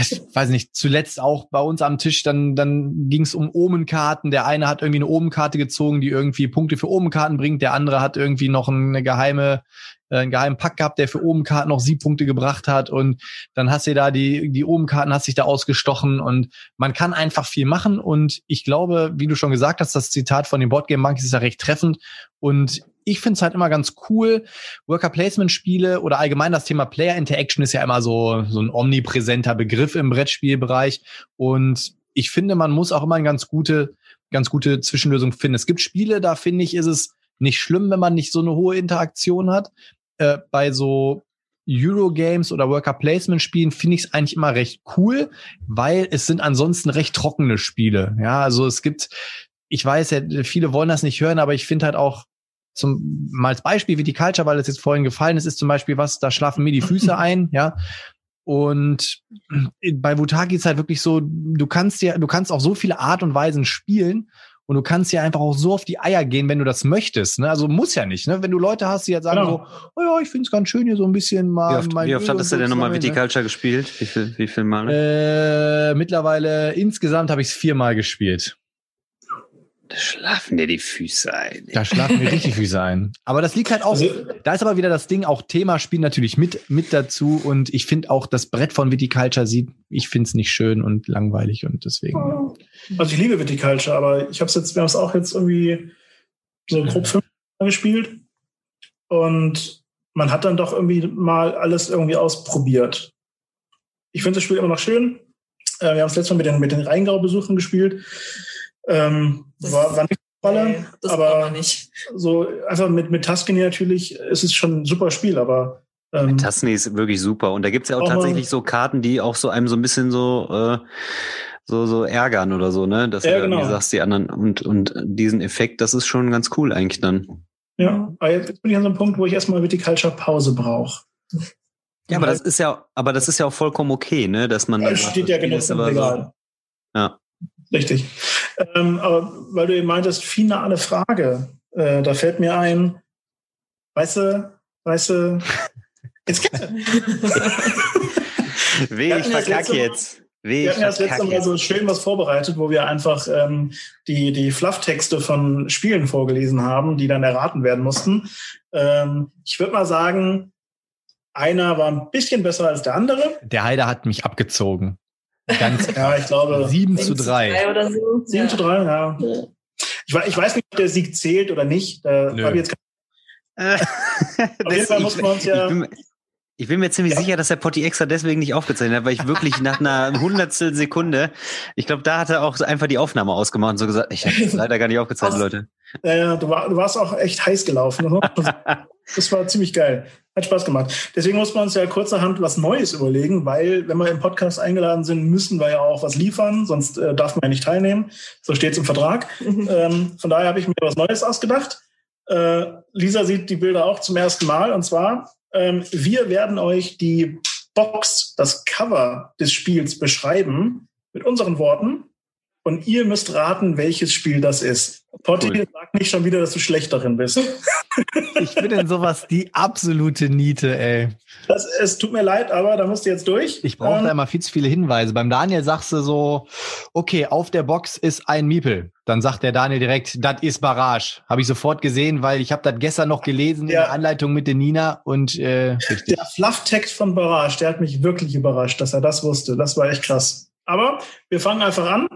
ich weiß nicht, zuletzt auch bei uns am Tisch, dann, dann ging es um Omenkarten. Der eine hat irgendwie eine Omenkarte gezogen, die irgendwie Punkte für Omenkarten bringt. Der andere hat irgendwie noch eine geheime, äh, einen geheimen Pack gehabt, der für Omenkarten noch Siegpunkte gebracht hat. Und dann hast du da die, die Omenkarten hast sich da ausgestochen und man kann einfach viel machen. Und ich glaube, wie du schon gesagt hast, das Zitat von den Boardgame Monkeys ist ja recht treffend. Und ich finde es halt immer ganz cool. Worker Placement Spiele oder allgemein das Thema Player Interaction ist ja immer so, so ein omnipräsenter Begriff im Brettspielbereich. Und ich finde, man muss auch immer eine ganz gute, ganz gute Zwischenlösung finden. Es gibt Spiele, da finde ich, ist es nicht schlimm, wenn man nicht so eine hohe Interaktion hat. Äh, bei so Eurogames oder Worker Placement Spielen finde ich es eigentlich immer recht cool, weil es sind ansonsten recht trockene Spiele. Ja, also es gibt, ich weiß ja, viele wollen das nicht hören, aber ich finde halt auch zum, mal als Beispiel wie die Culture, weil es jetzt vorhin gefallen ist, ist zum Beispiel was, da schlafen mir die Füße ein, ja. Und bei Wutaki ist halt wirklich so, du kannst ja, du kannst auf so viele Art und Weisen spielen und du kannst ja einfach auch so auf die Eier gehen, wenn du das möchtest. Ne? Also muss ja nicht. Ne? Wenn du Leute hast, die jetzt sagen genau. so, oh ja, ich finde es ganz schön hier so ein bisschen mal. Wie oft, wie oft hattest du denn nochmal Viticulture ne? gespielt? Wie viel, wie viel Mal? Äh, mittlerweile insgesamt habe ich es viermal gespielt. Da schlafen dir die Füße ein. Da schlafen mir richtig Füße ein. Aber das liegt halt auch, also, da ist aber wieder das Ding, auch Thema spielt natürlich mit, mit dazu und ich finde auch, das Brett von Viticulture sieht, ich finde es nicht schön und langweilig und deswegen. Also ich liebe Viticulture, aber ich habe es jetzt, wir haben es auch jetzt irgendwie so grob fünf gespielt und man hat dann doch irgendwie mal alles irgendwie ausprobiert. Ich finde das Spiel immer noch schön. Äh, wir haben es letztes Mal mit den, mit den Rheingau-Besuchen gespielt. Ähm, war, war nicht Falle, nee, das aber nicht. so einfach mit, mit Tuscany natürlich ist es schon ein super Spiel, aber ähm, Tuscany ist wirklich super und da gibt's ja auch, auch tatsächlich so Karten, die auch so einem so ein bisschen so äh, so so ärgern oder so, ne? Dass ja, du genau. sagst, die anderen und und diesen Effekt, das ist schon ganz cool eigentlich dann. Ja, aber jetzt bin ich an so einem Punkt, wo ich erstmal Viticulture Pause brauche. Ja, aber das ist ja, aber das ist ja auch vollkommen okay, ne, dass man. Ja, steht ja genug im Regal. So, ja. Richtig. ähm, aber weil du eben meintest, finale Frage, äh, da fällt mir ein, weißt du, weißt du, jetzt kennst du. Weh, ich verkacke jetzt. Weh, Wir hatten ja das letzte Mal so schön was vorbereitet, wo wir einfach ähm, die, die Flufftexte von Spielen vorgelesen haben, die dann erraten werden mussten. Ähm, ich würde mal sagen, einer war ein bisschen besser als der andere. Der Heider hat mich abgezogen. Ganz Ja, ich glaube, 7 zu 3. oder so. 7 zu 3, ja. Ich, we- ich weiß nicht, ob der Sieg zählt oder nicht. Da Nö. hab ich jetzt Äh, Auf jeden Fall muss man uns ja- ich, bin, ich bin mir ziemlich sicher, dass der Potti extra deswegen nicht aufgezeichnet hat, weil ich wirklich nach einer Hundertstel Sekunde, ich glaube, da hat er auch so einfach die Aufnahme ausgemacht und so gesagt, ich habe leider gar nicht aufgezeichnet, Leute. Ja, ja, du, war, du warst auch echt heiß gelaufen. Sagen. Das war ziemlich geil. Hat Spaß gemacht. Deswegen muss man uns ja kurzerhand was Neues überlegen, weil wenn wir im Podcast eingeladen sind, müssen wir ja auch was liefern, sonst äh, darf man ja nicht teilnehmen. So steht es im Vertrag. Mhm. Ähm, von daher habe ich mir was Neues ausgedacht. Äh, Lisa sieht die Bilder auch zum ersten Mal. Und zwar, ähm, wir werden euch die Box, das Cover des Spiels beschreiben mit unseren Worten. Und ihr müsst raten, welches Spiel das ist. Potti, Cool. sag nicht schon wieder, dass du schlecht darin bist. Ich bin in sowas die absolute Niete, ey. Das, es tut mir leid, aber da musst du jetzt durch. Ich brauche Ähm, da immer viel zu viele Hinweise. Beim Daniel sagst du so, okay, auf der Box ist ein Miepel. Dann sagt der Daniel direkt, das ist Barrage. Habe ich sofort gesehen, weil ich habe das gestern noch gelesen in Ja. der Anleitung mit der Nina und äh, richtig. Der Flufftext von Barrage, der hat mich wirklich überrascht, dass er das wusste. Das war echt krass. Aber wir fangen einfach an.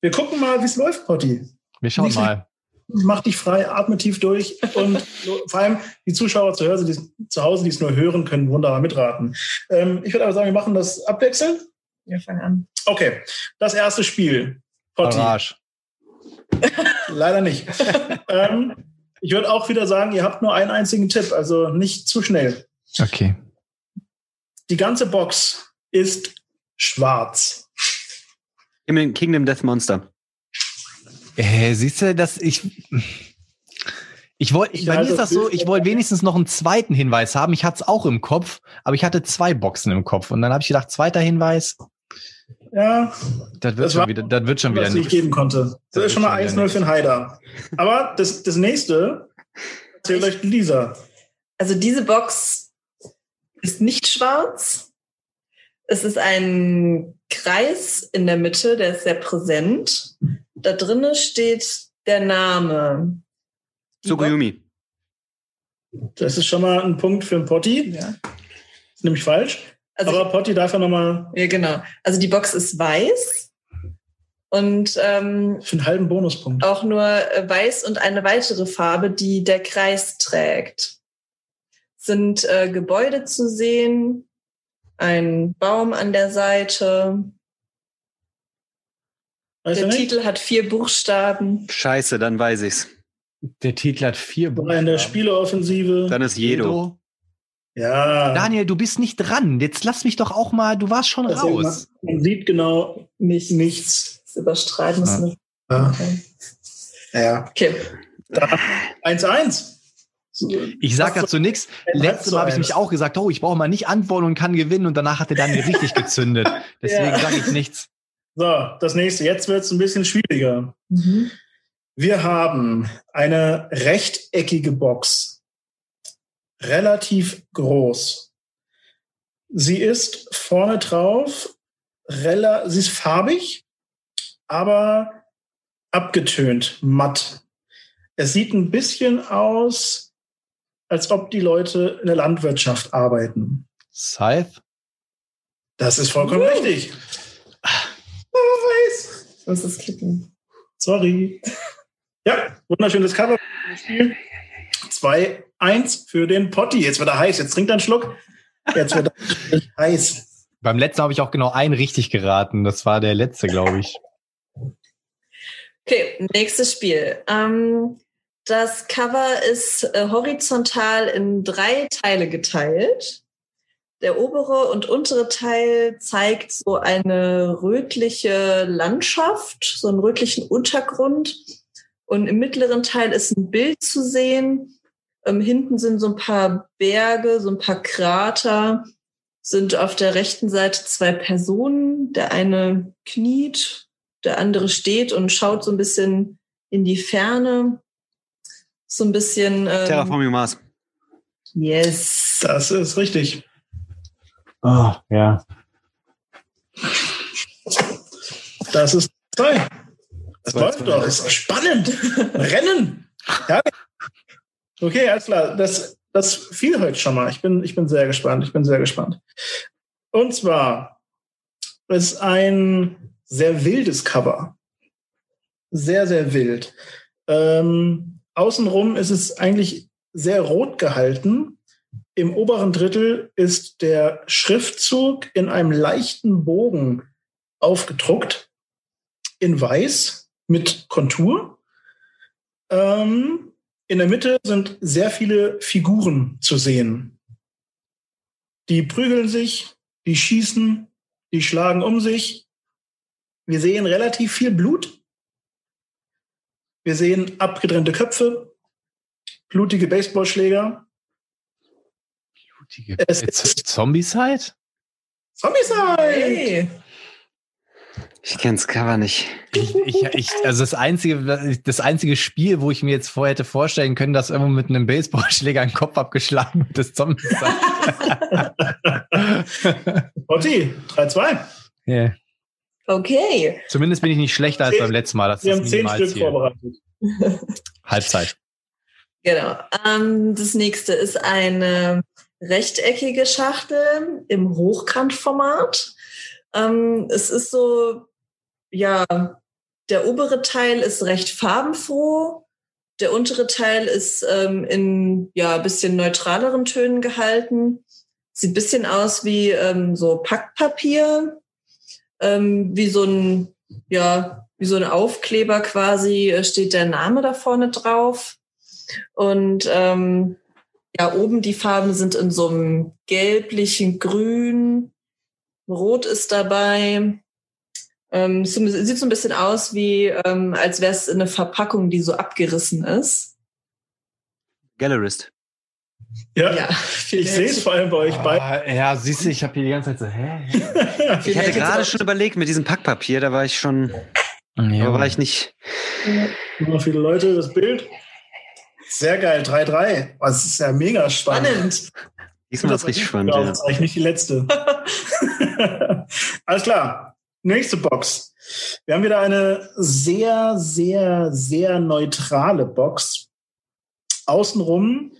Wir gucken mal, wie es läuft, Potti. Wir schauen mal. Mach dich frei, atme tief durch und vor allem die Zuschauer zu Hause, die es- zu Hause, die es nur hören können, wunderbar mitraten. Ähm, ich würde aber sagen, wir machen das abwechselnd. Wir fangen an. Okay, das erste Spiel. Potti. Barrage. Leider nicht. ähm, ich würde auch wieder sagen, ihr habt nur einen einzigen Tipp, also nicht zu schnell. Okay. Die ganze Box ist schwarz. Kingdom- Kingdom Death Monster. Äh, siehst du, dass ich. Ich wollte, Ich bei mir ist das das so, ich wollte wenigstens noch einen zweiten Hinweis haben. Ich hatte es auch im Kopf, aber ich hatte zwei Boxen im Kopf. Und dann habe ich gedacht, zweiter Hinweis, Ja, das wird Das schon war- wieder, das wird schon wieder was ich nichts. geben konnte. Das ist schon mal 1-0 für den Haider. Aber das, das nächste erzählt euch Lisa. Also diese Box ist nicht schwarz. Es ist ein Kreis in der Mitte, der ist sehr präsent. Da drinnen steht der Name. Die Tsuguyumi. Das ist schon mal ein Punkt für den Potti. Ja. Ist nämlich falsch. Also Aber Potti darf ja nochmal ja, genau. Also die Box ist weiß und ähm, für einen halben Bonuspunkt. auch nur äh, weiß und eine weitere Farbe, die der Kreis trägt. Sind äh, Gebäude zu sehen, ein Baum an der Seite. Weißt du Der? Titel hat vier Buchstaben. Scheiße, dann weiß ich's. Der Titel hat vier War in der Spieleoffensive. Dann ist Jedo. Ja. Daniel, du bist nicht dran. Jetzt lass mich doch auch mal, du warst schon Also, raus. Man, man sieht genau Nicht. nichts. Das Überstreiten ist Ah. nicht. Ja. Okay. ja. okay. 1-1. Ich sag dazu nichts. Letztes Mal habe ich mich auch gesagt, oh, ich brauche mal nicht antworten und kann gewinnen und danach hat der Daniel richtig gezündet. Deswegen Ja. sage ich nichts. So, das nächste. Jetzt wird es ein bisschen schwieriger. Mhm. Wir haben eine rechteckige Box. Relativ groß. Sie ist vorne drauf, rela sie ist farbig, aber abgetönt, matt. Es sieht ein bisschen aus, als ob die Leute in der Landwirtschaft arbeiten. Scythe? Das ist vollkommen richtig. Oh, weiß. Ich muss das klicken. Sorry. Ja, wunderschönes Cover. Spiel. 2-1 für den Potti. Jetzt wird er heiß. Jetzt trinkt er einen Schluck. Jetzt wird er heiß. Beim letzten habe ich auch genau einen richtig geraten. Das war der letzte, glaube ich. Okay, nächstes Spiel. Ähm, das Cover ist äh, horizontal in drei Teile geteilt. Der obere und untere Teil zeigt so eine rötliche Landschaft, so einen rötlichen Untergrund. Und im mittleren Teil ist ein Bild zu sehen. Ähm, hinten sind so ein paar Berge, so ein paar Krater. Sind auf der rechten Seite zwei Personen. Der eine kniet, Der andere steht und schaut so ein bisschen in die Ferne. So ein bisschen. Ähm, Terraforming Mars. Yes. Das ist richtig. Oh, ja. Das ist toll. Das läuft doch. Das ist spannend. Rennen. Ja. Okay, alles klar. Das, das fiel heute schon mal. Ich bin, ich bin sehr gespannt. Ich bin sehr gespannt. Und zwar ist ein sehr wildes Cover. Sehr, sehr wild. Ähm, außenrum ist es eigentlich sehr rot gehalten. Im oberen Drittel ist der Schriftzug in einem leichten Bogen aufgedruckt in weiß mit Kontur. Ähm, in der Mitte sind sehr viele Figuren zu sehen. Die prügeln sich, die schießen, die schlagen um sich. Wir sehen relativ viel Blut. Wir sehen abgetrennte Köpfe, blutige Baseballschläger. Blutige Es ist- Zombicide? Zombicide! Hey. Ich kenn's Cover nicht. Ich, ich, ich, also das einzige, das einzige Spiel, wo ich mir jetzt vorher hätte vorstellen können, dass irgendwo mit einem Baseballschläger einen Kopf abgeschlagen wird, ist Zombicide. Otti, 3-2. yeah. Okay. Zumindest bin ich nicht schlechter als beim letzten Mal. Das Wir ist haben zehn Stück vorbereitet. Halbzeit. Genau. Ähm, das nächste ist eine rechteckige Schachtel im Hochkantformat. Ähm, es ist so, ja, der obere Teil ist recht farbenfroh. Der untere Teil ist ähm, in ja bisschen neutraleren Tönen gehalten. Sieht bisschen aus wie ähm, so Packpapier, ähm, wie so ein ja wie so ein Aufkleber quasi äh, steht der Name da vorne drauf. Und ähm, ja, oben die Farben sind in so einem gelblichen Grün. Rot ist dabei. Ähm, sieht so ein bisschen aus wie, ähm, als wäre es eine Verpackung, die so abgerissen ist. Gallerist. Ja, Ja, ich sehe es vor allem bei euch beiden. Ah, ja, siehst du, ich habe hier die ganze Zeit so, hä? Ich hatte gerade schon überlegt mit diesem Packpapier, da war ich schon, aber war ich nicht. Immer viele Leute, das Bild. Sehr geil, 3-3. Das ist ja mega spannend. Spannend. Diesmal ist richtig spannend. Ja, Ja. das ist eigentlich nicht die letzte. Alles klar. Nächste Box. Wir haben wieder eine sehr, sehr, sehr neutrale Box. Außenrum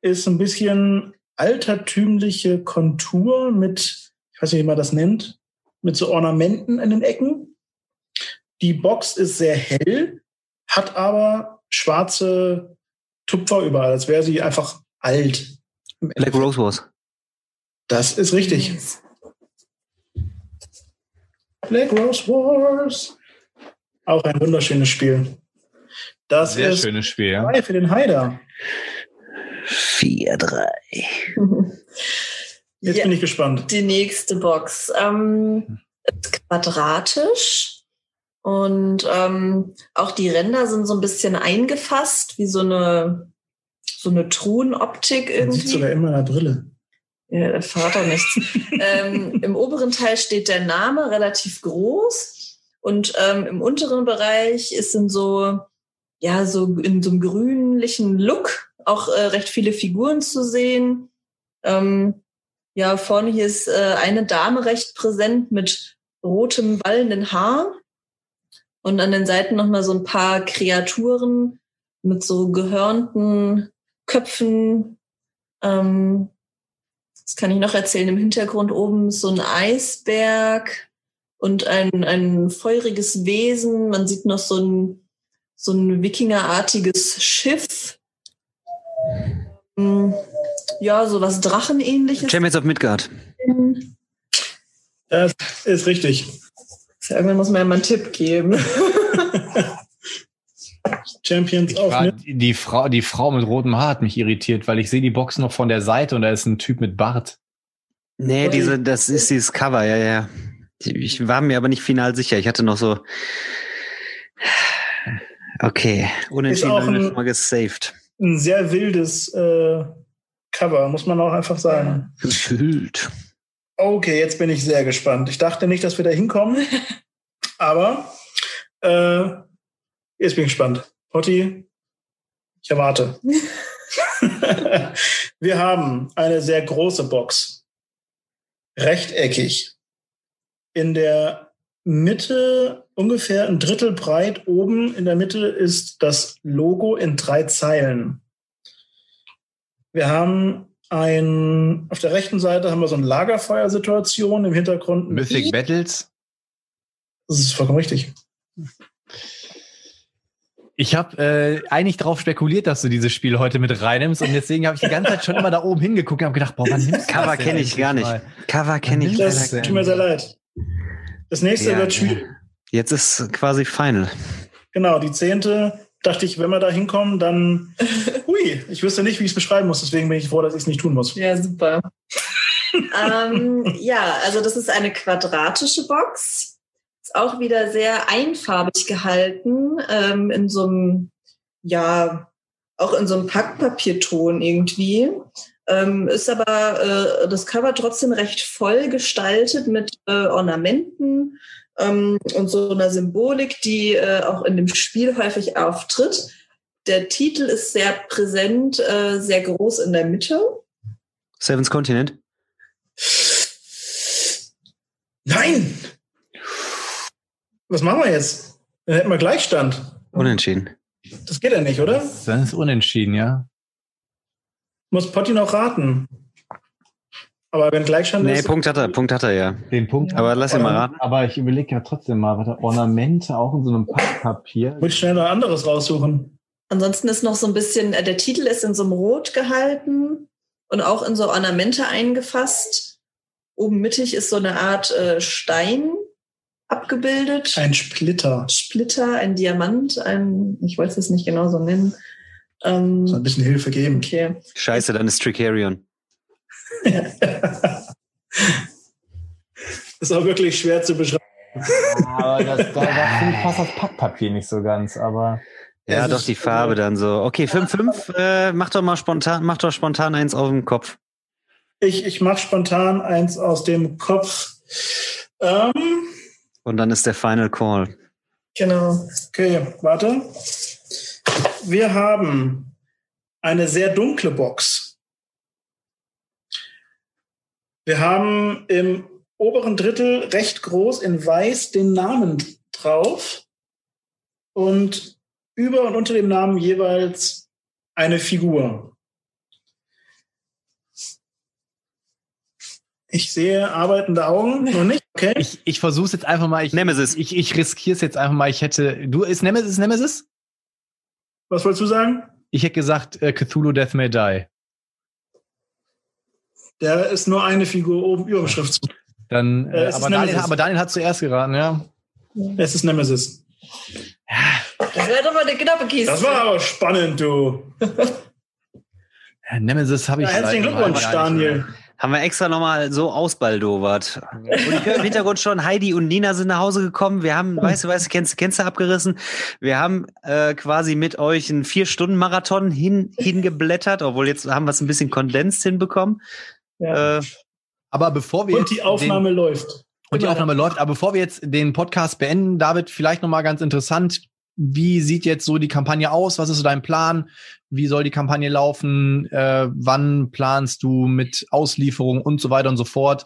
ist ein bisschen altertümliche Kontur mit, ich weiß nicht, wie man das nennt, mit so Ornamenten in den Ecken. Die Box ist sehr hell, hat aber schwarze Tupfer überall, als wäre sie einfach alt. Black Rose Wars. Das ist richtig. Black Rose Wars. Auch ein wunderschönes Spiel. Das Sehr ist schönes Spiel, ja. für den Haider. 4-3. Jetzt Ja. bin ich gespannt. Die nächste Box ähm, ist quadratisch und ähm, auch die Ränder sind so ein bisschen eingefasst, wie so eine so eine Truhenoptik Man sieht sogar irgendwie. immer eine Brille. Ja, der Vater nichts. ähm, Im oberen Teil steht der Name relativ groß und ähm, im unteren Bereich ist in so ja so in so einem grünlichen Look auch äh, recht viele Figuren zu sehen. Ähm, ja, vorne hier ist äh, eine Dame recht präsent mit rotem, wallenden Haar. Und an den Seiten nochmal so ein paar Kreaturen mit so gehörnten Köpfen. Ähm, das kann ich noch erzählen. Im Hintergrund oben ist so ein Eisberg und ein, ein feuriges Wesen. Man sieht noch so ein, so ein wikingerartiges Schiff. Hm, Ja, so was Drachenähnliches. Champions of Midgard. Das ist richtig. Ja, Irgendwann muss man ja mal einen Tipp geben. Champions Ich war, mit. die, Frau, die Frau mit rotem Haar hat mich irritiert, weil ich sehe die Box noch von der Seite und da ist ein Typ mit Bart. Nee, diese, das ist dieses Cover, ja, ja. Ich war mir aber nicht final sicher. Ich hatte noch so. Okay, unentschieden Ist auch haben wir ein- schon mal gesaved. Ein sehr wildes äh, Cover, muss man auch einfach sagen. Wild. Okay, jetzt bin ich sehr gespannt. Ich dachte nicht, dass wir da hinkommen. Aber Äh, jetzt bin ich gespannt. Potti, ich erwarte. Wir haben eine sehr große Box. Rechteckig. In der Mitte ungefähr ein Drittel breit. Oben in der Mitte ist das Logo in drei Zeilen. Wir haben ein, auf der rechten Seite haben wir so eine Lagerfeuersituation im Hintergrund. Mythic Battles. Das ist vollkommen richtig. Ich habe äh, eigentlich darauf spekuliert, dass du dieses Spiel heute mit reinnimmst und deswegen habe ich die ganze Zeit schon immer da oben hingeguckt und habe gedacht, boah, wann nimmst du Cover kenne ich gar nicht. mal? Cover kenne ich Das tut mir sehr leid. Das nächste Ja, wird schwierig. Jetzt ist quasi Final. Genau, die zehnte dachte ich, wenn wir da hinkommen, dann, hui, ich wüsste nicht, wie ich es beschreiben muss. Deswegen bin ich froh, dass ich es nicht tun muss. Ja, super. ähm, ja, also das ist eine quadratische Box. Ist auch wieder sehr einfarbig gehalten, ähm, in so einem, ja, auch in so einem Packpapierton irgendwie. Ähm, ist aber äh, das Cover trotzdem recht voll gestaltet mit äh, Ornamenten ähm, und so einer Symbolik, die äh, auch in dem Spiel häufig auftritt. Der Titel ist sehr präsent, äh, sehr groß in der Mitte. Seven's Continent. Nein! Was machen wir jetzt? Dann hätten wir Gleichstand. Unentschieden. Das geht ja nicht, oder? Dann ist unentschieden, ja. Muss Potti noch raten. Aber wenn Gleichstand Nee, ist. Punkt hat er, Punkt hat er, ja. Den Punkt. Aber lass ihn mal raten. Aber ich überlege ja trotzdem mal, warte, Ornamente auch in so einem Packpapier. Muss ich schnell noch anderes raussuchen. Ansonsten ist noch so ein bisschen, äh, der Titel ist in so einem Rot gehalten und auch in so Ornamente eingefasst. Oben mittig ist so eine Art äh, Stein abgebildet. Ein Splitter. Splitter, ein Diamant, ein, ich wollte es jetzt nicht genau so nennen. Ähm, So ein bisschen Hilfe geben. okay. Scheiße, dann ist Tricarion. ist auch wirklich schwer zu beschreiben. Aber das, da, da passt das Packpapier nicht so ganz, aber. Ja, doch die Farbe dann so. Okay, 5-5, äh, mach doch mal spontan, mach doch spontan eins auf dem Kopf. Ich, ich mache spontan eins aus dem Kopf. Ähm, Und dann ist der Final Call. Genau. okay, warte. Wir haben eine sehr dunkle Box. Wir haben im oberen Drittel recht groß in weiß den Namen drauf und über und unter dem Namen jeweils eine Figur. Ich sehe arbeitende Augen. Noch nicht? Okay. Ich, ich versuche es jetzt einfach mal. Ich, Nemesis. Ich, ich riskiere es jetzt einfach mal. Ich hätte. Du, ist Nemesis Nemesis? Was wolltest du sagen? Ich hätte gesagt, äh, Cthulhu Death May Die. Der ist nur eine Figur oben Überschrift. Dann, Äh, äh, aber, Daniel, aber Daniel hat zuerst geraten, ja. Es ist Nemesis. Das wäre doch mal eine knappe Kiste. Das war aber spannend, du. ja Nemesis habe ich. Ja, herzlichen Glückwunsch. Daniel. Haben wir extra nochmal so ausbaldowert. Und ich höre im Hintergrund schon, Heidi und Nina sind nach Hause gekommen. Wir haben, weißt du, weißt du, kennst, kennst du abgerissen. Wir haben äh, quasi mit euch einen Vier-Stunden-Marathon hin, hingeblättert, obwohl jetzt haben wir es ein bisschen kondensiert hinbekommen. Ja. Äh, Aber bevor wir Und die Aufnahme den, läuft. und die. Aufnahme läuft, aber bevor wir jetzt den Podcast beenden, David, vielleicht noch mal ganz interessant. Wie sieht jetzt so die Kampagne aus? Was ist so dein Plan? Wie soll die Kampagne laufen? Äh, wann planst du mit Auslieferung und so weiter und so fort?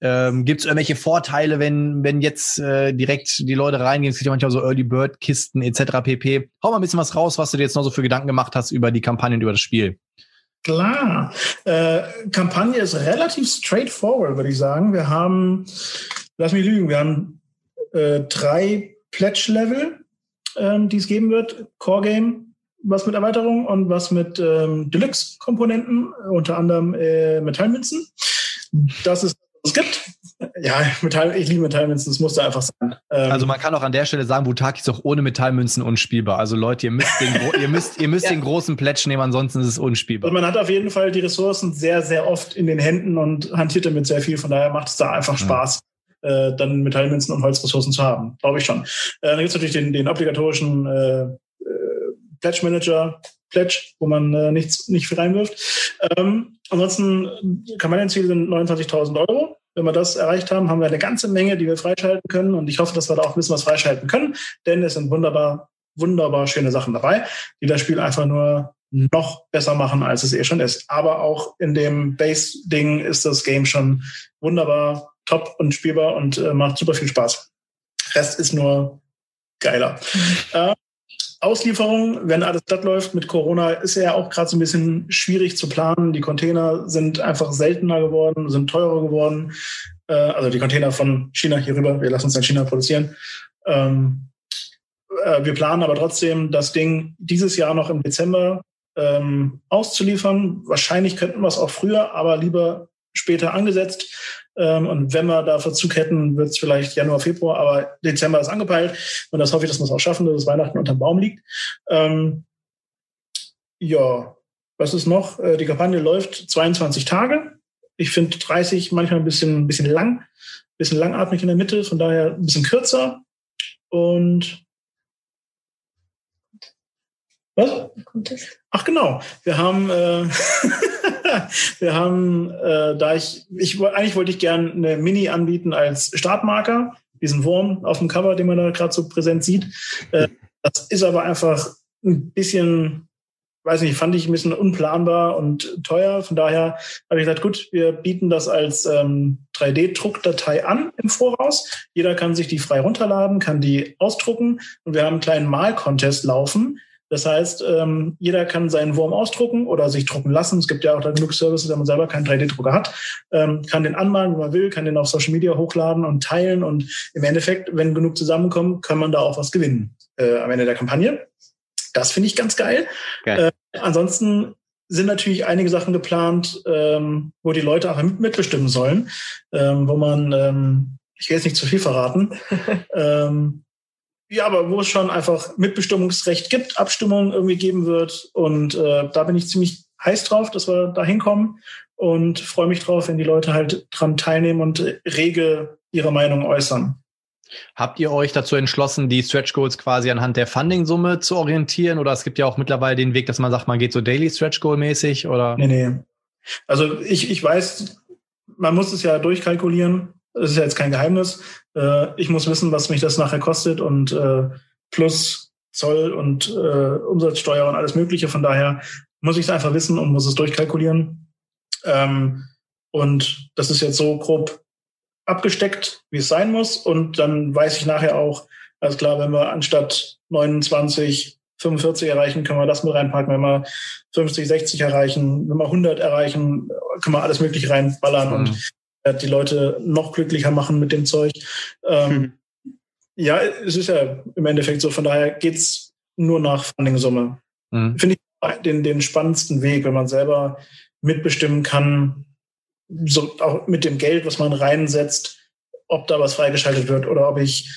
Ähm, Gibt es irgendwelche Vorteile, wenn, wenn jetzt äh, direkt die Leute reingehen? Es gibt ja manchmal so Early Bird Kisten etc. pp. Hau mal ein bisschen was raus, was du dir jetzt noch so für Gedanken gemacht hast über die Kampagne und über das Spiel. Klar. Äh, Kampagne ist relativ straightforward, würde ich sagen. Wir haben, lass mich lügen, wir haben äh, drei Pledge-Level, ähm, die es geben wird. Core-Game, was mit Erweiterung und was mit ähm, Deluxe-Komponenten, unter anderem äh, Metallmünzen. Das ist, was es gibt. Ja, Metall, ich liebe Metallmünzen, das musste einfach sein. Ähm, Also man kann auch an der Stelle sagen, Butaki ist auch ohne Metallmünzen unspielbar. Also Leute, ihr müsst den, ihr müsst, ihr müsst Ja. den großen Pledge nehmen, ansonsten ist es unspielbar. man hat auf jeden Fall die Ressourcen sehr, sehr oft in den Händen und hantiert damit sehr viel. Von daher macht es da einfach Ja. Spaß, äh, dann Metallmünzen und Holzressourcen zu haben. Glaube ich schon. Äh, dann gibt es natürlich den, den obligatorischen äh, äh, Pledge Manager, Pledge, wo man äh, nichts nicht viel reinwirft. Ähm, ansonsten, Kampagnenziel sind 29.000 Euro. Wenn wir das erreicht haben, haben wir eine ganze Menge, die wir freischalten können. Und ich hoffe, dass wir da auch ein bisschen was freischalten können, denn es sind wunderbar, wunderbar schöne Sachen dabei, die das Spiel einfach nur noch besser machen, als es eh schon ist. Aber auch in dem Base-Ding ist das Game schon wunderbar, top und spielbar und äh, macht super viel Spaß. Rest ist nur geiler. Äh, Auslieferung, wenn alles glatt läuft mit Corona, ist ja auch gerade so ein bisschen schwierig zu planen. Die Container sind einfach seltener geworden, sind teurer geworden. Äh, also die Container von China hier rüber, wir lassen uns in China produzieren. Ähm, äh, wir planen aber trotzdem, das Ding dieses Jahr noch im Dezember ähm, auszuliefern. Wahrscheinlich könnten wir es auch früher, aber lieber später angesetzt. Ähm, und wenn wir da Verzug hätten, wird es vielleicht Januar, Februar, aber Dezember ist angepeilt. Und das hoffe ich, dass wir es auch schaffen, dass es Weihnachten unterm Baum liegt. Ähm, ja, was ist noch? Äh, die Kampagne läuft 22 Tage. Ich finde 30 manchmal ein bisschen, ein bisschen lang, ein bisschen langatmig in der Mitte, von daher ein bisschen kürzer. Und was? Ach genau, wir haben, äh, wir haben, äh, da ich, ich eigentlich wollte ich gerne eine Mini anbieten als Startmarker, diesen Wurm auf dem Cover, den man da gerade so präsent sieht. Äh, das ist aber einfach ein bisschen, weiß nicht, fand ich ein bisschen unplanbar und teuer. Von daher habe ich gesagt, gut, wir bieten das als ähm, 3D-Druckdatei an im Voraus. Jeder kann sich die frei runterladen, kann die ausdrucken und wir haben einen kleinen Mal-Contest laufen das heißt, ähm, jeder kann seinen Wurm ausdrucken oder sich drucken lassen. Es gibt ja auch da genug Services, wenn man selber keinen 3D-Drucker hat, ähm, kann den anmalen, wenn man will, kann den auf Social Media hochladen und teilen. Und im Endeffekt, wenn genug zusammenkommen, kann man da auch was gewinnen äh, am Ende der Kampagne. Das finde ich ganz geil. geil. Äh, ansonsten sind natürlich einige Sachen geplant, ähm, wo die Leute auch mitbestimmen sollen, ähm, wo man, ähm, ich will jetzt nicht zu viel verraten, ähm, ja, aber wo es schon einfach Mitbestimmungsrecht gibt, Abstimmung irgendwie geben wird. Und äh, da bin ich ziemlich heiß drauf, dass wir da hinkommen und freue mich drauf, wenn die Leute halt dran teilnehmen und rege ihre Meinung äußern. Habt ihr euch dazu entschlossen, die Stretch Goals quasi anhand der Funding-Summe zu orientieren? Oder es gibt ja auch mittlerweile den Weg, dass man sagt, man geht so Daily Stretch Goal mäßig oder? Nee, nee. Also ich, ich weiß, man muss es ja durchkalkulieren. Das ist ja jetzt kein Geheimnis. Äh, ich muss wissen, was mich das nachher kostet und äh, plus Zoll und äh, Umsatzsteuer und alles Mögliche. Von daher muss ich es einfach wissen und muss es durchkalkulieren. Ähm, und das ist jetzt so grob abgesteckt, wie es sein muss. Und dann weiß ich nachher auch, alles klar, wenn wir anstatt 29, 45 erreichen, können wir das mit reinpacken. Wenn wir 50, 60 erreichen, wenn wir 100 erreichen, können wir alles Mögliche reinballern. Mhm. Und die Leute noch glücklicher machen mit dem Zeug. Ähm, hm. Ja, es ist ja im Endeffekt so, von daher geht's nur nach Funding-Summe. Hm. Finde ich den, den spannendsten Weg, wenn man selber mitbestimmen kann, so auch mit dem Geld, was man reinsetzt, ob da was freigeschaltet wird oder ob ich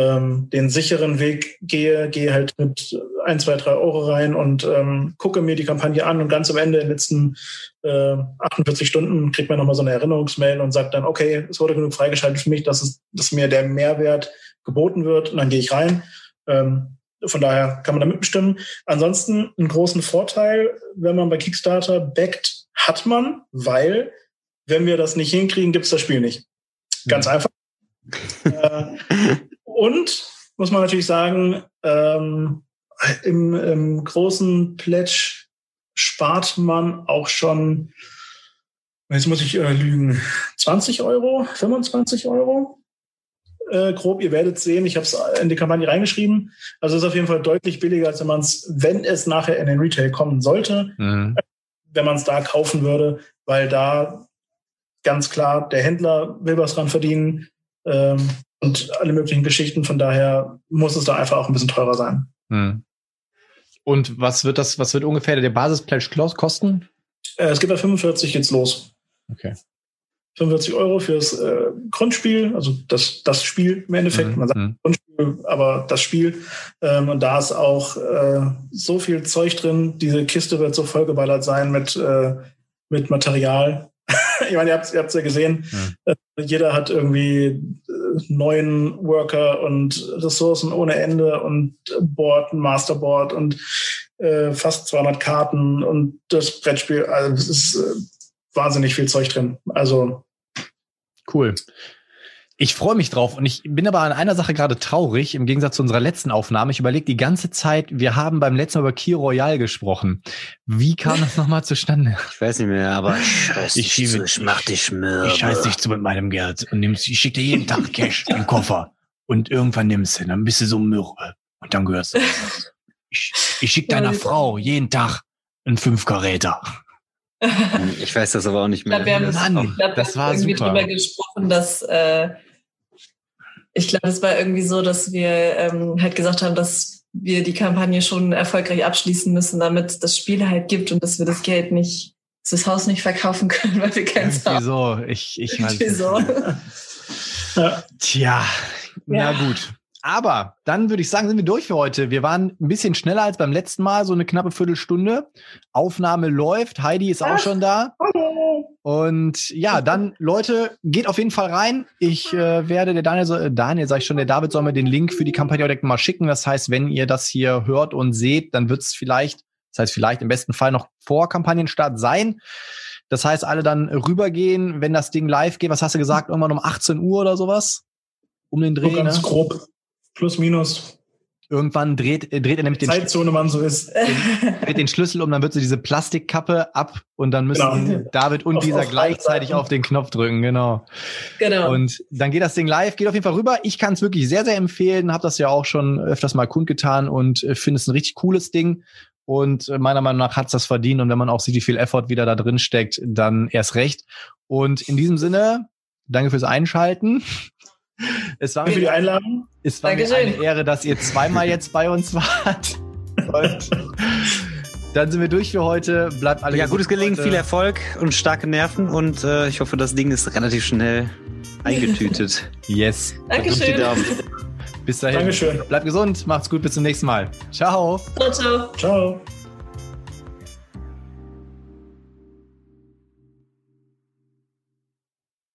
ähm, den sicheren Weg gehe, gehe halt mit ein, zwei, drei Euro rein und ähm, gucke mir die Kampagne an und ganz am Ende in den letzten äh, 48 Stunden kriegt man nochmal so eine Erinnerungsmail und sagt dann, okay, es wurde genug freigeschaltet für mich, dass, es, dass mir der Mehrwert geboten wird und dann gehe ich rein. Ähm, von daher kann man da mitbestimmen. Ansonsten einen großen Vorteil, wenn man bei Kickstarter backt, hat man, weil wenn wir das nicht hinkriegen, gibt es das Spiel nicht. Ganz mhm. einfach. äh, und muss man natürlich sagen, ähm, im, im großen Pledge spart man auch schon, jetzt muss ich äh, lügen, 20 Euro, 25 Euro. Äh, grob, ihr werdet sehen, ich habe es in die Kampagne reingeschrieben. Also ist auf jeden Fall deutlich billiger, als wenn man es, wenn es nachher in den Retail kommen sollte, mhm. wenn man es da kaufen würde, weil da ganz klar der Händler will was dran verdienen ähm, und alle möglichen Geschichten. Von daher muss es da einfach auch ein bisschen teurer sein. Mhm. Und was wird das, was wird ungefähr der Basispledge kosten? Äh, es geht bei 45 jetzt los. Okay. 45 Euro fürs äh, Grundspiel, also das, das Spiel im Endeffekt. Mhm. Man sagt mhm. Grundspiel, aber das Spiel. Ähm, und da ist auch äh, so viel Zeug drin. Diese Kiste wird so vollgeballert sein mit, äh, mit Material. ich meine, ihr habt es ja gesehen. Mhm. jeder hat irgendwie äh, neuen Worker und Ressourcen ohne Ende und Board, Masterboard und äh, fast 200 Karten und das Brettspiel. Also es ist äh, wahnsinnig viel Zeug drin. Also Cool. Ich freue mich drauf und ich bin aber an einer Sache gerade traurig, im Gegensatz zu unserer letzten Aufnahme. Ich überlege die ganze Zeit, wir haben beim letzten Mal über Key Royale gesprochen. Wie kam das nochmal zustande? Ich weiß nicht mehr, aber ich scheiß Ich dich zu, ich mach dich mürbe. Ich scheiß dich zu mit meinem Geld und nimmst, ich schicke dir jeden Tag Cash im Koffer. Und irgendwann nimmst du, dann bist du so mürbe. Und dann gehörst du. Ich, ich schicke deiner Frau jeden Tag einen Fünfkaräter. Ich weiß das aber auch nicht Ich glaube, wir mehr. haben das haben war irgendwie super. drüber gesprochen, dass äh, ich glaube, es war irgendwie so, dass wir ähm, halt gesagt haben, dass wir die Kampagne schon erfolgreich abschließen müssen, damit das Spiel halt gibt und dass wir das Geld nicht, das Haus nicht verkaufen können, weil wir keins haben. so. Ich, ich weiß Irgendwie es so. nicht. Ja. Tja, na Ja. gut. Aber dann würde ich sagen, sind wir durch für heute. Wir waren ein bisschen schneller als beim letzten Mal, so eine knappe Viertelstunde. Aufnahme läuft. Heidi ist auch Ach. schon da. Hallo. Und ja, dann Leute, geht auf jeden Fall rein. Ich äh, werde der Daniel, äh, Daniel sag ich schon, der David soll mir den Link für die Kampagne direkt mal schicken. Das heißt, wenn ihr das hier hört und seht, dann wird es vielleicht, das heißt vielleicht im besten Fall noch vor Kampagnenstart sein. Das heißt, alle dann rübergehen, wenn das Ding live geht. Was hast du gesagt? Irgendwann um 18 Uhr oder sowas? Um den So Dreh, ganz ne? grob. Plus, minus. Irgendwann dreht, äh, dreht er nämlich den, Zeitzone, wann so ist. dreht den Schlüssel um, dann wird so diese Plastikkappe ab und dann müssen Genau. David und Auf- dieser auf gleichzeitig Seiten. auf den Knopf drücken, genau. genau. Und dann geht das Ding live, geht auf jeden Fall rüber. Ich kann es wirklich sehr, sehr empfehlen, habe das ja auch schon öfters mal kundgetan und äh, finde es ein richtig cooles Ding. Und äh, meiner Meinung nach hat es das verdient. Und wenn man auch sieht, wie viel Effort wieder da drin steckt, dann erst recht. Und in diesem Sinne, danke fürs Einschalten. Es war, Danke für die Einladung. es war mir eine Ehre, dass ihr zweimal jetzt bei uns wart. Und dann sind wir durch für heute. Bleibt alle Ja, gutes Gelingen, viel Erfolg und starke Nerven und äh, ich hoffe, das Ding ist relativ schnell eingetütet. Yes. Dankeschön. Bis dahin. Dankeschön. Bleibt gesund, macht's gut, bis zum nächsten Mal. Ciao. Ciao, ciao. Ciao.